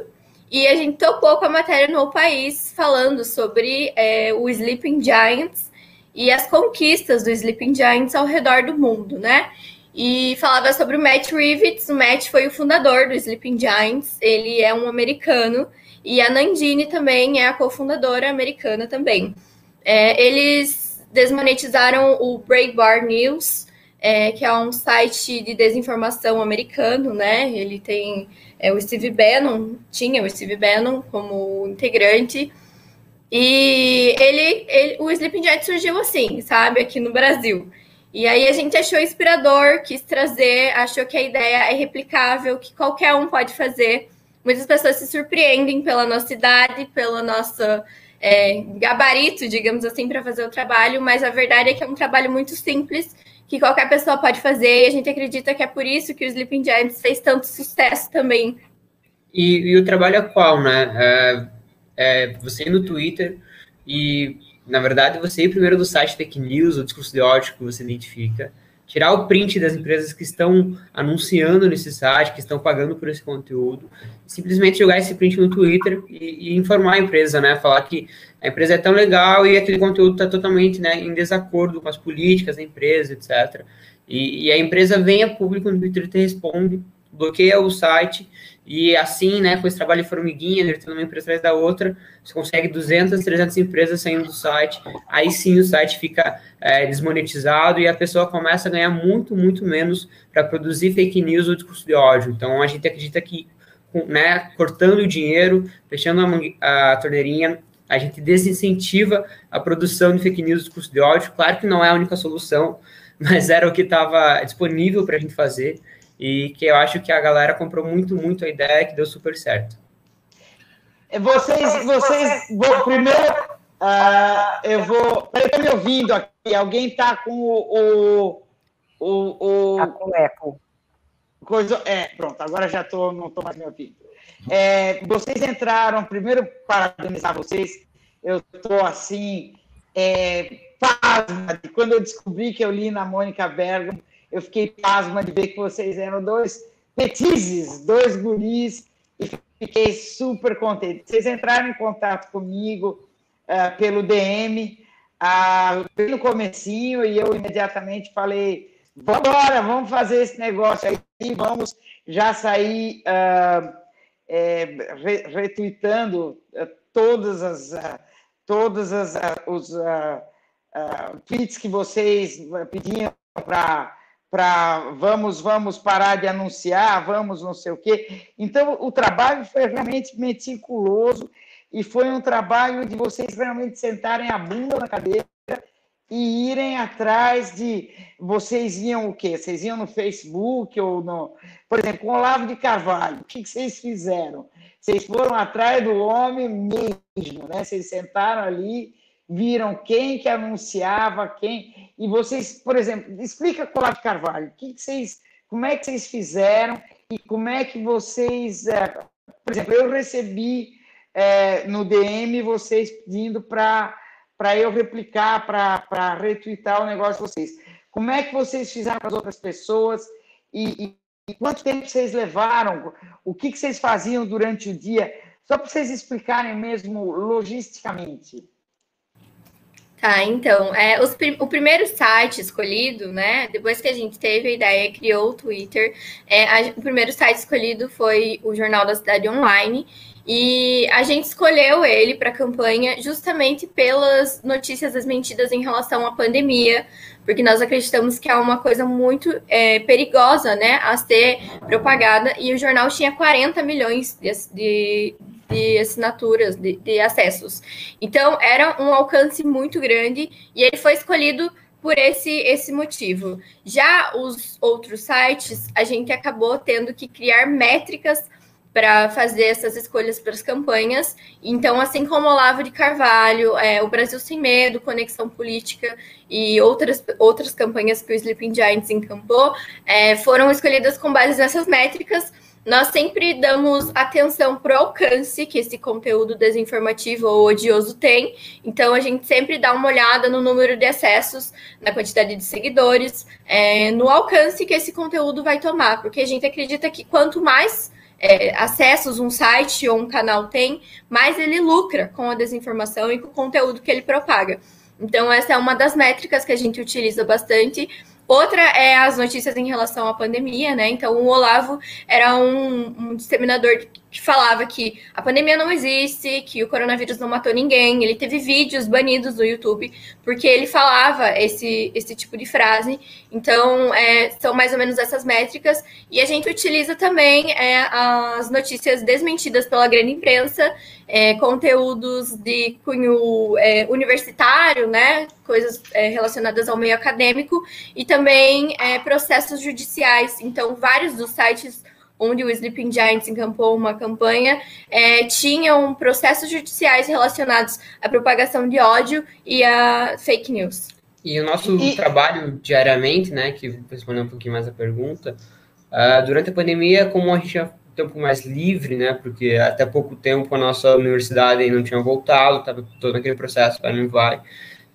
e a gente topou com a matéria no País falando sobre é, o Sleeping Giants e as conquistas do Sleeping Giants ao redor do mundo, né? E falava sobre o Matt Rivets. O Matt foi o fundador do Sleeping Giants. Ele é um americano. E a Nandine também é a cofundadora americana também. É, eles desmonetizaram o Breitbart News, é, que é um site de desinformação americano, né? Ele tem é, o Steve Bannon, tinha o Steve Bannon como integrante. E ele, ele o Sleeping Giant surgiu assim, sabe, aqui no Brasil. E aí a gente achou inspirador, quis trazer, achou que a ideia é replicável, que qualquer um pode fazer. Muitas pessoas se surpreendem pela nossa idade, pelo nosso é, gabarito, digamos assim, para fazer o trabalho, mas a verdade é que é um trabalho muito simples, que qualquer pessoa pode fazer, e a gente acredita que é por isso que o Sleeping Giants fez tanto sucesso também. E, e o trabalho é qual, né? É, é você no Twitter e na verdade, você ir primeiro do site fake news, o discurso de ódio que você identifica, tirar o print das empresas que estão anunciando nesse site, que estão pagando por esse conteúdo, simplesmente jogar esse print no Twitter e, e informar a empresa, né? Falar que a empresa é tão legal e aquele conteúdo está totalmente né, em desacordo com as políticas da empresa, etc. E, e a empresa vem a público no Twitter te responde, bloqueia o site e assim, né, com esse trabalho de formiguinha, alertando uma empresa atrás da outra, você consegue 200, 300 empresas saindo do site, aí sim o site fica é, desmonetizado e a pessoa começa a ganhar muito, muito menos para produzir fake news ou discurso de ódio. Então, a gente acredita que, né, cortando o dinheiro, fechando a, a torneirinha, a gente desincentiva a produção de fake news e discurso de ódio. Claro que não é a única solução, mas era o que estava disponível para a gente fazer e que eu acho que a galera comprou muito, muito a ideia que deu super certo. Vocês, vocês, vou, primeiro, uh, eu vou, peraí, tá me ouvindo aqui, alguém tá com o, o, o, tá com eco. Coisa, é, pronto, agora já tô, não tô mais me ouvindo. É, vocês entraram, primeiro, parabenizar vocês, eu tô assim, é, pasma, quando eu descobri que eu li na Mônica Bergamo, eu fiquei pasma de ver que vocês eram dois petizes, dois guris, e fiquei super contente. Vocês entraram em contato comigo uh, pelo DM, uh, no comecinho, e eu imediatamente falei, vamos vamos fazer esse negócio aí, vamos já sair uh, é, re retweetando todas as, todas as os tweets que vocês pediam para para vamos vamos parar de anunciar, vamos não sei o quê. Então o trabalho foi realmente meticuloso e foi um trabalho de vocês realmente sentarem a bunda na cadeira e irem atrás de vocês iam o quê? Vocês iam no Facebook ou no, por exemplo, com o Olavo de Carvalho, o que vocês fizeram? Vocês foram atrás do homem mesmo, né? Vocês sentaram ali viram quem que anunciava quem e vocês, por exemplo, explica com o Carvalho, o que vocês, como é que vocês fizeram e como é que vocês, é, por exemplo, eu recebi é, no DM vocês pedindo para para eu replicar, para retweetar o negócio de vocês. Como é que vocês fizeram com as outras pessoas e, e quanto tempo vocês levaram? O que, que vocês faziam durante o dia? Só para vocês explicarem mesmo logisticamente. Tá, então, é, os, o primeiro site escolhido, né? Depois que a gente teve a ideia, criou o Twitter. É, a, o primeiro site escolhido foi o Jornal da Cidade Online. E a gente escolheu ele para a campanha justamente pelas notícias desmentidas em relação à pandemia, porque nós acreditamos que é uma coisa muito é, perigosa, né, a ser propagada. E o jornal tinha 40 milhões de, de de assinaturas, de, de acessos. Então, era um alcance muito grande e ele foi escolhido por esse, esse motivo. Já os outros sites, a gente acabou tendo que criar métricas para fazer essas escolhas para as campanhas. Então, assim como Olavo de Carvalho, é, o Brasil Sem Medo, Conexão Política e outras, outras campanhas que o Sleeping Giants encampou, é, foram escolhidas com base nessas métricas nós sempre damos atenção para o alcance que esse conteúdo desinformativo ou odioso tem. Então, a gente sempre dá uma olhada no número de acessos, na quantidade de seguidores, é, no alcance que esse conteúdo vai tomar, porque a gente acredita que quanto mais é, acessos um site ou um canal tem, mais ele lucra com a desinformação e com o conteúdo que ele propaga. Então, essa é uma das métricas que a gente utiliza bastante Outra é as notícias em relação à pandemia, né? Então, o Olavo era um, um disseminador que falava que a pandemia não existe, que o coronavírus não matou ninguém. Ele teve vídeos banidos no YouTube porque ele falava esse, esse tipo de frase. Então, é, são mais ou menos essas métricas. E a gente utiliza também é, as notícias desmentidas pela grande imprensa é, conteúdos de cunho é, universitário, né, coisas é, relacionadas ao meio acadêmico, e também é, processos judiciais. Então, vários dos sites onde o Sleeping Giants encampou uma campanha, é, tinham processos judiciais relacionados à propagação de ódio e a fake news. E o nosso e... trabalho diariamente, né, que respondendo um pouquinho mais a pergunta, uh, durante a pandemia, como a gente já tempo mais livre, né? Porque até pouco tempo a nossa universidade não tinha voltado, estava todo aquele processo para não vai.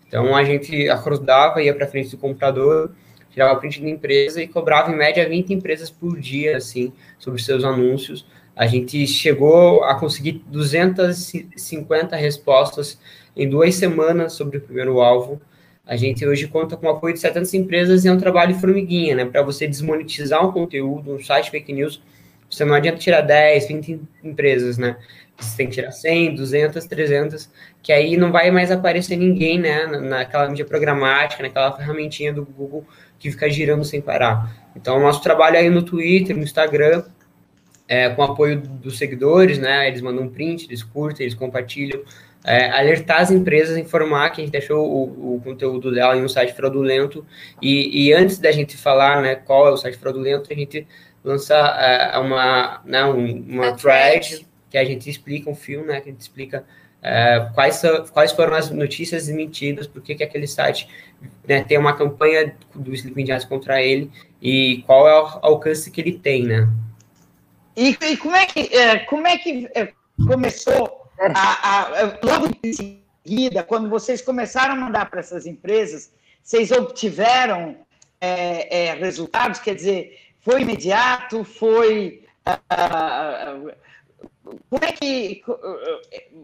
Então a gente acordava, ia para frente do computador, tirava print da empresa e cobrava em média 20 empresas por dia, assim, sobre seus anúncios. A gente chegou a conseguir 250 respostas em duas semanas sobre o primeiro alvo. A gente hoje conta com o apoio de 700 empresas e é um trabalho formiguinha, né? Para você desmonetizar um conteúdo, um site fake news, você não adianta tirar 10, 20 empresas, né? Você tem que tirar 100, 200, 300, que aí não vai mais aparecer ninguém, né? Naquela mídia programática, naquela ferramentinha do Google que fica girando sem parar. Então, o nosso trabalho aí no Twitter, no Instagram, é, com apoio dos seguidores, né? Eles mandam um print, eles curtem, eles compartilham. É, alertar as empresas, informar que a gente deixou o, o conteúdo dela em um site fraudulento. E, e, antes da gente falar né, qual é o site fraudulento, a gente lança uh, uma, né, uma thread que a gente explica um filme, né, que a gente explica uh, quais, são, quais foram as notícias mentiras, por que, que aquele site né, tem uma campanha do Sleeping Giants contra ele e qual é o alcance que ele tem, né? E, e como é que, é, como é que é, começou a, a, logo em seguida, quando vocês começaram a mandar para essas empresas, vocês obtiveram é, é, resultados? Quer dizer, foi imediato? Foi. Uh, como é que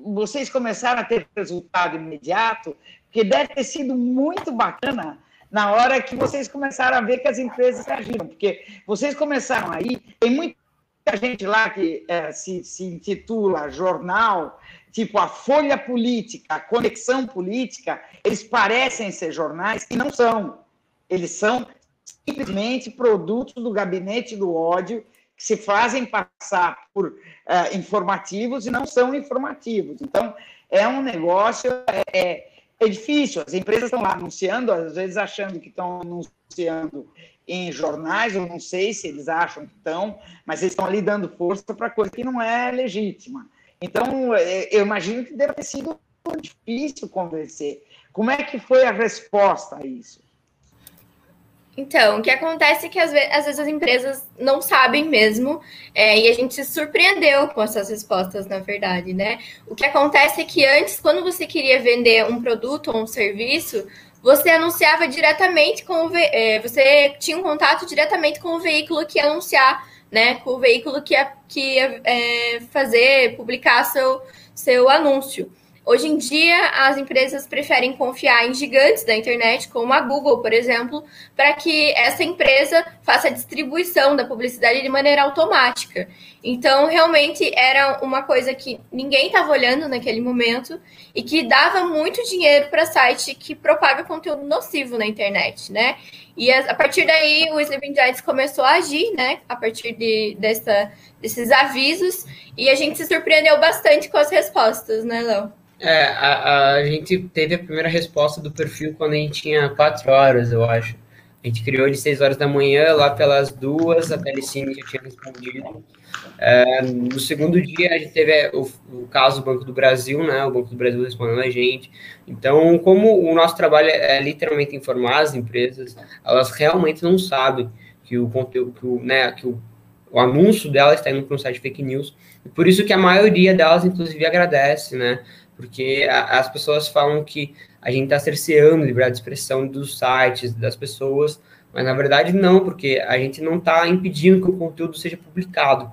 vocês começaram a ter resultado imediato? Porque deve ter sido muito bacana na hora que vocês começaram a ver que as empresas agiram. Porque vocês começaram aí, tem muita gente lá que é, se, se intitula jornal, tipo a Folha Política, a Conexão Política, eles parecem ser jornais e não são. Eles são simplesmente produtos do gabinete do ódio que se fazem passar por uh, informativos e não são informativos. Então, é um negócio, é, é, é difícil. As empresas estão lá anunciando, às vezes achando que estão anunciando em jornais, eu não sei se eles acham que estão, mas eles estão ali dando força para coisa que não é legítima. Então, é, eu imagino que deve ter sido difícil convencer. Como é que foi a resposta a isso? Então, o que acontece é que às vezes, às vezes as empresas não sabem mesmo, é, e a gente se surpreendeu com essas respostas, na verdade, né? O que acontece é que antes, quando você queria vender um produto ou um serviço, você anunciava diretamente com o é, você tinha um contato diretamente com o veículo que ia anunciar, né? Com o veículo que ia, que ia é, fazer, publicar seu, seu anúncio. Hoje em dia, as empresas preferem confiar em gigantes da internet, como a Google, por exemplo, para que essa empresa faça a distribuição da publicidade de maneira automática. Então, realmente era uma coisa que ninguém estava olhando naquele momento e que dava muito dinheiro para site que propaga conteúdo nocivo na internet, né? E a, partir daí, o Sleeping Giants começou a agir, né? A partir de, dessa, desses avisos, e a gente se surpreendeu bastante com as respostas, né, Léo? É, a, a gente teve a primeira resposta do perfil quando a gente tinha quatro horas, eu acho. A gente criou de 6 horas da manhã, lá pelas duas, a Telecine já tinha respondido. É, no segundo dia, a gente teve o, o, caso do Banco do Brasil, né? O Banco do Brasil respondendo a gente. Então, como o nosso trabalho é, é literalmente informar as empresas, elas realmente não sabem que o conteúdo, que o, né, que o, o anúncio dela está indo para um site fake news. E por isso que a maioria delas, inclusive, agradece, né? Porque a, as pessoas falam que a gente está cerceando a liberdade de expressão dos sites, das pessoas, mas na verdade não, porque a gente não está impedindo que o conteúdo seja publicado.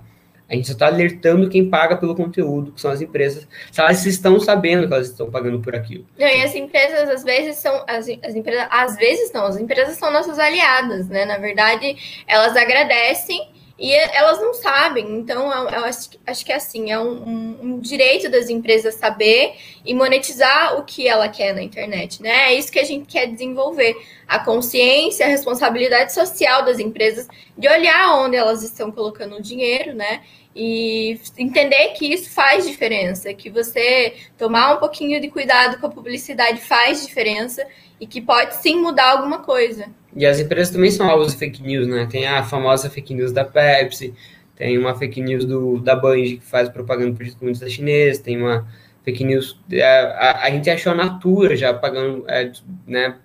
A gente só está alertando quem paga pelo conteúdo, que são as empresas, se elas estão sabendo que elas estão pagando por aquilo. Não, e as empresas, às vezes, são. As, as empresas, às vezes não, as empresas são nossas aliadas, né? Na verdade, elas agradecem e elas não sabem, então eu acho, acho que é assim, é um, um, direito das empresas saber e monetizar o que ela quer na internet, né? É isso que a gente quer desenvolver, a consciência, a responsabilidade social das empresas de olhar onde elas estão colocando o dinheiro, né? E entender que isso faz diferença, que você tomar um pouquinho de cuidado com a publicidade faz diferença e que pode sim mudar alguma coisa. E as empresas também são alvos de fake news, né? Tem a famosa fake news da Pepsi, tem uma fake news do, da Band que faz propaganda para os comunistas chineses, tem uma fake news. A, é, a, a gente achou a Natura já pagando, é, né,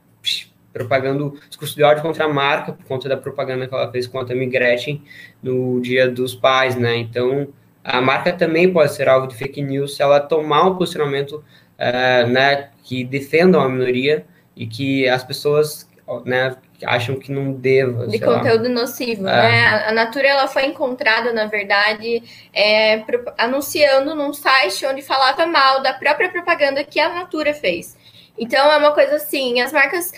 propagando discurso de ódio contra a marca por conta da propaganda que ela fez contra a Migretin no Dia dos Pais, né? Então, a marca também pode ser alvo de fake news se ela tomar um posicionamento é, né, que defenda uma minoria e que as pessoas né, acham que não deva. De conteúdo lá. nocivo, é. né? A Natura ela foi encontrada, na verdade, é, anunciando num site onde falava mal da própria propaganda que a Natura fez. Então é uma coisa assim, as marcas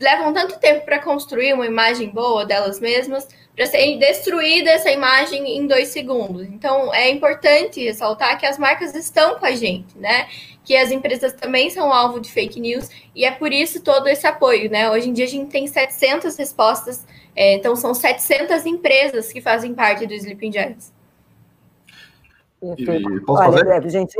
levam tanto tempo para construir uma imagem boa delas mesmas, para ser destruída essa imagem em dois segundos. Então é importante ressaltar que as marcas estão com a gente, né? que as empresas também são alvo de fake news e é por isso todo esse apoio, né? Hoje em dia a gente tem 700 respostas, é, então são 700 empresas que fazem parte do Sleeping Giants. Olha, fazer? É, gente,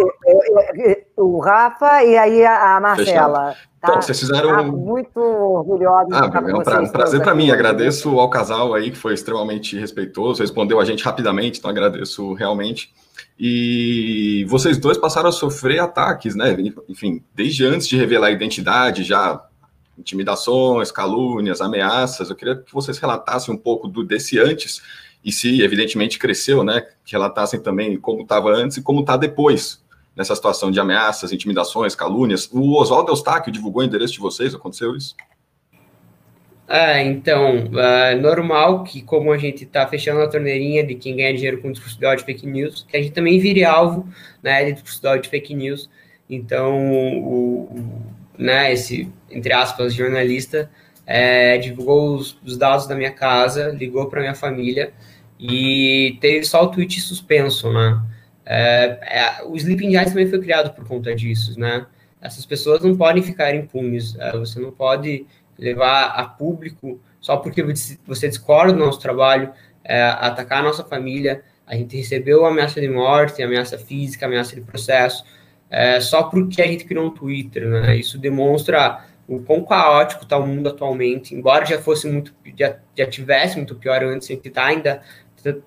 o Rafa e aí a Marcela. Tá, então, vocês fizeram. Tá muito orgulhosa. Ah, é um pra, prazer para mim. Agradeço ao casal aí, que foi extremamente respeitoso, respondeu a gente rapidamente, então agradeço realmente. E vocês dois passaram a sofrer ataques, né? Enfim, desde antes de revelar a identidade, já intimidações, calúnias, ameaças. Eu queria que vocês relatassem um pouco do desse antes e se evidentemente cresceu, né? Que relatassem também como estava antes e como está depois nessa situação de ameaças, intimidações, calúnias. O Oswaldo Eustáquio divulgou o endereço de vocês, aconteceu isso? Ah, então, é normal que, como a gente está fechando a torneirinha de quem ganha dinheiro com discurso de fake news, que a gente também vire alvo né, de discurso de fake news. Então, o né, esse, entre aspas, jornalista é, divulgou os, os, dados da minha casa, ligou para minha família e teve só o tweet suspenso, né? É, é, o Sleeping Giants também foi criado por conta disso, né? Essas pessoas não podem ficar impunes, é, você não pode levar a público só porque você discorda do nosso trabalho, é, atacar a nossa família. A gente recebeu ameaça de morte, ameaça física, ameaça de processo, é, só porque a gente criou um Twitter, né? Isso demonstra o quão caótico está o mundo atualmente, embora já fosse muito, já, já tivesse muito pior antes, a gente está ainda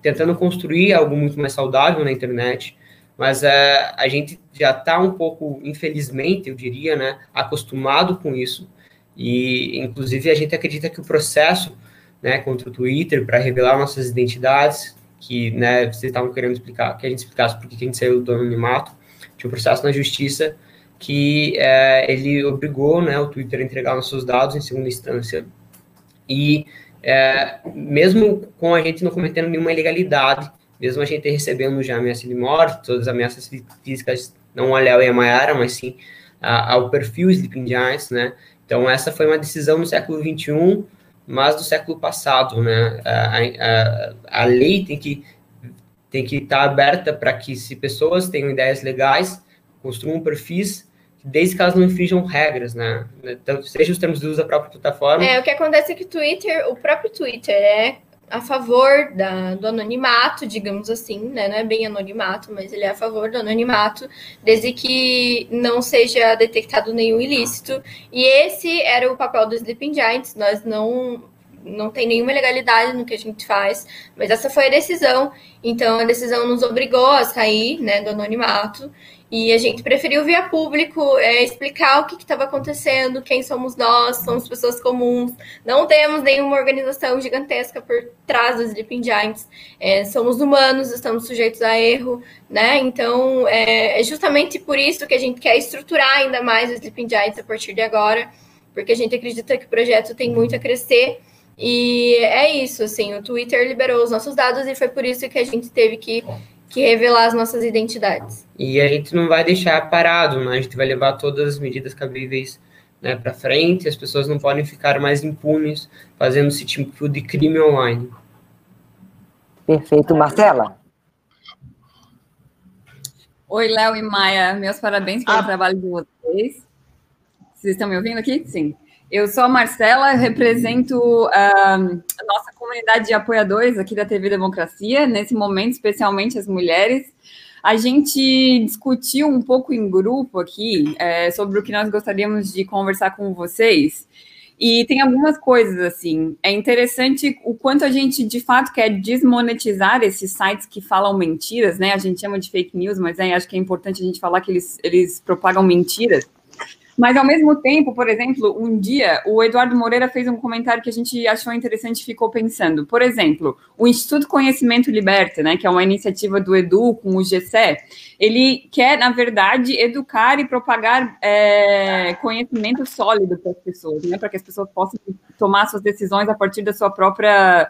tentando construir algo muito mais saudável na internet, mas é, a gente já está um pouco, infelizmente, eu diria, né, acostumado com isso, e inclusive a gente acredita que o processo né, contra o Twitter para revelar nossas identidades, que né, vocês estavam querendo explicar, que a gente explicasse por que a gente saiu do anonimato, tinha um processo na justiça que é, ele obrigou né, o Twitter a entregar nossos dados em segunda instância. E é, mesmo com a gente não cometendo nenhuma ilegalidade, mesmo a gente recebendo já ameaça de morte, todas as ameaças físicas, não a Léo e a Mayara, mas sim a, ao perfil Sleeping Giants, né? Então, essa foi uma decisão no século XXI, mas do século passado, né? A, a, a lei tem que tem que estar aberta para que, se pessoas tenham ideias legais, construam perfis desde que elas não infringam regras, né? Então, seja os termos de uso da própria plataforma. É, o que acontece é que o Twitter, o próprio Twitter é a favor da, do anonimato, digamos assim, né? Não é bem anonimato, mas ele é a favor do anonimato, desde que não seja detectado nenhum ilícito. E esse era o papel do Sleeping Giants. Nós não não tem nenhuma ilegalidade no que a gente faz, mas essa foi a decisão. Então a decisão nos obrigou a sair, né, do anonimato. E a gente preferiu via público é, explicar o que estava acontecendo, quem somos nós, somos pessoas comuns, não temos nenhuma organização gigantesca por trás dos Sleeping Giants, é, somos humanos, estamos sujeitos a erro, né? Então é, é, justamente por isso que a gente quer estruturar ainda mais os Sleeping Giants a partir de agora, porque a gente acredita que o projeto tem muito a crescer. E é isso, assim, o Twitter liberou os nossos dados e foi por isso que a gente teve que que revelar as nossas identidades. E a gente não vai deixar parado, né? A gente vai levar todas as medidas cabíveis né, para frente, as pessoas não podem ficar mais impunes fazendo esse tipo de crime online. Perfeito, Marcela. Oi, Léo e Maia, meus parabéns pelo ah. trabalho de vocês. Vocês estão me ouvindo aqui? Sim. Eu sou a Marcela, represento a nossa comunidade de apoiadores aqui da TV Democracia, nesse momento, especialmente as mulheres. A gente discutiu um pouco em grupo aqui é, sobre o que nós gostaríamos de conversar com vocês. E tem algumas coisas assim. É interessante o quanto a gente de fato quer desmonetizar esses sites que falam mentiras, né? A gente chama de fake news, mas é, acho que é importante a gente falar que eles, eles propagam mentiras. Mas, ao mesmo tempo, por exemplo, um dia o Eduardo Moreira fez um comentário que a gente achou interessante e ficou pensando. Por exemplo, o Instituto Conhecimento Liberta, né, que é uma iniciativa do Edu com o GCE, ele quer, na verdade, educar e propagar é, conhecimento sólido para as pessoas, né, para que as pessoas possam tomar suas decisões a partir da sua própria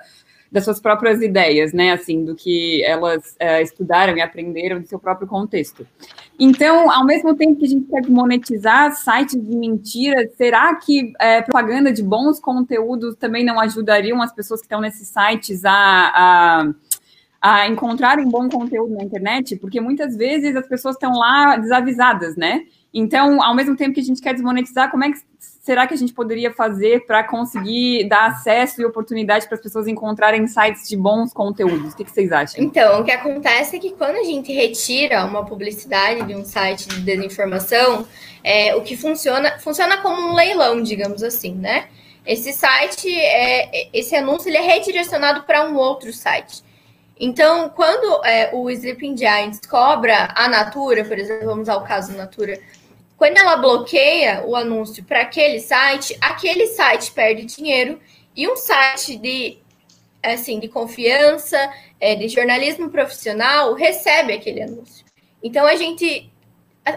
das suas próprias ideias, né? Assim, do que elas é, estudaram e aprenderam do seu próprio contexto. Então, ao mesmo tempo que a gente quer monetizar sites de mentiras, será que é, propaganda de bons conteúdos também não ajudariam as pessoas que estão nesses sites a, a a encontrarem bom conteúdo na internet, porque muitas vezes as pessoas estão lá desavisadas, né? Então, ao mesmo tempo que a gente quer desmonetizar, como é que será que a gente poderia fazer para conseguir dar acesso e oportunidade para as pessoas encontrarem sites de bons conteúdos? O que, que, vocês acham? Então, o que acontece é que quando a gente retira uma publicidade de um site de desinformação, é, o que funciona funciona como um leilão, digamos assim, né? Esse site, é, esse anúncio, ele é redirecionado para um outro site. Então, quando é, o Sleeping Giants cobra a Natura, por exemplo, vamos ao caso Natura, quando ela bloqueia o anúncio para aquele site, aquele site perde dinheiro e um site de assim de confiança, é, de jornalismo profissional recebe aquele anúncio. Então a gente,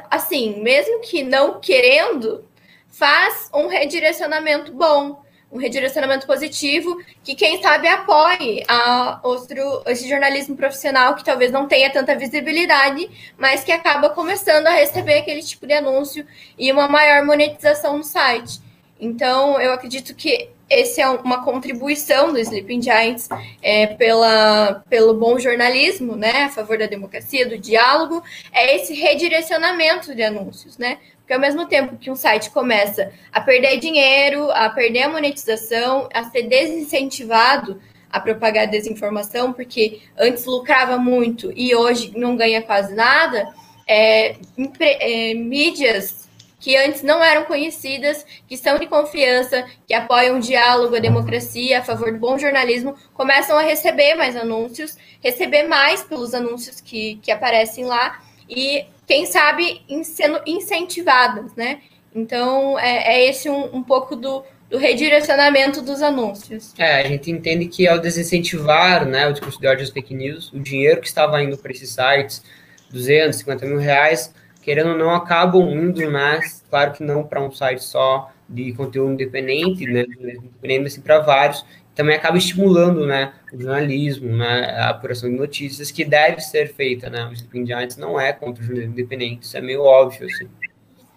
assim, mesmo que não querendo, faz um redirecionamento bom um redirecionamento positivo, que quem sabe apoie a outro, esse jornalismo profissional que talvez não tenha tanta visibilidade, mas que acaba começando a receber aquele tipo de anúncio e uma maior monetização no site. Então, eu acredito que esse é uma contribuição do Sleeping Giants é, pela, pelo bom jornalismo, né, a favor da democracia, do diálogo, é esse redirecionamento de anúncios, né, Porque ao mesmo tempo que um site começa a perder dinheiro, a perder a monetização, a ser desincentivado a propagar desinformação, porque antes lucrava muito e hoje não ganha quase nada, é, é, mídias que antes não eram conhecidas, que são de confiança, que apoiam o diálogo, a democracia, a favor do bom jornalismo, começam a receber mais anúncios, receber mais pelos anúncios que, que aparecem lá e, quem sabe, sendo incentivadas, né? Então, é, é esse um, um pouco do, do redirecionamento dos anúncios. É, a gente entende que ao desincentivar né, o discurso de ódio às fake news, o dinheiro que estava indo para esses sites, 250 mil reais, querendo ou não, acabam indo, mas claro que não para um site só de conteúdo independente, né, independente assim, para vários, também acaba estimulando, né, o jornalismo, né, a apuração de notícias, que deve ser feita, né, o Sleeping Giants não é contra o jornalismo independente, isso é meio óbvio, assim.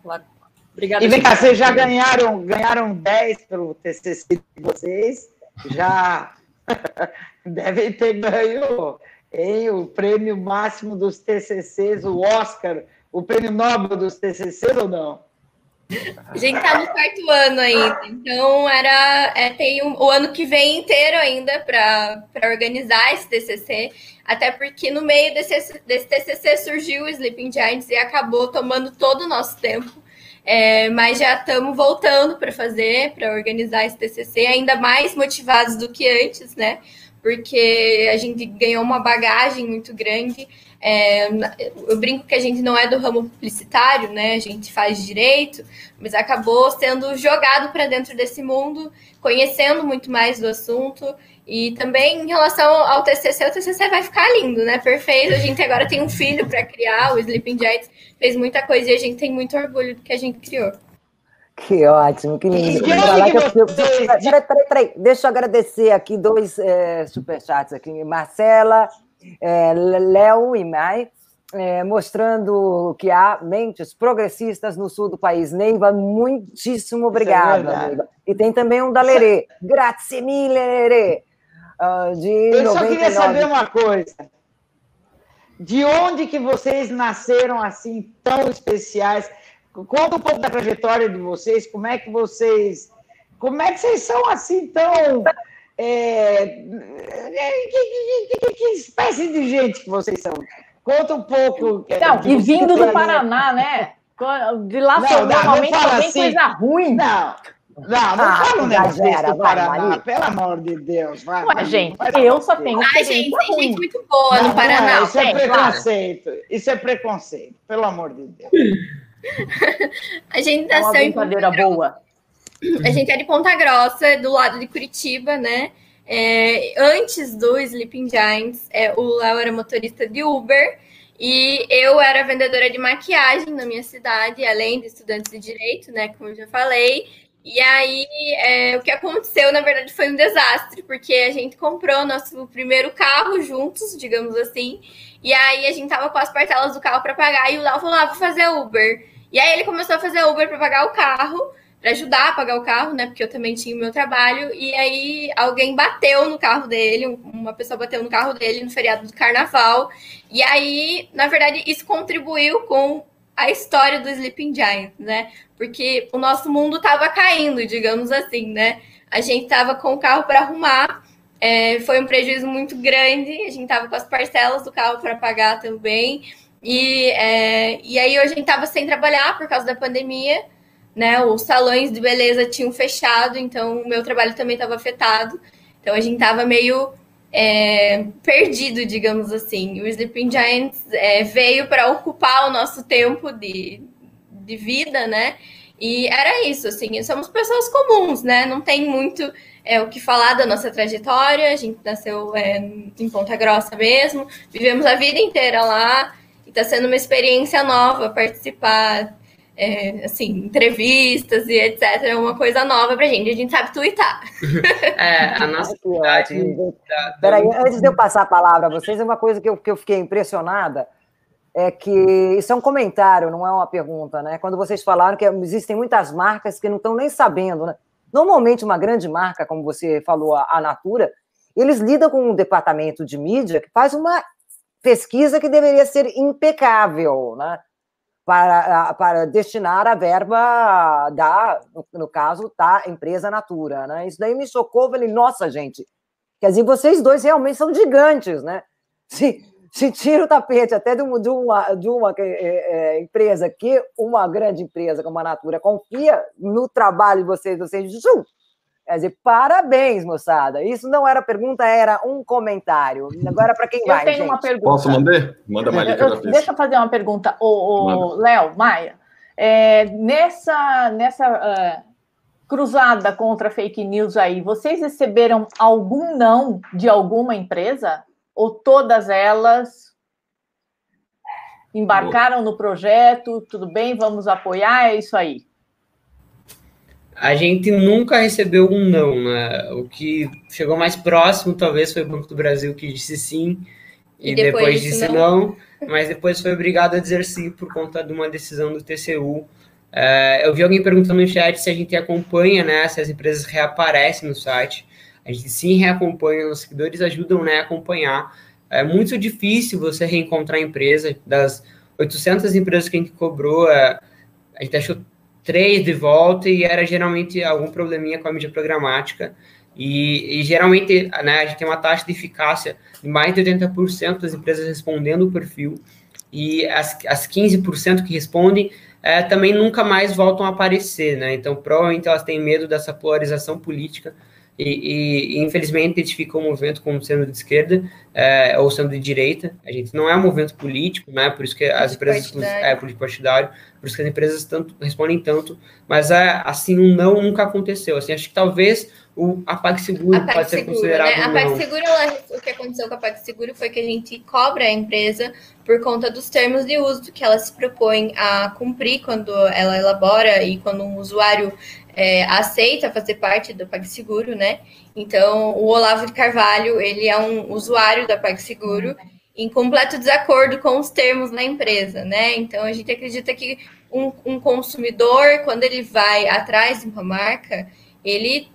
Claro. Obrigada. E vem cá, vocês já ganharam, ganharam 10 pelo TCC de vocês, já devem ter ganho hein, o prêmio máximo dos TCCs, o Oscar, o prêmio Nobel dos TCCs ou não? A gente está no quarto ano ainda, então era é, tem um, o ano que vem inteiro ainda para organizar esse TCC, até porque no meio desse, desse TCC surgiu o Sleeping Giants e acabou tomando todo o nosso tempo. É, mas já estamos voltando para fazer, para organizar esse TCC, ainda mais motivados do que antes, né? Porque a gente ganhou uma bagagem muito grande. É, eu brinco que a gente não é do ramo publicitário, né? A gente faz direito, mas acabou sendo jogado para dentro desse mundo, conhecendo muito mais do assunto. E também em relação ao TCC, o TCC vai ficar lindo, né? Perfeito. A gente agora tem um filho para criar, o Sleeping Giants fez muita coisa e a gente tem muito orgulho do que a gente criou. Que ótimo, que lindo. Que eu, peraí, peraí, peraí, deixa eu agradecer aqui dois é, superchats aqui. Marcela é, Léo e Mai, é, mostrando que há mentes progressistas no sul do país. Neiva, muitíssimo obrigada, é. E tem também um da Lerê. Grazie mille, Lerê. Uh, de Eu 99. só queria saber uma coisa. De onde que vocês nasceram assim, tão especiais? Conta um pouco da trajetória de vocês, como é que vocês... Como é que vocês são assim tão é, que, que, que, espécie de gente que vocês são? Conta um pouco. Não, e vindo do Paraná, né? De lá não, normalmente só vem assim, coisa ruim. Não, não, não ah, fala um negócio do Paraná, pelo amor de Deus. Vai, Ué, gente, eu só tenho Ai, gente, tem gente muito boa não, no Paraná. Não, isso é, é preconceito. Claro. Isso é preconceito, pelo amor de Deus. a gente nasceu é uma brincadeira boa. A gente é de Ponta Grossa, do lado de Curitiba, né? É, antes do Sleeping Giants, é, o Léo era motorista de Uber e eu era vendedora de maquiagem na minha cidade, além de estudante de direito, né? Como eu já falei. E aí, é, o que aconteceu, na verdade, foi um desastre, porque a gente comprou nosso primeiro carro juntos, digamos assim. E aí, a gente tava com as parcelas do carro para pagar, e o Léo falou: ah, vou fazer Uber. E aí, ele começou a fazer Uber para pagar o carro para ajudar a pagar o carro, né? Porque eu também tinha o meu trabalho. E aí alguém bateu no carro dele, uma pessoa bateu no carro dele no feriado do carnaval. E aí, na verdade, isso contribuiu com a história do Sleeping Giant, né? Porque o nosso mundo estava caindo, digamos assim, né? A gente estava com o carro para arrumar. É, foi um prejuízo muito grande. A gente estava com as parcelas do carro para pagar também. E, é, e aí a gente estava sem trabalhar por causa da pandemia né? Os salões de beleza tinham fechado, então o meu trabalho também estava afetado. Então a gente estava meio é, perdido, digamos assim. O Sleeping Giants é, veio para ocupar o nosso tempo de, de vida, né? E era isso, assim, somos pessoas comuns, né? Não tem muito é, o que falar da nossa trajetória. A gente nasceu é, em Ponta Grossa mesmo, vivemos a vida inteira lá. E está sendo uma experiência nova participar é, assim, entrevistas e etc. É uma coisa nova pra gente. A gente sabe twittar. É, a nossa cidade. Peraí, antes de eu passar a palavra a vocês, é uma coisa que eu, que eu fiquei impressionada. É que isso é um comentário, não é uma pergunta, né? Quando vocês falaram que existem muitas marcas que não estão nem sabendo, né? Normalmente, uma grande marca, como você falou, a Natura, eles lidam com um departamento de mídia que faz uma pesquisa que deveria ser impecável, né? Para, para destinar a verba da, no, no caso, da empresa Natura, né? Isso daí me chocou, falei, nossa, gente, quer dizer, vocês dois realmente são gigantes, né? Se, se tira o tapete até de uma, de uma, de uma é, é, empresa que uma grande empresa como a Natura confia no trabalho de vocês, vocês Quer dizer, parabéns, moçada. Isso não era pergunta, era um comentário. Agora, para quem eu vai, tenho gente. uma pergunta. Posso mandar? Manda mais eu, Deixa eu fazer uma pergunta. O, o Léo, Maia, é, nessa, nessa uh, cruzada contra fake news aí, vocês receberam algum não de alguma empresa? Ou todas elas embarcaram no projeto? Tudo bem, vamos apoiar? É isso aí a gente nunca recebeu um não, né? O que chegou mais próximo, talvez, foi o Banco do Brasil que disse sim e, e depois, depois disse não. não. mas depois foi obrigado a dizer sim por conta de uma decisão do TCU. É, eu vi alguém perguntando no chat se a gente acompanha, né? Se as empresas reaparecem no site. A gente sim reacompanha, os seguidores ajudam né, a acompanhar. É muito difícil você reencontrar a empresa. Das 800 empresas que a gente cobrou, é, a gente achou três de volta e era geralmente algum probleminha com a mídia programática. E, e, geralmente né, a gente tem uma taxa de eficácia de mais de 80% das empresas respondendo o perfil, e as, as 15% que respondem é, também nunca mais voltam a aparecer. Né? Então, provavelmente elas têm medo dessa polarização política e, e, infelizmente identifica o movimento como sendo de esquerda é, ou sendo de direita. A gente não é um movimento político, né? Por isso que as empresas é político partidário, por isso que as empresas tanto respondem tanto, mas é, assim um não nunca aconteceu. Assim, acho que talvez o a PagSeguro a pode ser considerado né? A PagSeguro, ela, o que aconteceu com a PagSeguro foi que a gente cobra a empresa por conta dos termos de uso que ela se propõe a cumprir quando ela elabora e quando um usuário é, aceita fazer parte do PagSeguro, né? Então, o Olavo de Carvalho, ele é um usuário da PagSeguro em completo desacordo com os termos da empresa, né? Então, a gente acredita que um, um consumidor, quando ele vai atrás de uma marca, ele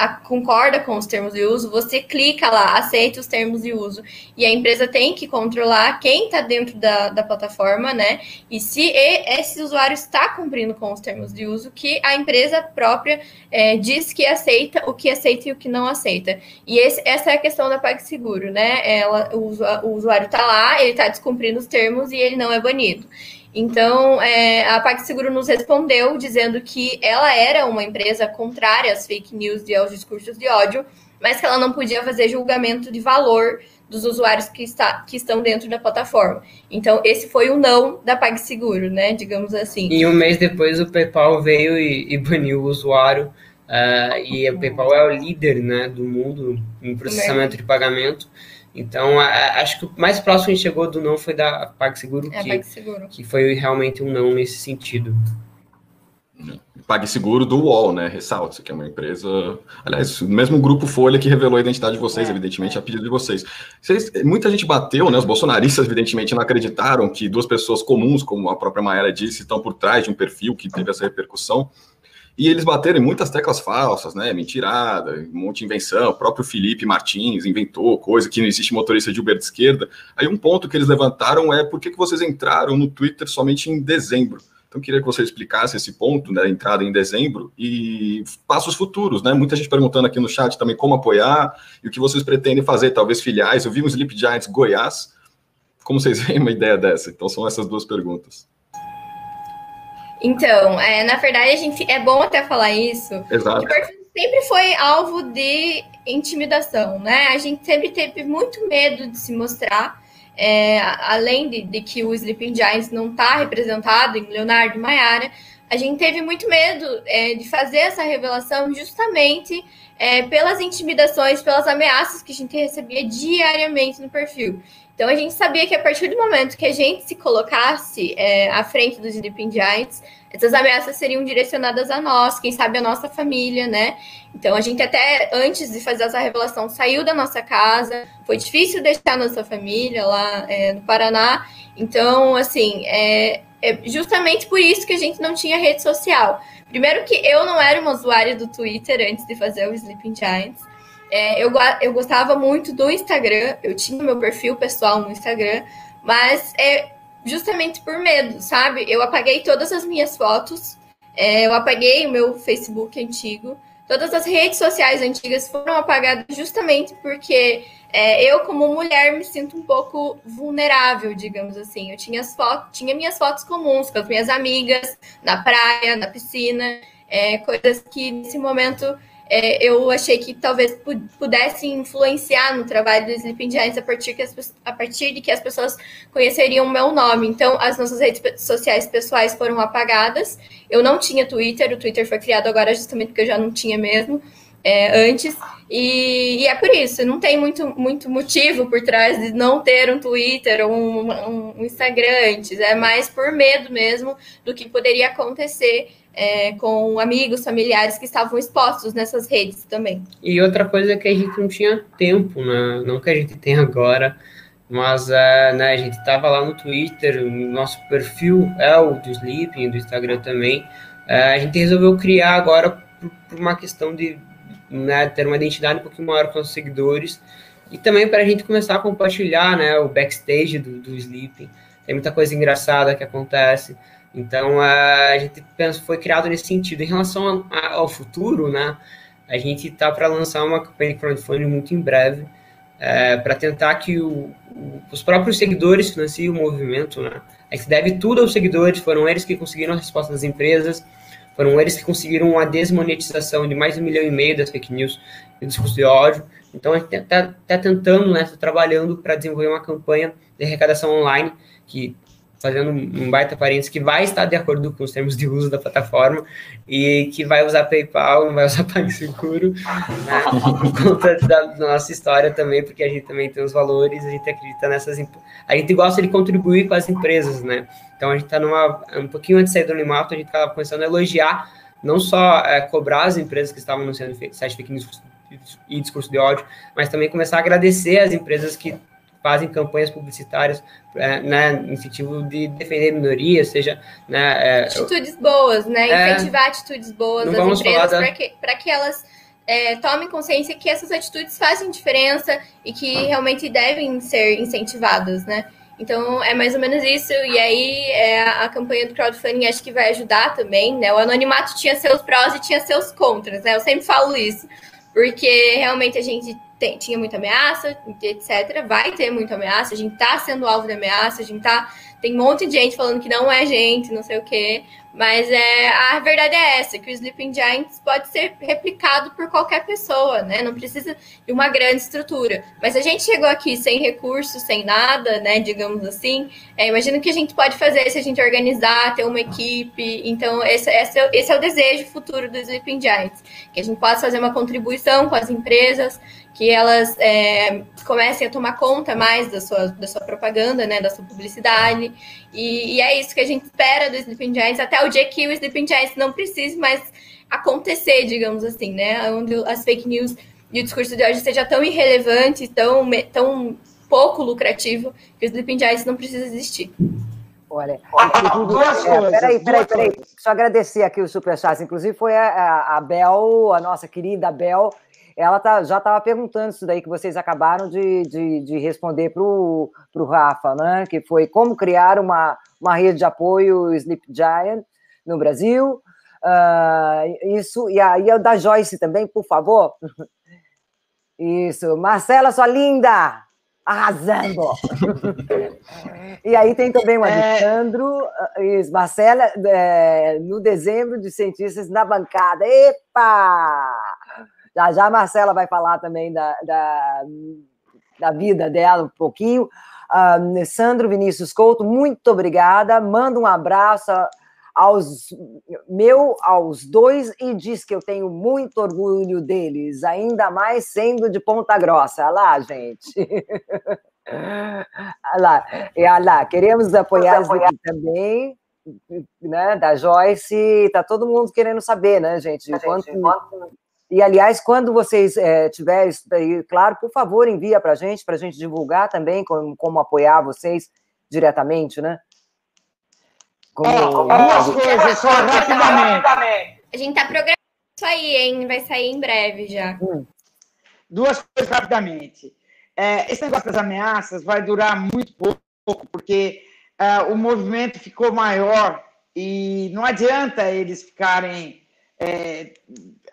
a, concorda com os termos de uso, você clica lá, aceita os termos de uso. E a empresa tem que controlar quem está dentro da, da plataforma, né? E se esse usuário está cumprindo com os termos de uso, que a empresa própria é, diz que aceita, o que aceita e o que não aceita. E esse, essa é a questão da PagSeguro, né? Ela, o, o usuário está lá, ele está descumprindo os termos e ele não é banido. Então, é, a PagSeguro nos respondeu dizendo que ela era uma empresa contrária às fake news e aos discursos de ódio, mas que ela não podia fazer julgamento de valor dos usuários que, está, que estão dentro da plataforma. Então, esse foi o não da PagSeguro, né? Digamos assim. E um mês depois o PayPal veio e, e baniu o usuário. Uh, e o PayPal é o líder né, do mundo em processamento de pagamento. Então, a, acho que o mais próximo que a gente chegou do não foi da PagSeguro, é, que, PagSeguro. que foi realmente um não nesse sentido. PagSeguro do UOL, né? Ressalta, que é uma empresa. Aliás, o mesmo grupo Folha que revelou a identidade de vocês, é, evidentemente, é. a pedido de vocês. vocês. Muita gente bateu, né? Os bolsonaristas, evidentemente, não acreditaram que duas pessoas comuns, como a própria Maera disse, estão por trás de um perfil que teve essa repercussão. E eles bateram em muitas teclas falsas, né? Mentirada, um monte de invenção. O próprio Felipe Martins inventou coisa que não existe motorista de Uber de esquerda. Aí um ponto que eles levantaram é por que, que vocês entraram no Twitter somente em dezembro? Então, queria que você explicasse esse ponto da né, entrada em dezembro e passos futuros, né? Muita gente perguntando aqui no chat também como apoiar e o que vocês pretendem fazer, talvez filiais. Eu vi um Sleep Giants Goiás. Como vocês veem uma ideia dessa? Então, são essas duas perguntas. Então, é, na verdade, a gente é bom até falar isso. Exato. sempre foi alvo de intimidação, né? A gente sempre teve muito medo de se mostrar. É, além de, de, que o Sleeping Giants não está representado em Leonardo e Maiara, a gente teve muito medo é, de fazer essa revelação justamente é, pelas intimidações, pelas ameaças que a gente recebia diariamente no perfil. Então a gente sabia que a partir do momento que a gente se colocasse é, à frente dos Sleeping Giants, essas ameaças seriam direcionadas a nós, quem sabe a nossa família, né? Então a gente até antes de fazer essa revelação saiu da nossa casa, foi difícil deixar nossa família lá é, no Paraná. Então, assim, é, é justamente por isso que a gente não tinha rede social. Primeiro que eu não era uma usuária do Twitter antes de fazer o Sleeping Giants. É, eu, eu gostava muito do Instagram, eu tinha meu perfil pessoal no Instagram, mas é, justamente por medo, sabe? Eu apaguei todas as minhas fotos, é, eu apaguei o meu Facebook antigo, todas as redes sociais antigas foram apagadas justamente porque é, eu, como mulher, me sinto um pouco vulnerável, digamos assim. Eu tinha, as tinha minhas fotos comuns com as minhas amigas, na praia, na piscina, é, coisas que nesse momento é, eu achei que talvez pudesse influenciar no trabalho do Sleeping Giants a partir, que as, a partir de que as pessoas conheceriam o meu nome. Então, as nossas redes sociais pessoais foram apagadas. Eu não tinha Twitter, o Twitter foi criado agora justamente porque eu já não tinha mesmo é, antes. E, e, é por isso, não tem muito, muito motivo por trás de não ter um Twitter ou um, um Instagram antes. É mais por medo mesmo do que poderia acontecer é, com amigos, familiares que estavam expostos nessas redes também. E outra coisa é que a gente não tinha tempo, né? não que a gente tem agora, mas é, né, a gente estava lá no Twitter, o nosso perfil é o do Sleeping, do Instagram também. É, a gente resolveu criar agora por, por uma questão de né, ter uma identidade um pouquinho maior com os seguidores e também para a gente começar a compartilhar né, o backstage do, do Sleeping. Tem muita coisa engraçada que acontece. Então a gente pensa, foi criado nesse sentido. Em relação ao futuro, né, a gente está para lançar uma campanha de crowdfunding muito em breve é, para tentar que o, o, os próprios seguidores financiem o movimento. Né. A gente deve tudo aos seguidores, foram eles que conseguiram a resposta das empresas foram eles que conseguiram a desmonetização de mais de um milhão e meio das fake news e discurso de ódio. Então, a gente está tá tentando, né, tá trabalhando para desenvolver uma campanha de arrecadação online que fazendo um baita parênteses, que vai estar de acordo com os termos de uso da plataforma e que vai usar PayPal, não vai usar PagSeguro, né, por conta da nossa história também, porque a gente também tem os valores, a gente acredita nessas... A gente gosta de contribuir com as empresas, né? Então, a gente está. Um pouquinho antes de sair do animato, a gente estava começando a elogiar, não só é, cobrar as empresas que estavam anunciando site fake news e discurso de ódio, mas também começar a agradecer as empresas que fazem campanhas publicitárias é, né, no sentido de defender minorias, seja... Né, é, atitudes boas, né? É, Incentivar atitudes boas das empresas para que, que elas é, tomem consciência que essas atitudes fazem diferença e que realmente devem ser incentivadas, né? Então, é mais ou menos isso. E aí, é, a campanha do crowdfunding acho que vai ajudar também, né? O anonimato tinha seus prós e tinha seus contras, né? Eu sempre falo isso. Porque realmente a gente tem, tinha muita ameaça, etc. Vai ter muita ameaça, a gente tá sendo alvo de ameaça, a gente tá. Tem um monte de gente falando que não é gente, não sei o quê. Mas é, a verdade é essa, que o Sleeping Giants pode ser replicado por qualquer pessoa, né? Não precisa de uma grande estrutura. Mas a gente chegou aqui sem recursos, sem nada, né? Digamos assim. É, imagina o que a gente pode fazer se a gente organizar, ter uma equipe. Então, esse, esse, é, esse é o desejo futuro do Sleeping Giants. Que a gente possa fazer uma contribuição com as empresas, que elas é, comecem a tomar conta mais da sua, da sua propaganda, né, da sua publicidade. E, e, é isso que a gente espera do Sleeping Giants, até o dia que o Sleeping Giants não precise mais acontecer, digamos assim, né, onde as fake news e o discurso de hoje seja tão irrelevante, tão, tão pouco lucrativo, que o Sleeping Giants não precisa existir. Olha, duas é, peraí, peraí, peraí. Só agradecer aqui o Superchat. Inclusive, foi a, a Bel, a nossa querida Bel, ela tá, já estava perguntando isso daí que vocês acabaram de, de, de responder para o Rafa, né? Que foi como criar uma, uma rede de apoio Sleep Giant no Brasil. Uh, isso, e aí da Joyce também, por favor. Isso, Marcela, sua linda! Arrasando! e aí tem também o é. Alexandro, é... Marcela, é, no dezembro de cientistas na bancada. Epa! Já já a Marcela vai falar também da, da, da vida dela um pouquinho. Um, Sandro Vinícius Couto, muito obrigada. Manda um abraço aos meu aos dois e diz que eu tenho muito orgulho deles, ainda mais sendo de Ponta Grossa. Olha lá, gente. olha lá. E olha lá, queremos apoiar também, né, da Joyce. Tá todo mundo querendo saber, né, gente? Enquanto, e, aliás, quando vocês é, tiverem isso daí, claro, por favor, envia para a gente, para a gente divulgar também como, como, apoiar vocês diretamente, né? Como... É, duas coisas só rapidamente. A gente está programando isso aí, hein? Vai sair em breve já. Hum. Duas coisas rapidamente. É, esse negócio das ameaças vai durar muito pouco, porque uh, o movimento ficou maior e não adianta eles ficarem é,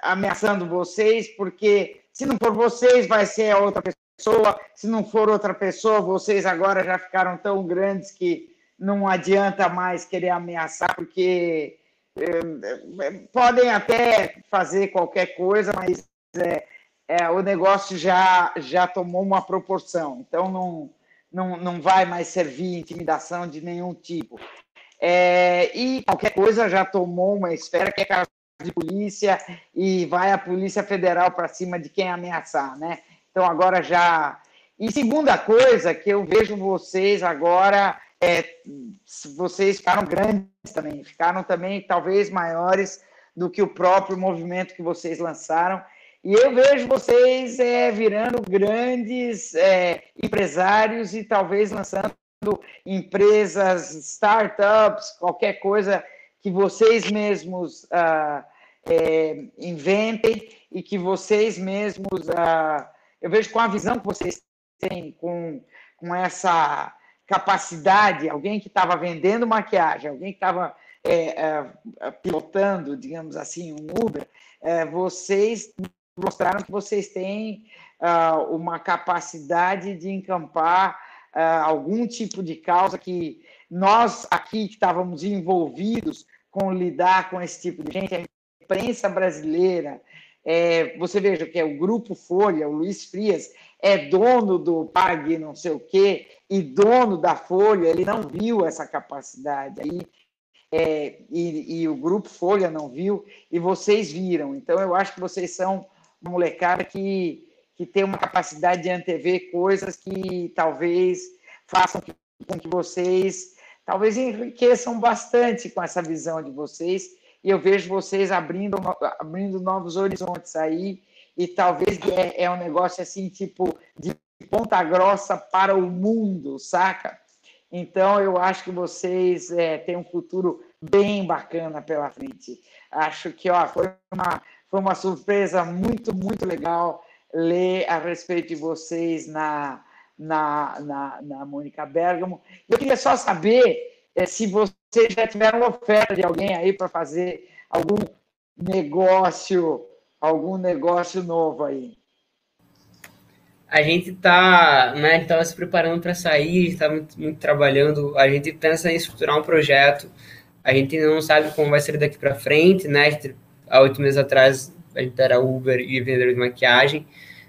ameaçando vocês, porque se não for vocês, vai ser a outra pessoa, se não for outra pessoa, vocês agora já ficaram tão grandes que não adianta mais querer ameaçar, porque é, podem até fazer qualquer coisa, mas é, o negócio já, já tomou uma proporção. Então, não, não, não vai mais servir intimidação de nenhum tipo. É, e qualquer coisa já tomou uma esfera que é de polícia e vai a Polícia Federal para cima de quem ameaçar, né? Então, agora já. E segunda coisa que eu vejo vocês agora é, vocês ficaram grandes também, ficaram também talvez maiores do que o próprio movimento que vocês lançaram. E eu vejo vocês é, virando grandes é, empresários e talvez lançando empresas, startups, qualquer coisa que vocês mesmos ah, é, inventem e que vocês mesmos. Ah, eu vejo com a visão que vocês têm, com, com essa capacidade, alguém que estava vendendo maquiagem, alguém que estava é, é, pilotando, digamos assim, um Uber, é, vocês mostraram que vocês têm uh, uma capacidade de encampar uh, algum tipo de causa que nós aqui que estávamos envolvidos com lidar com esse tipo de gente, a imprensa brasileira, é, você veja que é o Grupo Folha, o Luiz Frias, é dono do Pag não sei o quê, e dono da Folha, ele não viu essa capacidade aí, é, e, e, o Grupo Folha não viu, e vocês viram. Então, eu acho que vocês são uma molecada que, que tem uma capacidade de antever coisas que talvez façam com que vocês talvez enriqueçam bastante com essa visão de vocês, e eu vejo vocês abrindo, abrindo novos horizontes aí, e talvez é, é um negócio assim, tipo, de ponta grossa para o mundo, saca? Então, eu acho que vocês é, têm um futuro bem bacana pela frente. Acho que ó, foi, uma, foi uma surpresa muito, muito legal ler a respeito de vocês na, na, na, na Mônica Bergamo. Eu queria só saber é, se vocês já tiveram oferta de alguém aí para fazer algum negócio algum negócio novo aí? A gente está né, estava se preparando para sair, está muito, muito, trabalhando. A gente pensa em estruturar um projeto. A gente não sabe como vai ser daqui para frente, né? Há oito meses atrás a gente era Uber e vendedor de maquiagem,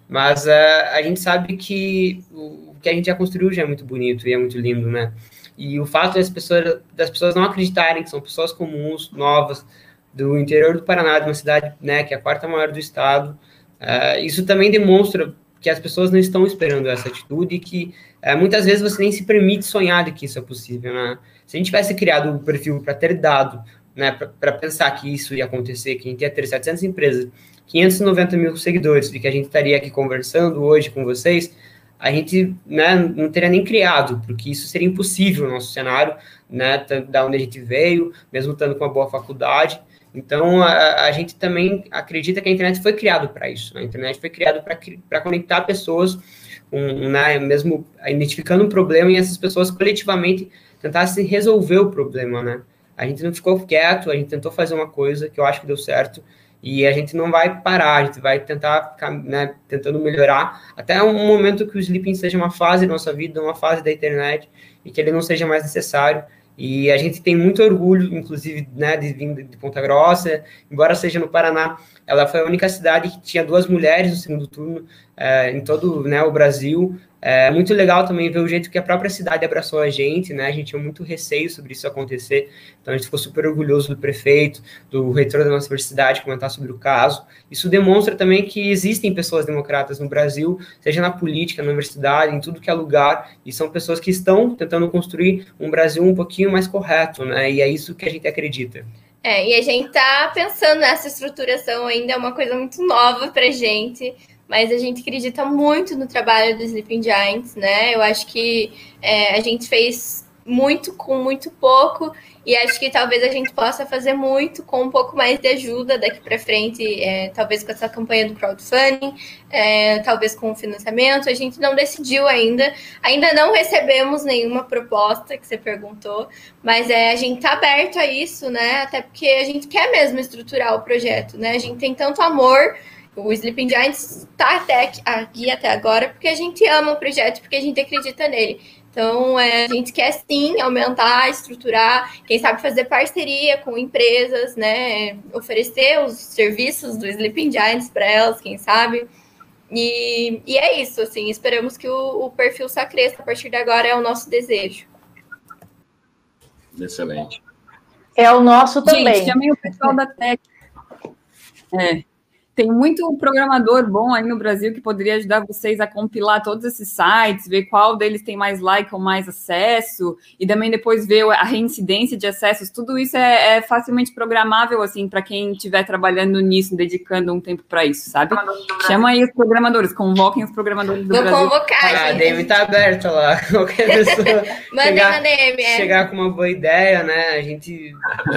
mas uh, a gente sabe que o que a gente já construiu já é muito bonito e é muito lindo, né? E o fato das pessoas, das pessoas não acreditarem que são pessoas comuns, novas, do interior do Paraná, de uma cidade né, que é a quarta maior do estado. Uh, isso também demonstra que as pessoas não estão esperando essa atitude e que uh, muitas vezes você nem se permite sonhar de que isso é possível. Né? Se a gente tivesse criado o um perfil para ter dado, né, para pensar que isso ia acontecer, que a gente ia ter 700 empresas, 590 mil seguidores e que a gente estaria aqui conversando hoje com vocês, a gente né, não teria nem criado, porque isso seria impossível no nosso cenário, né, da onde a gente veio, mesmo estando com uma boa faculdade. Então, a, a, gente também acredita que a internet foi criada para isso. Né? A internet foi criada para conectar pessoas, um, né, mesmo identificando um problema, e essas pessoas coletivamente tentassem resolver o problema. Né? A gente não ficou quieto, a gente tentou fazer uma coisa que eu acho que deu certo, e a gente não vai parar, a gente vai tentar ficar né, tentando melhorar até um momento que o sleeping seja uma fase da nossa vida, uma fase da internet, e que ele não seja mais necessário e a gente tem muito orgulho, inclusive, né, de vir de Ponta Grossa, embora seja no Paraná, ela foi a única cidade que tinha duas mulheres no segundo turno é, em todo né, o Brasil. É muito legal também ver o jeito que a própria cidade abraçou a gente, né? A gente tinha muito receio sobre isso acontecer, então a gente ficou super orgulhoso do prefeito, do reitor da nossa universidade comentar sobre o caso. Isso demonstra também que existem pessoas democratas no Brasil, seja na política, na universidade, em tudo que é lugar, e são pessoas que estão tentando construir um Brasil um pouquinho mais correto, né? E é isso que a gente acredita. É, e a gente tá pensando nessa estruturação ainda, é uma coisa muito nova pra gente mas a gente acredita muito no trabalho do Sleeping Giants, né? Eu acho que é, a gente fez muito com muito pouco e acho que talvez a gente possa fazer muito com um pouco mais de ajuda daqui para frente, é, talvez com essa campanha do crowdfunding, é, talvez com o financiamento. A gente não decidiu ainda, ainda não recebemos nenhuma proposta que você perguntou, mas é, a gente está aberto a isso, né? Até porque a gente quer mesmo estruturar o projeto, né? A gente tem tanto amor o Sleeping Giants está até aqui até agora porque a gente ama o projeto, porque a gente acredita nele. Então, é, a gente quer sim aumentar, estruturar, quem sabe fazer parceria com empresas, né? Oferecer os serviços do Sleeping Giants para elas, quem sabe. E, e é isso, assim, esperamos que o, o perfil só cresça a partir de agora, é o nosso desejo. Excelente. É o nosso também. Gente, chamei o pessoal da Tech. É, tem muito programador bom aí no Brasil que poderia ajudar vocês a compilar todos esses sites, ver qual deles tem mais like ou mais acesso, e também depois ver a reincidência de acessos. Tudo isso é, é facilmente programável, assim, para quem estiver trabalhando nisso, dedicando um tempo para isso, sabe? Chama aí os programadores, convoquem os programadores do Vou Brasil. convocar, Ah, a gente. DM tá aberta lá. Qualquer pessoa Mandem chegar, na DM. é. chegar com uma boa ideia, né? A gente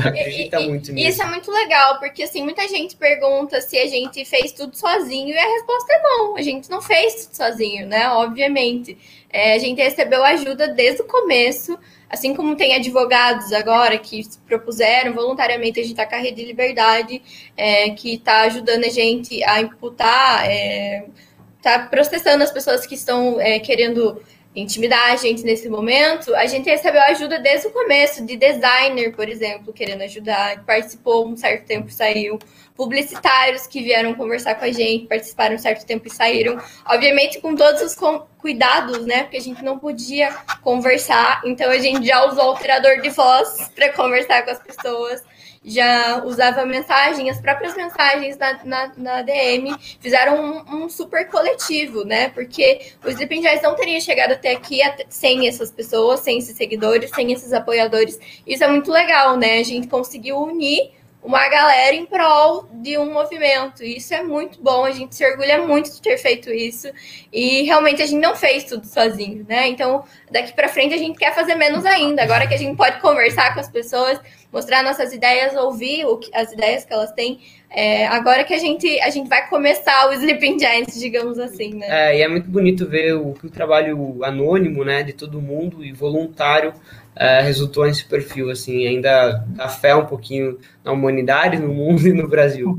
acredita muito E nisso. Isso é muito legal, porque assim, muita gente pergunta se a gente fez tudo sozinho, e a resposta é não, a gente não fez tudo sozinho, né? Obviamente. É, a gente recebeu ajuda desde o começo, assim como tem advogados agora que se propuseram voluntariamente a gente tá com a Rede Liberdade, é, que está ajudando a gente a imputar, é, tá processando as pessoas que estão é, querendo intimidar a gente nesse momento, a gente recebeu ajuda desde o começo, de designer, por exemplo, querendo ajudar, participou um certo tempo saiu, publicitários que vieram conversar com a gente, participaram um certo tempo e saíram, obviamente com todos os cuidados, né, porque a gente não podia conversar, então a gente já usou o alterador de voz para conversar com as pessoas, já usava mensagem, as próprias mensagens na, na, na DM fizeram um, um super coletivo, né? Porque o Sleeping não teria chegado até aqui sem essas pessoas, sem esses seguidores, sem esses apoiadores. Isso é muito legal, né? A gente conseguiu unir uma galera em prol de um movimento. E Isso é muito bom, a gente se orgulha muito de ter feito isso. E realmente a gente não fez tudo sozinho, né? Então, daqui para frente a gente quer fazer menos ainda. Agora que a gente pode conversar com as pessoas, mostrar nossas ideias, ouvir que- as ideias que elas têm. É, agora que a gente, a gente vai começar o Sleeping Giants, digamos assim, né? É, e é muito bonito ver o o trabalho anônimo, né, de todo mundo e voluntário é, resultou nesse perfil, assim, ainda dá fé um pouquinho na humanidade, no mundo e no Brasil.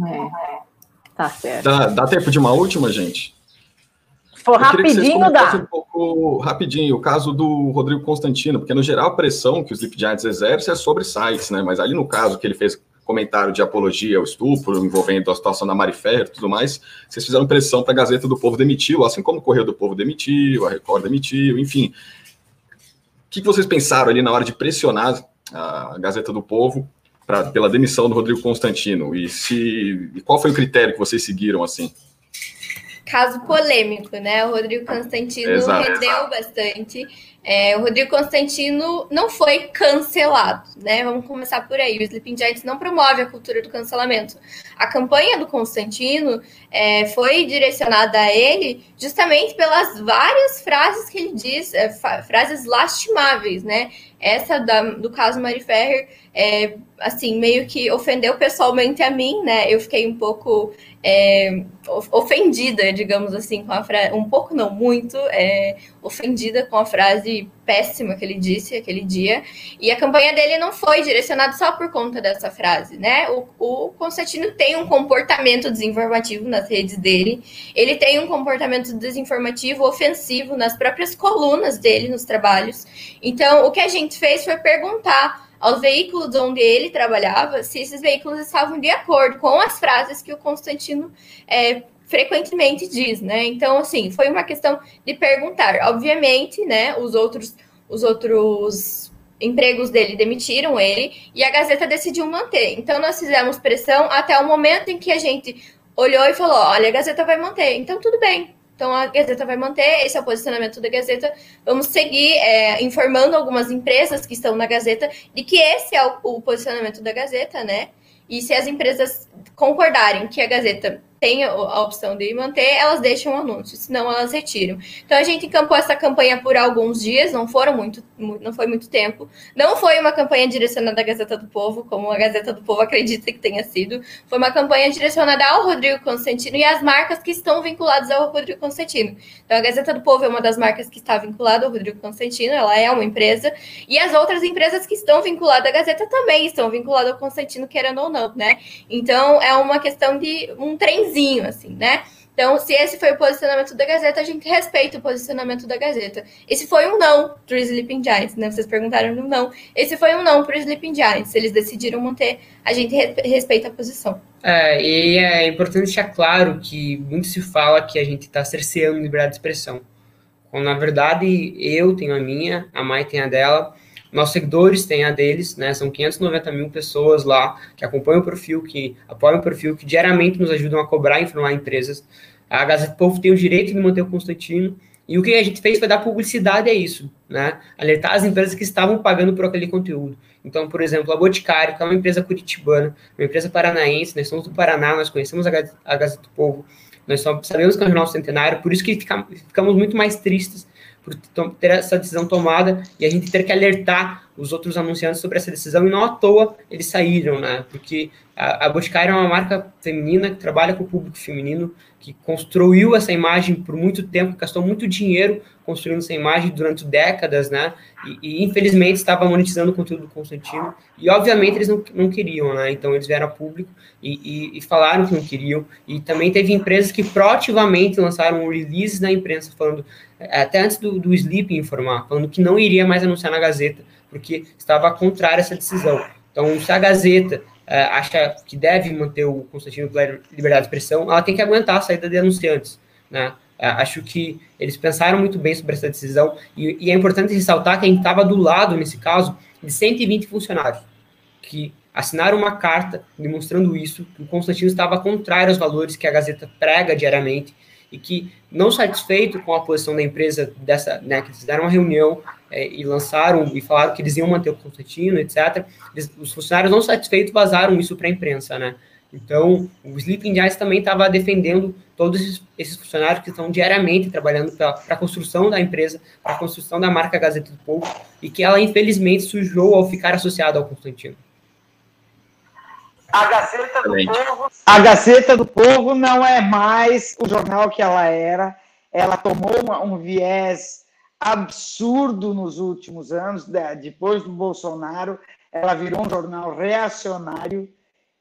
Tá certo. Dá, dá tempo de uma última, gente? For Eu queria que vocês rapidinho, comentassem dá. um pouco rapidinho o caso do Rodrigo Constantino, porque no geral a pressão que os Sleep Giants exerce é sobre sites, né? Mas ali no caso que ele fez comentário de apologia ao estupro, envolvendo a situação da Mari Ferrer e tudo mais, vocês fizeram pressão para a Gazeta do Povo demitiu, assim como o Correio do Povo demitiu, a Record demitiu, enfim. O que que vocês pensaram ali na hora de pressionar a Gazeta do Povo pra, pela demissão do Rodrigo Constantino? E se e qual foi o critério que vocês seguiram assim? caso polêmico, né? O Rodrigo Constantino Exato. rendeu bastante. É, o Rodrigo Constantino não foi cancelado, né? Vamos começar por aí. O Sleeping Giants não promove a cultura do cancelamento. A campanha do Constantino é, foi direcionada a ele justamente pelas várias frases que ele diz, é, frases lastimáveis, né? Essa da- do caso Mari Ferrer, é, assim, meio que ofendeu pessoalmente a mim, né? Eu fiquei um pouco é, of- ofendida, digamos assim, com a frase, um pouco não muito, é, ofendida com a frase péssima que ele disse aquele dia. E a campanha dele não foi direcionada só por conta dessa frase, né? O, o Constantino tem um comportamento desinformativo nas redes dele, ele tem um comportamento desinformativo ofensivo nas próprias colunas dele nos trabalhos. Então, o que a gente fez foi perguntar aos veículos onde ele trabalhava se esses veículos estavam de acordo com as frases que o Constantino é, frequentemente diz, né? Então, assim, foi uma questão de perguntar. Obviamente, né, os outros, os outros empregos dele demitiram ele e a Gazeta decidiu manter. Então, nós fizemos pressão até o momento em que a gente olhou e falou: olha, a Gazeta vai manter. Então, tudo bem. Então, a Gazeta vai manter, esse é o posicionamento da Gazeta. Vamos seguir é, informando algumas empresas que estão na Gazeta de que esse é o, o posicionamento da Gazeta, né? E se as empresas concordarem que a Gazeta têm a opção de manter, elas deixam o anúncio, senão elas retiram. Então a gente encampou essa campanha por alguns dias, não foram muito, não foi muito tempo. Não foi uma campanha direcionada à Gazeta do Povo, como a Gazeta do Povo acredita que tenha sido. Foi uma campanha direcionada ao Rodrigo Constantino e às marcas que estão vinculadas ao Rodrigo Constantino. Então a Gazeta do Povo é uma das marcas que está vinculada ao Rodrigo Constantino, ela é uma empresa, e as outras empresas que estão vinculadas à Gazeta também estão vinculadas ao Constantino, querendo ou não, né? Então é uma questão de um trenzinho, assim, né? Então, se esse foi o posicionamento da Gazeta, a gente respeita o posicionamento da Gazeta. Esse foi um não para o Sleeping Giants, né? Vocês perguntaram no não. Esse foi um não para o Sleeping Giants. Eles decidiram manter, a gente respeita a posição. É, e é importante deixar claro que muito se fala que a gente está cerceando liberdade de expressão. Quando, na verdade, eu tenho a minha, a Mai tem a dela, nossos seguidores têm a deles, né? São 590 mil pessoas lá que acompanham o perfil, que apoiam o perfil, que diariamente nos ajudam a cobrar e informar empresas. A Gazeta do Povo tem o direito de manter o Constantino. E o que a gente fez foi dar publicidade a isso, né? Alertar as empresas que estavam pagando por aquele conteúdo. Então, por exemplo, a Boticário, que é uma empresa curitibana, uma empresa paranaense, nós somos do Paraná, nós conhecemos a Gazeta, do Povo, nós sabemos que é um jornal centenário, por isso que ficamos muito mais tristes por ter essa decisão tomada e a gente ter que alertar os outros anunciantes sobre essa decisão, e não à toa eles saíram, né? Porque a, a Boticário é uma marca feminina que trabalha com o público feminino, que construiu essa imagem por muito tempo, gastou muito dinheiro construindo essa imagem durante décadas, né? E, e infelizmente estava monetizando o conteúdo do Constantino, e obviamente eles não, não queriam, né? Então eles vieram a público e, e, e, falaram que não queriam, e também teve empresas que proativamente lançaram releases na imprensa falando até antes do, do Sleep informar, falando que não iria mais anunciar na Gazeta, porque estava contrário a essa decisão. Então, se a Gazeta é, acha que deve manter o Constantino liberdade de expressão, ela tem que aguentar a saída de anunciantes. Né? É, acho que eles pensaram muito bem sobre essa decisão, e, e é importante ressaltar que a gente estava do lado, nesse caso, de 120 funcionários, que assinaram uma carta demonstrando isso, que o Constantino estava contrário aos valores que a Gazeta prega diariamente, e que, não satisfeito com a posição da empresa, dessa, né, que fizeram uma reunião é, e lançaram e falaram que eles iam manter o Constantino, etc., eles, os funcionários não satisfeitos vazaram isso para a imprensa, né? Então, o Sleeping Giants também estava defendendo todos esses, esses, funcionários que estão diariamente trabalhando para a construção da empresa, para a construção da marca Gazeta do Povo, e que ela, infelizmente, sujou ao ficar associada ao Constantino. A Gazeta do Povo. A Gazeta do Povo não é mais o jornal que ela era. Ela tomou uma, um viés absurdo nos últimos anos, depois do Bolsonaro, ela virou um jornal reacionário.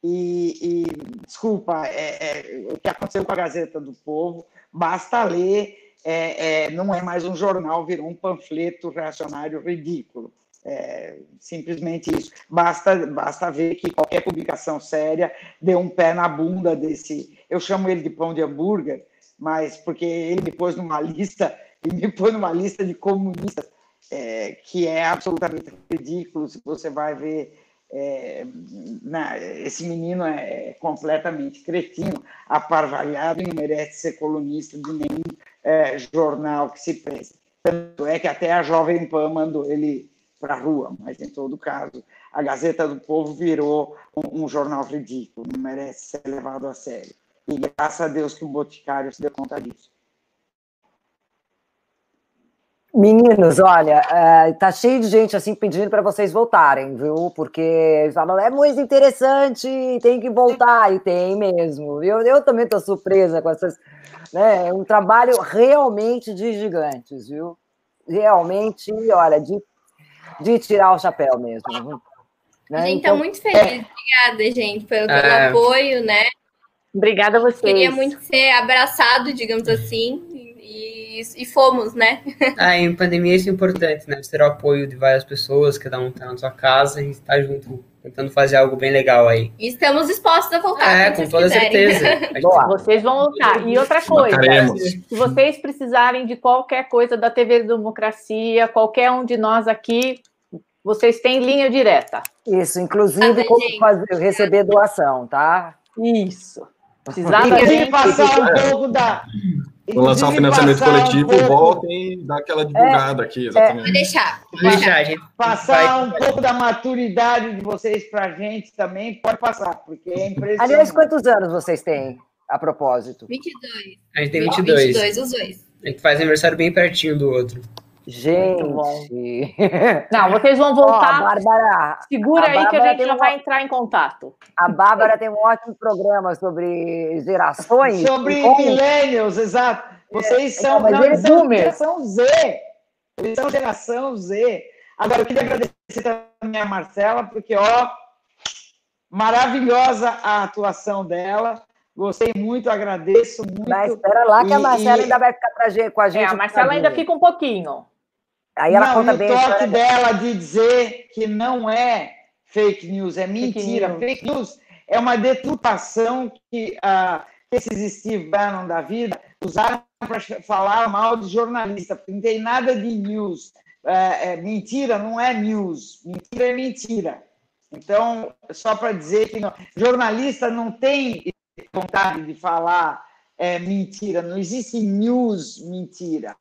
E, e desculpa, é, é, o que aconteceu com a Gazeta do Povo, basta ler, é, é não é mais um jornal, virou um panfleto reacionário ridículo. É, simplesmente isso. Basta, basta ver que qualquer publicação séria deu um pé na bunda desse. Eu chamo ele de pão de hambúrguer, mas porque ele me pôs numa lista, ele me pôs numa lista de comunistas, é, que é absolutamente ridículo. Se você vai ver. É, na, esse menino é completamente cretino, aparvalhado e não merece ser colunista de nenhum é, jornal que se preze. Tanto é que até a Jovem Pan mandou ele para a rua, mas em todo caso, a Gazeta do Povo virou um, um, jornal ridículo, não merece ser levado a sério. E graças a Deus que o Boticário se deu conta disso. Meninos, olha, é, tá cheio de gente assim pedindo para vocês voltarem, viu? Porque falam, é muito interessante, tem que voltar, e tem mesmo. Eu, eu também tô surpresa com essas. Né, é um trabalho realmente de gigantes, viu? Realmente, olha, de de tirar o chapéu mesmo. Né? A gente está então, muito feliz. É... Obrigada, gente, pelo, pelo é... apoio, né? Obrigada a vocês. Queria muito ser abraçado, digamos assim, e, e fomos, né? Ah, em pandemia isso é importante, né? Ter o apoio de várias pessoas, cada um tá na sua casa e estar tá junto, tentando fazer algo bem legal aí. E estamos dispostos a voltar. É, com toda quiserem. certeza. Vocês vão voltar. E outra coisa, se vocês precisarem de qualquer coisa da TV Democracia, qualquer um de nós aqui, vocês têm linha direta. Isso, inclusive como fazer, receber doação, tá? Isso. Precisava gente passar um pouco da. Vou lançar um financiamento coletivo, um voltem e dar aquela divulgada é, aqui, exatamente. É, deixar. deixar, gente. Passar um pouco da maturidade de vocês para a gente também, pode passar, porque é impressionante. Aliás, quantos anos vocês têm? a propósito? 22. A gente tem 22. 22, os dois. A gente faz aniversário bem pertinho do outro. Gente. Não, vocês vão Ó, voltar. a Bárbara, Segura a aí que a Bárbara gente já uma- vai entrar em contato. a Bárbara tem um ótimo programa sobre gerações. Sobre como- millennials, exato. Vocês É, são, mas não, eles são geração Z. Eles são geração Z. Agora, eu queria agradecer também a Marcela, porque, ó, maravilhosa a atuação dela. Gostei muito, agradeço muito. Mas espera lá que a Marcela e- ainda vai ficar pra gente, com a gente. É, a Marcela ainda fica um pouquinho. Aí ela não, conta o bem a toque dela de dizer que não é fake news, é mentira. news. Fake news é uma deturpação que, ah, que esses Steve Bannon da vida usaram para falar mal de jornalista, porque não tem nada de news. É, é, mentira não é news, mentira é mentira. Então, só para dizer que não- jornalista não tem vontade de falar é, mentira, não existe news mentira.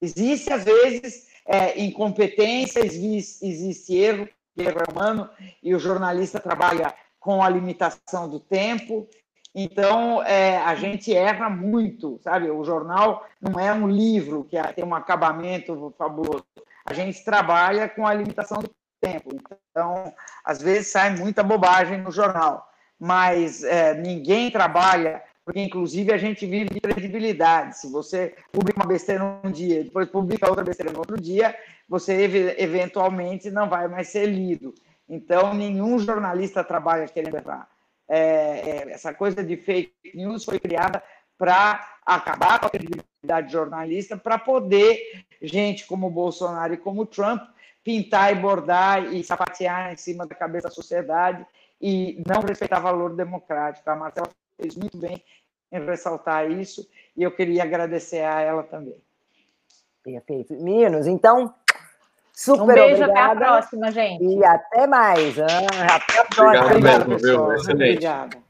Existe, às vezes, é, incompetência, existe, erro, erro é humano, e o jornalista trabalha com a limitação do tempo. Então, é, a gente erra muito, sabe? O jornal não é um livro que tem um acabamento fabuloso. A gente trabalha com a limitação do tempo. Então, às vezes sai muita bobagem no jornal, mas é, ninguém trabalha, porque inclusive a gente vive de credibilidade. Se você publica uma besteira num dia, depois publica outra besteira no outro dia, você ev- eventualmente não vai mais ser lido. Então, nenhum jornalista trabalha querendo errar. É, é, essa coisa de fake news foi criada para acabar com a credibilidade jornalista, para poder gente como Bolsonaro e como Trump pintar e bordar e sapatear em cima da cabeça da sociedade e não respeitar valor democrático. A Marcela fez muito bem em ressaltar isso e eu queria agradecer a ela também. Perfeito. Meninos, então, super Um beijo, até a obrigada. próxima, gente. E até mais. ah, Até a próxima. Obrigado mesmo, viu? Excelente. Obrigado.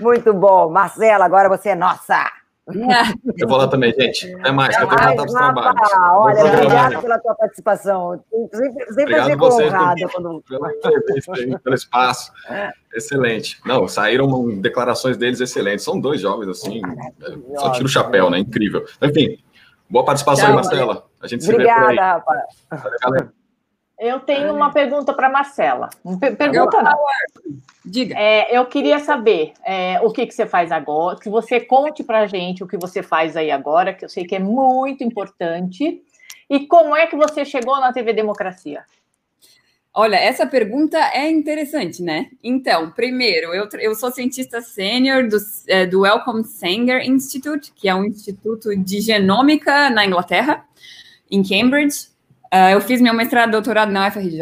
Muito bom. Marcela, agora você é nossa. Eu vou lá também, gente. Até mais, que eu voltar para os trabalhos. Olha, obrigado pela tua participação. Sempre, sempre Obrigado fico pelo- quando. aí, pelo espaço. Excelente. Não, saíram declarações deles excelentes. São dois jovens, assim, só tira o chapéu, né? Incrível. Enfim, boa participação Tchau, aí, Marcela. A gente se vê por aí. Obrigada, Rafa. Valeu, galera. Eu tenho uma pergunta para Marcela. Per- Pergunta não. Diga. É, eu queria saber é, o que, que você faz agora, que você conte para a gente o que você faz aí agora, que eu sei que é muito importante, e como é que você chegou na TV Democracia? Olha, essa pergunta é interessante, né? Então, primeiro, eu, eu sou cientista sênior do, é, do Wellcome Sanger Institute, que é um instituto de genômica na Inglaterra, em Cambridge. Ah, eu fiz meu mestrado e doutorado na UFRJ,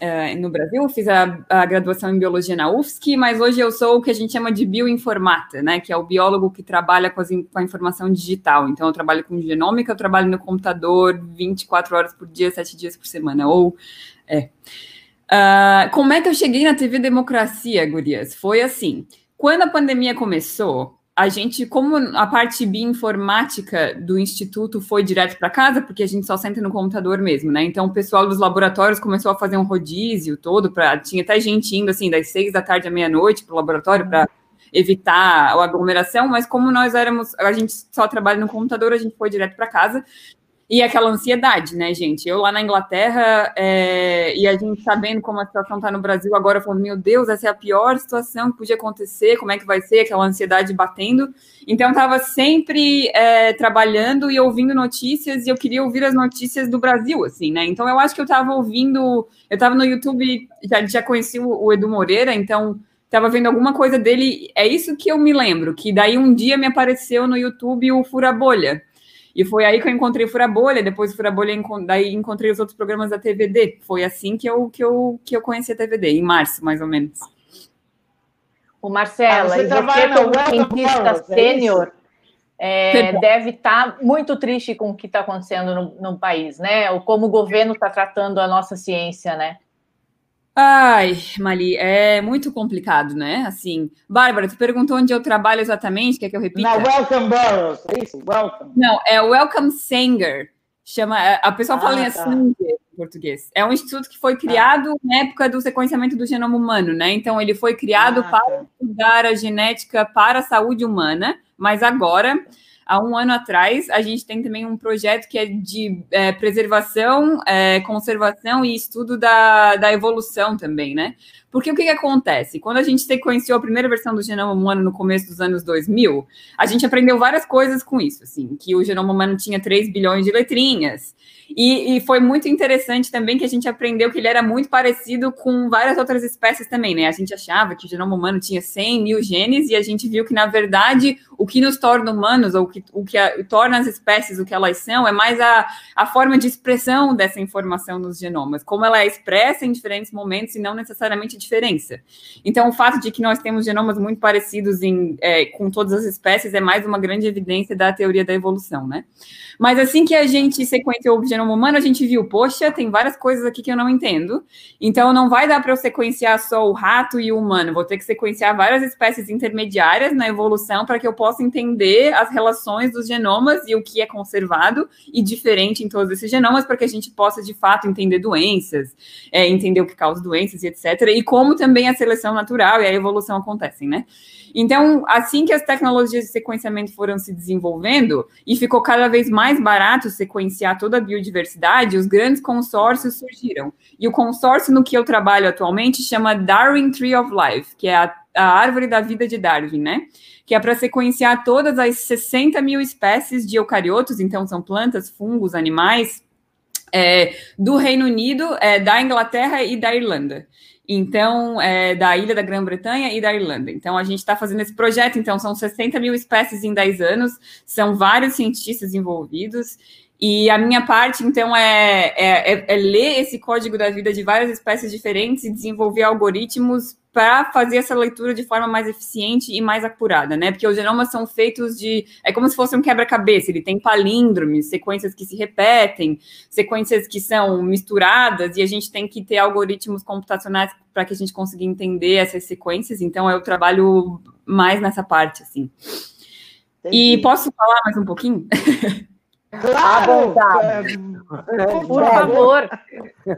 eh, no Brasil, fiz a, a graduação em biologia na UFSC, mas hoje eu sou o que a gente chama de bioinformata, né? Que é o biólogo que trabalha com, as com a informação digital. Então, eu trabalho com genômica, eu trabalho no computador 24 horas por dia, 7 dias por semana, ou é. Ah, como é que eu cheguei na TV Democracia, Gurias? Foi assim: quando a pandemia começou, a gente, como a parte bioinformática do instituto foi direto para casa, porque a gente só senta no computador mesmo, né? Então o pessoal dos laboratórios começou a fazer um rodízio todo, pra, tinha até gente indo assim das seis da tarde à meia-noite para o laboratório para evitar a aglomeração, mas como nós éramos, a gente só trabalha no computador, a gente foi direto para casa. E aquela ansiedade, né, gente? Eu lá na Inglaterra, é, e a gente sabendo como a situação está no Brasil agora, falando, meu Deus, essa é a pior situação que podia acontecer, como é que vai ser, aquela ansiedade batendo. Então, estava sempre é, trabalhando e ouvindo notícias, e eu queria ouvir as notícias do Brasil, assim, né? Então, eu acho que eu estava ouvindo, eu estava no YouTube, já, já conheci o, o Edu Moreira, então estava vendo alguma coisa dele, é isso que eu me lembro, que daí um dia me apareceu no YouTube o Fura Bolha, e foi aí que eu encontrei o Fura Bolha, depois do Fura Bolha, encon- daí encontrei os outros programas da TVD. Foi assim que eu, que eu, que eu conheci a TVD, em março, mais ou menos. O Marcela, Ah, você e você como Welcome cientista Powers, é sênior, é, deve estar muito triste com o que está acontecendo no, no país, né? Ou como o governo está tratando a nossa ciência, né? Ai, Mali, é muito complicado, né? Assim, Bárbara, tu perguntou onde eu trabalho exatamente, quer que eu repita? Na Welcome Burroughs, é isso? Welcome. Não, é Welcome Sanger. Chama, a pessoa fala Ah, em tá. Sanger, português. É um instituto que foi criado na época do sequenciamento do genoma humano, né? Então, ele foi criado ah, para tá. estudar a genética para a saúde humana, mas agora há um ano atrás, a gente tem também um projeto que é de é, preservação, é, conservação e estudo da, da evolução também, né? Porque o que, que acontece? Quando a gente sequenciou a primeira versão do genoma humano no começo dos anos 2000, a gente aprendeu várias coisas com isso, assim, que o genoma humano tinha 3 bilhões de letrinhas, e, e, foi muito interessante também que a gente aprendeu que ele era muito parecido com várias outras espécies também, né? A gente achava que o genoma humano tinha 100 mil genes e a gente viu que, na verdade, o que nos torna humanos, ou que, o que a, torna as espécies o que elas são, é mais a, a forma de expressão dessa informação nos genomas, como ela é expressa em diferentes momentos e não necessariamente a diferença. Então, o fato de que nós temos genomas muito parecidos em, é, com todas as espécies é mais uma grande evidência da teoria da evolução, né? Mas assim que a gente sequenciou o humano, a gente viu, poxa, tem várias coisas aqui que eu não entendo. Então não vai dar para eu sequenciar só o rato e o humano, vou ter que sequenciar várias espécies intermediárias na evolução para que eu possa entender as relações dos genomas e o que é conservado e diferente em todos esses genomas, para que a gente possa de fato entender doenças, é, entender o que causa doenças e etc. E como também a seleção natural e a evolução acontecem, né? Então, assim que as tecnologias de sequenciamento foram se desenvolvendo e ficou cada vez mais barato sequenciar toda a biodiversidade, os grandes consórcios surgiram. E o consórcio no que eu trabalho atualmente chama Darwin Tree of Life, que é a, a árvore da vida de Darwin, né? Que é para sequenciar todas as 60 mil espécies de eucariotos, então são plantas, fungos, animais, é, do Reino Unido, é, da Inglaterra e da Irlanda então, é, da ilha da Grã-Bretanha e da Irlanda. Então, a gente está fazendo esse projeto, então, são 60 mil espécies em 10 anos, são vários cientistas envolvidos, e a minha parte, então, é, é, é, é ler esse código da vida de várias espécies diferentes e desenvolver algoritmos para fazer essa leitura de forma mais eficiente e mais apurada, né? Porque os genomas são feitos de. É como se fosse um quebra-cabeça, ele tem palíndromes, sequências que se repetem, sequências que são misturadas, e a gente tem que ter algoritmos computacionais para que a gente consiga entender essas sequências. Então, eu trabalho mais nessa parte, assim. Entendi. E posso falar mais um pouquinho? Claro! Por favor.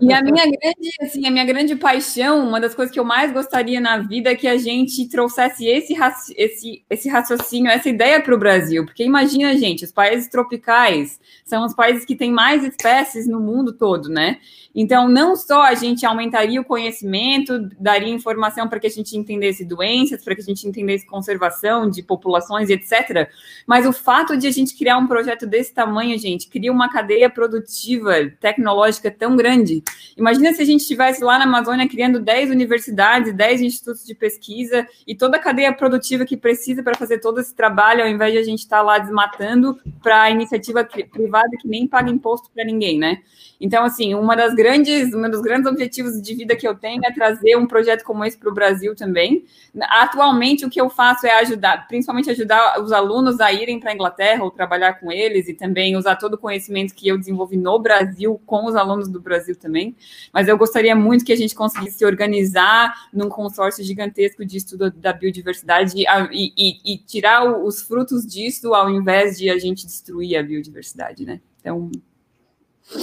E a minha grande, assim, a minha grande paixão, uma das coisas que eu mais gostaria na vida é que a gente trouxesse esse, esse, esse raciocínio, essa ideia para o Brasil. Porque imagina, gente, os países tropicais são os países que têm mais espécies no mundo todo, né? Então, não só a gente aumentaria o conhecimento, daria informação para que a gente entendesse doenças, para que a gente entendesse conservação de populações e etc. Mas o fato de a gente criar um projeto desse tamanho, gente, cria uma cadeia produtiva tecnológica tão grande. Imagina se a gente estivesse lá na Amazônia criando 10 universidades, 10 institutos de pesquisa e toda a cadeia produtiva que precisa para fazer todo esse trabalho, ao invés de a gente estar tá lá desmatando para a iniciativa privada que nem paga imposto para ninguém, né? Então, assim, uma das grandes, um dos grandes objetivos de vida que eu tenho é trazer um projeto como esse para o Brasil também. Atualmente, o que eu faço é ajudar, principalmente ajudar os alunos a irem para a Inglaterra ou trabalhar com eles e também usar todo o conhecimento que eu desenvolvi no Brasil com os alunos do Brasil também. Mas eu gostaria muito que a gente conseguisse se organizar num consórcio gigantesco de estudo da biodiversidade e, e, e tirar os frutos disso ao invés de a gente destruir a biodiversidade, né? Então,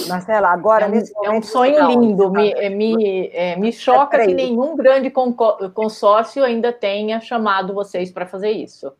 Marcela, agora é um, nesse momento. É um sonho lindo. Me, é, me, é, me choca que nenhum grande consórcio ainda tenha chamado vocês para fazer isso.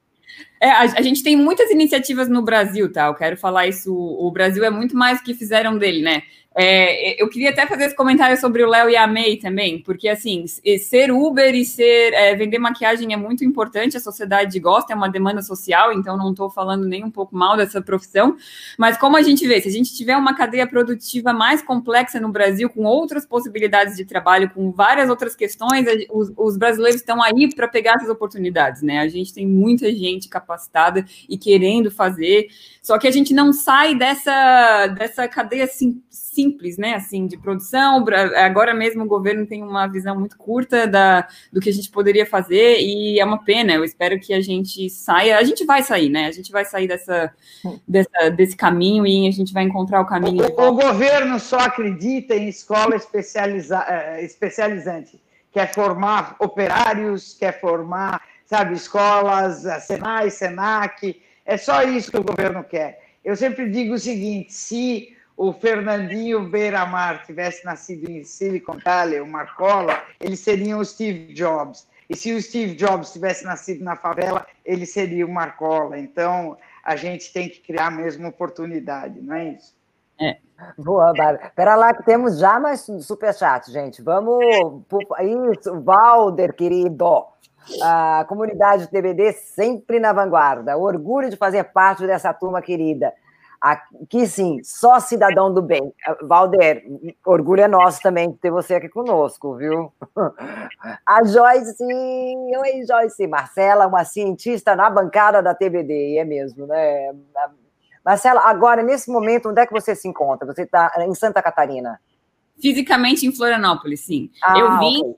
É, a, a, gente tem muitas iniciativas no Brasil, tá? Eu quero falar isso. O Brasil é muito mais do que fizeram dele, né? É, eu queria até fazer esse comentário sobre o Léo e a May também, porque assim, ser Uber e ser é, vender maquiagem é muito importante, a sociedade gosta, é uma demanda social, então não estou falando nem um pouco mal dessa profissão, mas como a gente vê, se a gente tiver uma cadeia produtiva mais complexa no Brasil, com outras possibilidades de trabalho, com várias outras questões, os, os brasileiros estão aí para pegar essas oportunidades, né? A gente tem muita gente capacitada e querendo fazer, só que a gente não sai dessa, dessa cadeia assim simples, né, assim, de produção. Agora mesmo o governo tem uma visão muito curta da, do que a gente poderia fazer e é uma pena. Eu espero que a gente saia. A gente vai sair, né? A gente vai sair dessa, dessa desse caminho e a gente vai encontrar o caminho. O, o governo só acredita em escola especializa, eh, especializante. Quer formar operários, quer formar, sabe, escolas, Senai, Senac. É só isso que o governo quer. Eu sempre digo o seguinte: se o Fernandinho Beiramar tivesse nascido em Silicon Valley, o Marcola, ele seria o Steve Jobs. E se o Steve Jobs tivesse nascido na favela, ele seria o Marcola. Então, a gente tem que criar mesmo oportunidade, não é isso? É. Boa, Bárbara. Pera lá que temos já mais superchat, gente. Vamos. Isso, Valder, querido. A comunidade TBD sempre na vanguarda. Orgulho de fazer parte dessa turma querida. Aqui sim, só cidadão do bem. Valder, orgulho é nosso também de ter você aqui conosco, viu? A Joyce, oi Joyce, Marcela, uma cientista na bancada da TBD, é mesmo, né? Marcela, agora, nesse momento, onde é que você se encontra? Você está em Santa Catarina? Fisicamente em Florianópolis, sim. Ah, eu vim, okay.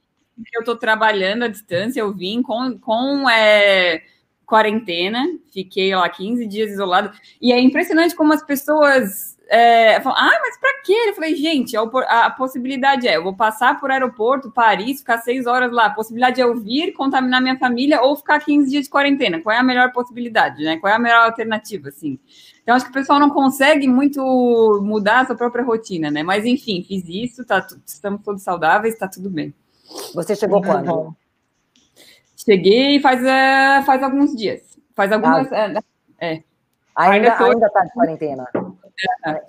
Eu estou trabalhando à distância, eu vim com, com é, quarentena, fiquei lá 15 dias isolado, e é impressionante como as pessoas é, falam, ah, mas para quê? Eu falei, gente, a, a, possibilidade é, eu vou passar por aeroporto, Paris, ficar seis horas lá, a possibilidade é eu vir, contaminar minha família ou ficar 15 dias de quarentena, qual é a melhor possibilidade, né? Qual é a melhor alternativa, assim? Então, acho que o pessoal não consegue muito mudar a sua própria rotina, né? Mas, enfim, fiz isso, tá, estamos todos saudáveis, está tudo bem. Você chegou quando? Cheguei faz, uh, faz alguns dias. Faz algumas. Ah. é. Ainda está ainda tá de quarentena. É.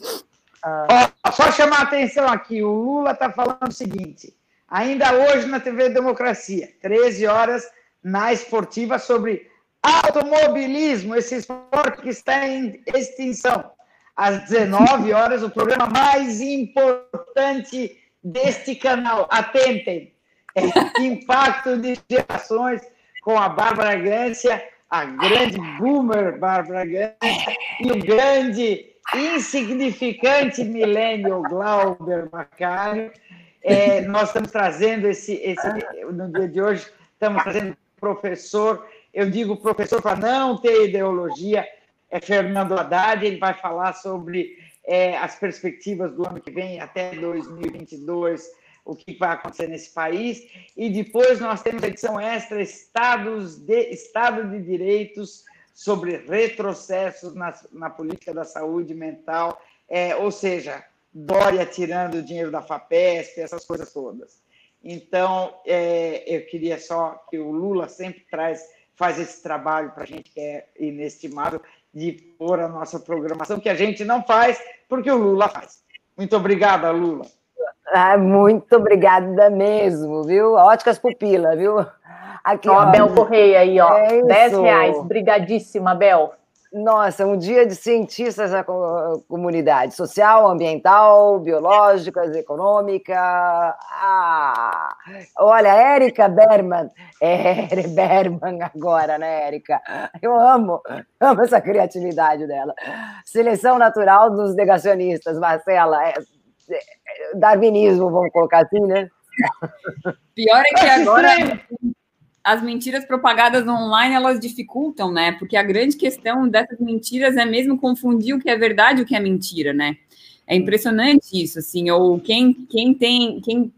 Ah. Oh, só chamar a atenção aqui: o Lula está falando o seguinte. Ainda hoje na TV Democracia, 13 horas na esportiva sobre Automobilismo, esse esporte que está em extinção. Às 19 horas, o programa mais importante deste canal. Atentem. É, impacto de gerações com a Bárbara Gância, a grande boomer Bárbara Gância e o grande insignificante milênio Glauber Macário. É, nós estamos trazendo esse, esse, no dia de hoje, estamos trazendo professor eu digo professor para não ter ideologia, é Fernando Haddad, ele vai falar sobre é, as perspectivas do ano que vem até 2022, o que vai acontecer nesse país. E depois nós temos a edição extra Estados de, Estado de Direitos sobre retrocessos na, na política da saúde mental, é, ou seja, Dória tirando o dinheiro da FAPESP, essas coisas todas. Então, é, eu queria só que o Lula sempre traz faz esse trabalho para a gente que é inestimável de pôr a nossa programação, que a gente não faz, porque o Lula faz. Muito obrigada, Lula. Ah, muito obrigada mesmo, viu? Óticas pupila, viu? Aqui, ó, ó, Bel Correia aí, ó. É 10 reais. Obrigadíssima, Bel. Nossa, um dia de cientistas da comunidade social, ambiental, biológicas, econômica. Ah, olha, Érica Berman. É, Berman agora, né, Érica? Eu amo, amo essa criatividade dela. Seleção natural dos negacionistas, Marcela. É, darwinismo, vamos colocar assim, né? Pior é que agora as mentiras propagadas online elas dificultam, né? Porque a grande questão dessas mentiras é mesmo confundir o que é verdade e o que é mentira, né? É impressionante isso, assim, ou quem, quem tem, quem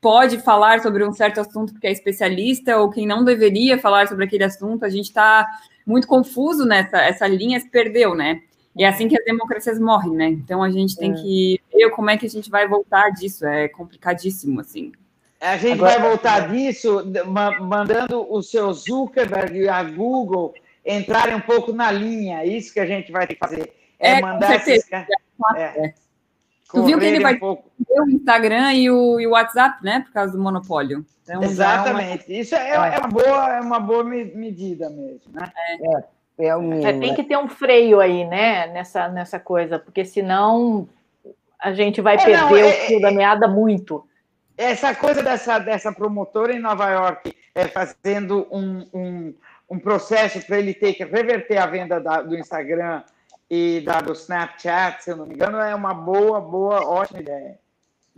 pode falar sobre um certo assunto porque é especialista, ou quem não deveria falar sobre aquele assunto, a gente está muito confuso nessa, essa linha se perdeu, né? E é assim que as democracias morrem, né? Então a gente tem é. que ver como é que a gente vai voltar disso, é complicadíssimo, assim. A gente Agora, vai voltar disso mandando o seu Zuckerberg e a Google entrarem um pouco na linha. É isso que a gente vai ter que fazer. É, é mandar esses é. é. Tu viu que ele vai um o Instagram e o, e o WhatsApp, né? Por causa do monopólio. Então, Exatamente. Uma... Isso é, é, uma boa, é uma boa medida mesmo, né? É. É, o é, tem que ter um freio aí, né? Nessa, nessa coisa, porque senão a gente vai perder não, o fio da meada muito essa coisa dessa, dessa promotora em Nova York é, fazendo um, um, um processo para ele ter que reverter a venda da, do Instagram e da, do Snapchat, se eu não me engano, é uma boa, boa, ótima ideia.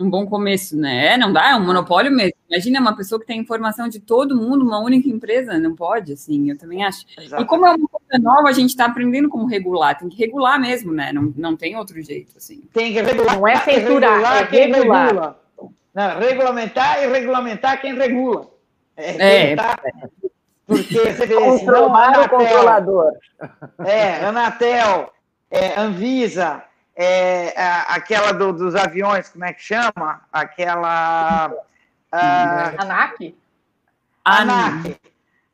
Um bom começo, né? É, não dá, é um monopólio mesmo. Imagina uma pessoa que tem informação de todo mundo, uma única empresa, não pode, assim, eu também acho. Exatamente. E como é uma coisa nova, a gente está aprendendo como regular, tem que regular mesmo, né? Não, não tem outro jeito, assim. Tem que regular. Não é censurar, é regular. regula. Não, regulamentar e regulamentar quem regula. É, é. porque você vê, Controlar o controlador. É, Anatel, é, Anvisa, é, aquela do, dos aviões, como é que chama? Aquela. Uh, ANAC? ANAC.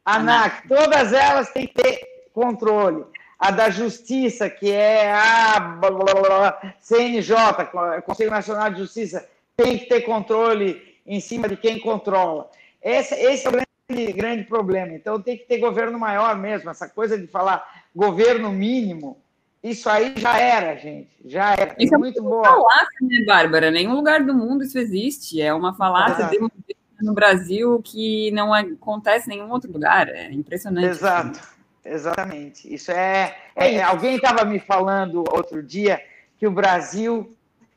ANAC. Todas elas têm que ter controle. A da Justiça, que é a blá, blá, blá, CNJ, Conselho Nacional de Justiça, tem que ter controle em cima de quem controla. Esse, esse é o grande, grande problema. Então tem que ter governo maior mesmo. Essa coisa de falar governo mínimo isso aí já era, gente. Já era. Isso é muito boa. falácia, né, Bárbara? Nenhum lugar do mundo isso existe. É uma falácia no Brasil que não acontece em nenhum outro lugar. É impressionante. Exato. Exatamente. Isso é. é, é alguém estava me falando outro dia que o Brasil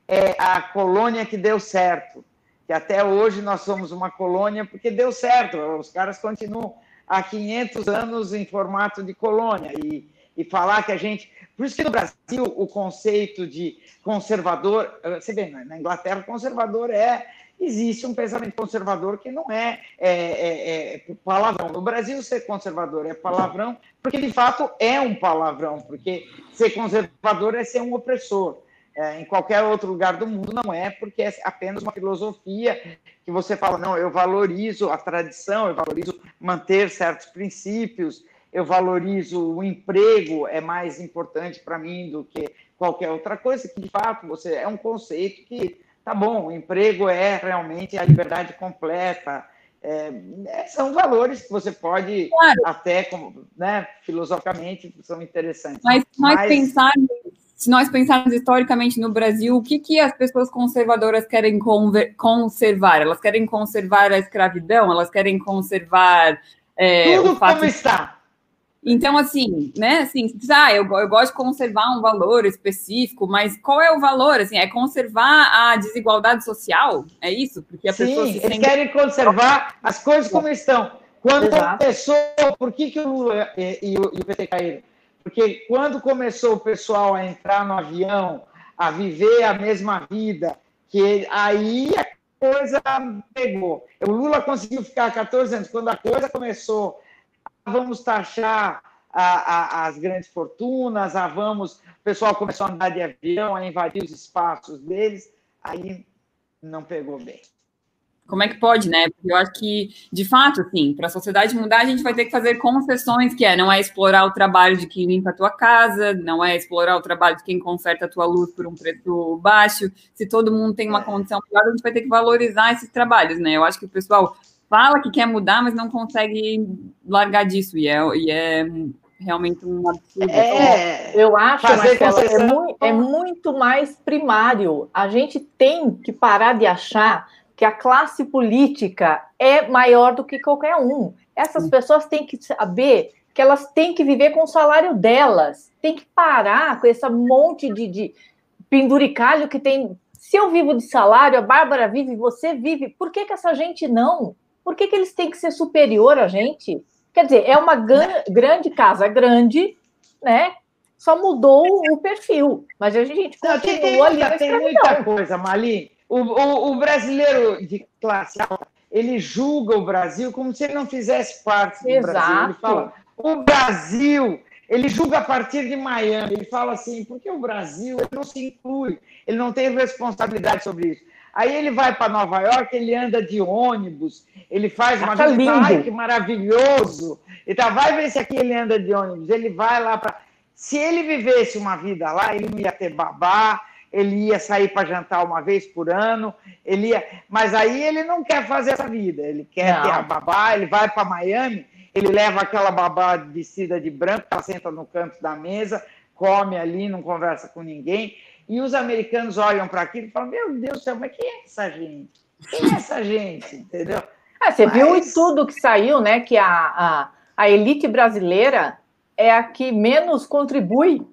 é a colônia que deu certo. Que até hoje nós somos uma colônia porque deu certo. Os caras continuam há 500 anos em formato de colônia. E, e falar que a gente por isso que no Brasil o conceito de conservador, eh, você vê, na Inglaterra conservador é existe um pensamento conservador que não é, é, é, é, palavrão. No Brasil, ser conservador é palavrão, porque de fato é um palavrão, porque ser conservador é ser um opressor. É, em qualquer outro lugar do mundo não é, porque é apenas uma filosofia que você fala, não, eu valorizo a tradição, eu valorizo manter certos princípios, eu valorizo o emprego, é mais importante para mim do que qualquer outra coisa, que de fato você é um conceito que tá bom, o emprego é realmente a liberdade completa. É, é são valores que você pode claro. até, né, filosoficamente, são interessantes. Mas, mas, mas pensar se nós pensarmos historicamente no Brasil, o que, que as pessoas conservadoras querem conservar? Elas querem conservar a escravidão? Elas querem conservar é, tudo como está? Então, assim, né, assim, ah, eu, eu gosto de conservar um valor específico, mas qual é o valor, assim, é conservar a desigualdade social? É isso? Porque a Sim, pessoa se eles sente... querem conservar as coisas como estão. Quando Exato. começou, por que, que o Lula e, e, o, e o PT caíram? Porque quando começou o pessoal a entrar no avião, a viver a mesma vida, que aí a coisa pegou. O Lula conseguiu ficar 14 anos. Quando a coisa começou vamos taxar a, a, as grandes fortunas, a vamos. O pessoal começou a andar de avião, a invadir os espaços deles, aí não pegou bem. Como é que pode, né? Porque eu acho que, de fato, assim, para a sociedade mudar, a gente vai ter que fazer concessões, que é não é explorar o trabalho de quem limpa a tua casa, não é explorar o trabalho de quem conserta a tua luz por um preço baixo. Se todo mundo tem uma condição melhor, a gente vai ter que valorizar esses trabalhos, né? Eu acho que o pessoal fala que quer mudar, mas não consegue largar disso. E é, e é realmente um absurdo. É, eu acho, Marcela, é, muito, é muito mais primário. A gente tem que parar de achar que a classe política é maior do que qualquer um. Essas pessoas têm que saber que elas têm que viver com o salário delas, tem que parar com esse monte de, de penduricalho que tem. Se eu vivo de salário, a Bárbara vive, você vive, por que, que essa gente não? Por que, que eles têm que ser superior a gente? Quer dizer, é uma grande casa grande, né? Só mudou o perfil, mas a gente continua ali na Tem muita coisa, Mali. O, o, o, brasileiro de classe alta, ele julga o Brasil como se ele não fizesse parte do Exato. Brasil. Ele fala, o Brasil, ele julga a partir de Miami. Ele fala assim, porque o Brasil não se inclui, ele não tem responsabilidade sobre isso. Aí ele vai para Nova York, ele anda de ônibus, ele faz uma vida, lindo. ai, que maravilhoso. Então, vai ver se aqui ele anda de ônibus. Ele vai lá para. Se ele vivesse uma vida lá, ele não ia ter babá, ele ia sair para jantar uma vez por ano, ele ia. Mas aí ele não quer fazer essa vida, ele quer não. ter a babá, ele vai para Miami, ele leva aquela babá vestida de branco, ela senta no canto da mesa, come ali, não conversa com ninguém. E os americanos olham para aquilo e falam: Meu Deus do céu, mas quem é essa gente? Quem é essa gente? Entendeu? Ah, você mas... viu em tudo que saiu, né? Que a, a, a elite brasileira é a que menos contribui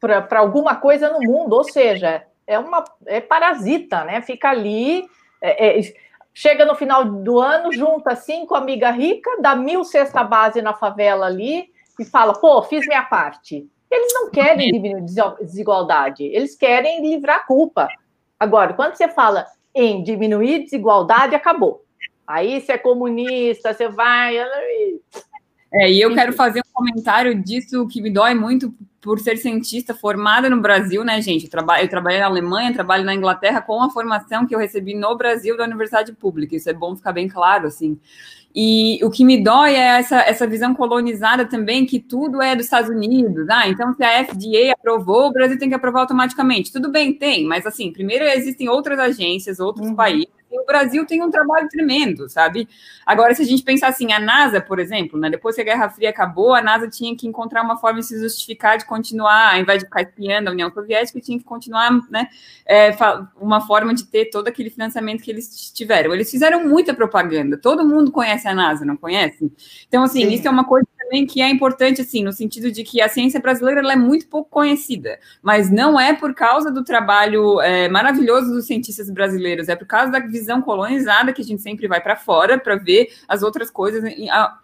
para alguma coisa no mundo, ou seja, é uma é parasita, né? Fica ali, é, é, chega no final do ano, junta cinco amigas ricas, dá mil cesta base na favela ali e fala, pô, fiz minha parte. Eles não querem diminuir desigualdade, eles querem livrar a culpa. Agora, quando você fala em diminuir desigualdade, acabou. Aí você é comunista, você vai. É, e eu quero fazer um comentário disso que me dói muito por ser cientista formada no Brasil, né, gente? Eu, traba eu trabalhei na Alemanha, trabalho na Inglaterra com a formação que eu recebi no Brasil da Universidade Pública. Isso é bom ficar bem claro, assim. E o que me dói é essa, essa visão colonizada também, que tudo é dos Estados Unidos. Ah, então se a FDA aprovou, o Brasil tem que aprovar automaticamente. Tudo bem, tem, mas assim, primeiro existem outras agências, outros uhum. países o Brasil tem um trabalho tremendo, sabe? Agora, se a gente pensar assim, a NASA, por exemplo, né, depois que a Guerra Fria acabou, a NASA tinha que encontrar uma forma de se justificar de continuar, ao invés de ficar espiando a União Soviética, tinha que continuar, né, é, uma forma de ter todo aquele financiamento que eles tiveram. Eles fizeram muita propaganda, todo mundo conhece a NASA, não conhece? Então, assim, Sim. isso é uma coisa também que é importante, assim, no sentido de que a ciência brasileira é muito pouco conhecida, mas não é por causa do trabalho é, maravilhoso dos cientistas brasileiros, é por causa da visão colonizada que a gente sempre vai para fora para ver as outras coisas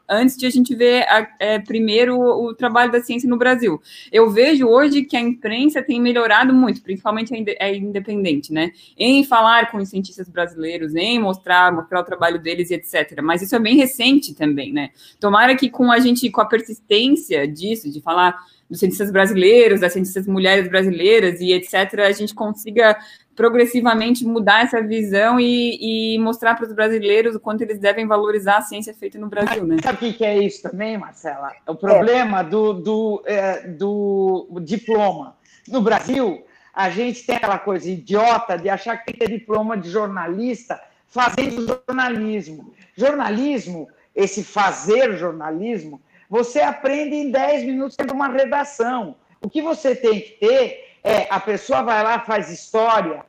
antes de a gente ver a, é, primeiro o trabalho da ciência no Brasil. Eu vejo hoje que a imprensa tem melhorado muito, principalmente a independente, né, em falar com os cientistas brasileiros, em mostrar, mostrar o trabalho deles e etc. Mas isso é bem recente também, né? Tomara que com a gente com a persistência disso, de falar dos cientistas brasileiros, das cientistas mulheres brasileiras e etc., a gente consiga progressivamente mudar essa visão e, e mostrar para os brasileiros o quanto eles devem valorizar a ciência feita no Brasil, né? Sabe o que é isso também, Marcela? O problema é. Do, do, é, do diploma. No Brasil, a gente tem aquela coisa idiota de achar que tem diploma de jornalista fazendo jornalismo. Jornalismo, esse fazer jornalismo, você aprende em 10 minutos tendo uma redação. O que você tem que ter é a pessoa vai lá, faz história,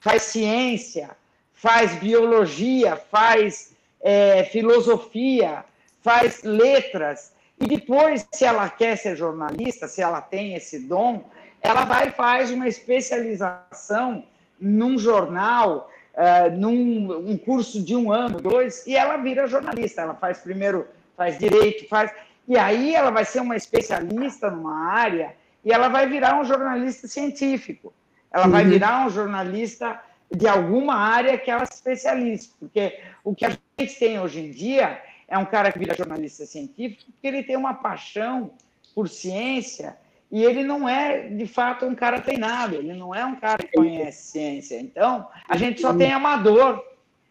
faz ciência, faz biologia, faz é, filosofia, faz letras, e depois, se ela quer ser jornalista, se ela tem esse dom, ela vai e faz uma especialização num jornal, uh, num um curso de um ano, dois, e ela vira jornalista. Ela faz primeiro, faz direito, faz. E aí ela vai ser uma especialista numa área e ela vai virar um jornalista científico. Ela uhum. vai virar um jornalista de alguma área que ela se especializa. Porque o que a gente tem hoje em dia é um cara que vira jornalista científico porque ele tem uma paixão por ciência e ele não é, de fato, um cara treinado, ele não é um cara que conhece ciência. Então, a gente só tem amador.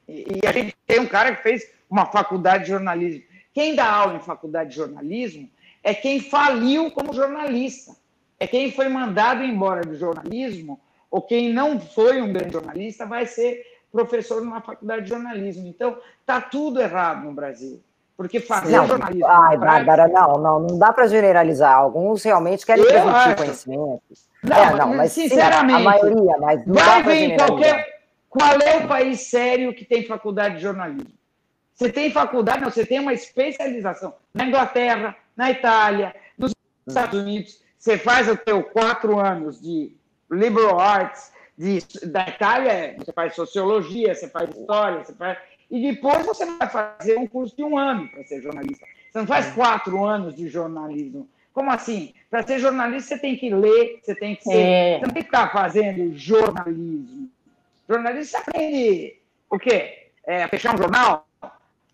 E a gente tem um cara que fez uma faculdade de jornalismo. Quem dá aula em faculdade de jornalismo é quem faliu como jornalista. É quem foi mandado embora do jornalismo, ou quem não foi um grande jornalista, vai ser professor numa faculdade de jornalismo. Então, está tudo errado no Brasil. Porque fazer não, jornalismo. Ai, Bárbara, não, não, não dá para generalizar. Alguns realmente querem eu transmitir conhecimento. Não, é, não, mas sinceramente, sim, a maioria, mas vai ver qualquer. Qual é o país sério que tem faculdade de jornalismo? Você tem faculdade, não, você tem uma especialização na Inglaterra, na Itália, nos Estados Unidos. Você faz o teu quatro anos de liberal arts, de, da Itália, você faz sociologia, você faz história, você faz, e depois você vai fazer um curso de um ano para ser jornalista. Você não faz quatro anos de jornalismo. Como assim? Para ser jornalista, você tem que ler, você tem que ser. É. Você não tem que ficar fazendo jornalismo. Jornalista você aprende o quê? É, fechar um jornal?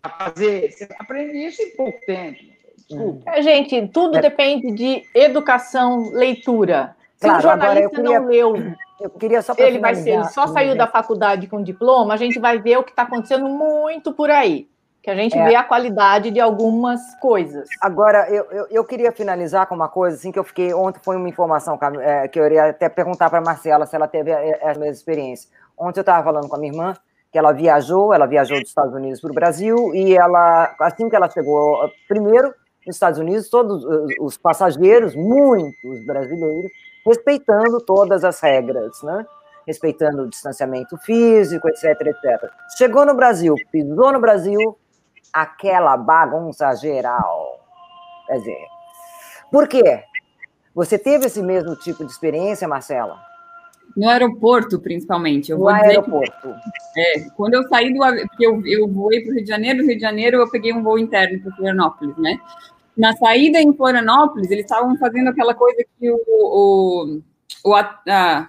a fazer. Você aprende isso em pouco tempo. Desculpa. É, gente, tudo é. depende de educação, leitura. Se claro, o jornalista queria, não leu, eu queria só ele vai ser, ele só saiu da faculdade com diploma, a gente vai ver o que está acontecendo muito por aí. Que a gente é. vê a qualidade de algumas coisas. Agora, eu, eu, eu, queria finalizar com uma coisa, assim, que eu fiquei. Ontem foi uma informação é, que eu iria até perguntar para a Marcela se ela teve essa mesma experiência. Ontem eu estava falando com a minha irmã, que ela viajou, ela viajou dos Estados Unidos para o Brasil e ela, assim que ela chegou, primeiro nos Estados Unidos, todos os passageiros, muitos brasileiros, respeitando todas as regras, né? Respeitando o distanciamento físico, etc, etc. Chegou no Brasil, pisou no Brasil, aquela bagunça geral. Quer dizer, por quê? Você teve esse mesmo tipo de experiência, Marcela? No aeroporto, principalmente. Eu no aeroporto. Que, é, quando eu saí do eu, eu voei para o Rio de Janeiro, Rio de Janeiro eu peguei um voo interno para Florianópolis, né? Na saída em Florianópolis, eles estavam fazendo aquela coisa que o, o, o a, a,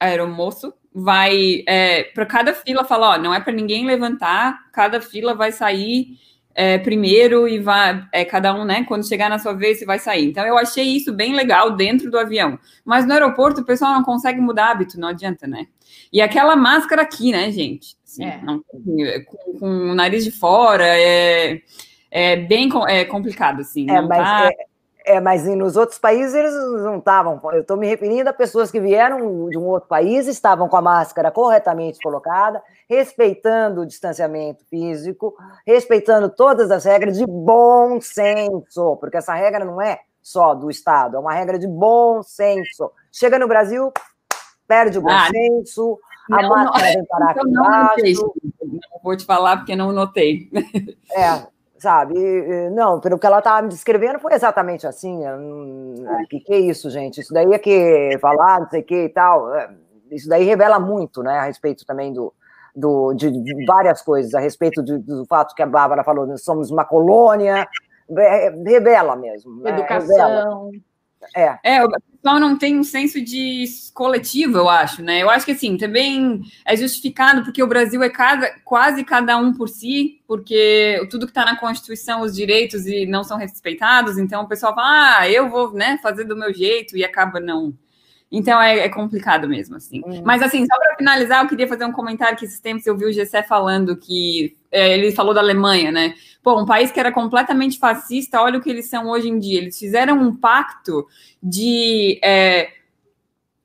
aeromoço vai é, para cada fila falar, ó, não é para ninguém levantar, cada fila vai sair é, primeiro e vai, é, cada um, né, quando chegar na sua vez, você vai sair. Então, eu achei isso bem legal dentro do avião. Mas no aeroporto, o pessoal não consegue mudar hábito, não adianta, né? E aquela máscara aqui, né, gente? Assim, é. não, com, com, o nariz de fora, é, é bem é complicado, assim. É, mas, tá... é, é, mas nos outros países eles não estavam. Eu estou me referindo a pessoas que vieram de um outro país, estavam com a máscara corretamente colocada, respeitando o distanciamento físico, respeitando todas as regras de bom senso, porque essa regra não é só do Estado, é uma regra de bom senso. Chega no Brasil, perde o bom ah, senso, a não, máscara vem parar aqui embaixo. Não vou te falar porque não notei. É, sabe? Não, pelo que ela estava me descrevendo, foi exatamente assim. O que, que é isso, gente? Isso daí é que falar, não sei o que e tal. É, isso daí revela muito, né, a respeito também do, do, de, de várias coisas, a respeito de, do fato que a Bárbara falou, nós somos uma colônia, é, revela mesmo. Né? Educação. Revela. É. é, o pessoal não tem um senso de coletivo, eu acho, né? Eu acho que assim, também é justificado porque o Brasil é cada, quase cada um por si, porque tudo que está na Constituição, os direitos e não são respeitados, então o pessoal fala, ah, eu vou né, fazer do meu jeito e acaba não então é, é complicado mesmo, assim. Uhum. Mas assim, só para finalizar, eu queria fazer um comentário que esses tempos eu vi o Gessé falando que é, ele falou da Alemanha, né? Pô, um país que era completamente fascista, olha o que eles são hoje em dia. Eles fizeram um pacto de, é,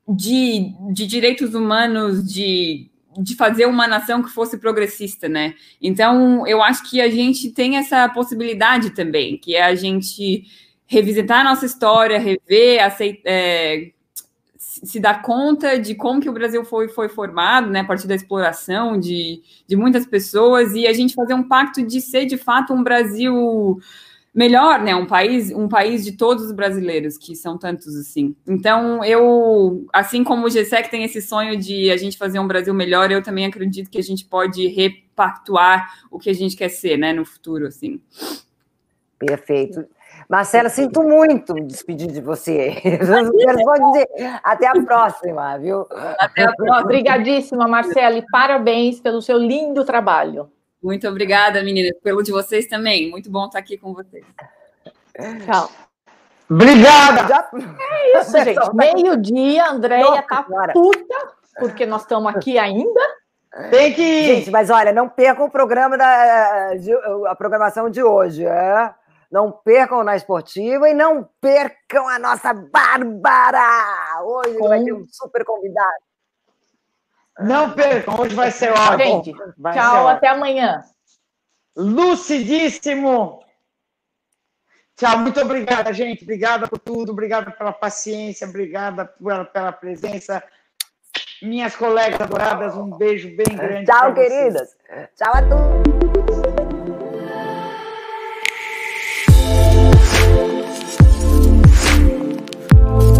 de, de direitos humanos, de, de fazer uma nação que fosse progressista, né? Então, eu acho que a gente tem essa possibilidade também, que é a gente revisitar a nossa história, rever, aceitar. É, se dar conta de como que o Brasil foi, foi formado, né, a partir da exploração de, de muitas pessoas, e a gente fazer um pacto de ser, de fato, um Brasil melhor, né, um país, um país de todos os brasileiros, que são tantos assim. Então, eu, assim como o GSEC tem esse sonho de a gente fazer um Brasil melhor, eu também acredito que a gente pode repactuar o que a gente quer ser, né, no futuro, assim. Perfeito. Marcela, sinto muito me despedir de você. Dizer até a próxima, viu? Até a próxima. Obrigadíssima, Marcela, e parabéns pelo seu lindo trabalho. Muito obrigada, meninas, pelo de vocês também. Muito bom estar aqui com vocês. Tchau. Obrigada! Já... É isso, gente. Meio-dia, a Andréia tá puta, porque nós estamos aqui ainda. Tem que ir. Gente, mas olha, não percam o programa da de, a programação de hoje, é? Não percam na esportiva e não percam a nossa Bárbara! Hoje Com... vai ter um super convidado. Não percam, hoje vai ser ótimo. Gente, vai tchau, até amanhã. Lucidíssimo! Tchau, muito obrigada, gente. Obrigada por tudo, obrigada pela paciência, obrigada pela, pela presença. Minhas colegas adoradas, um beijo bem grande. Tchau, queridas. Tchau a todos.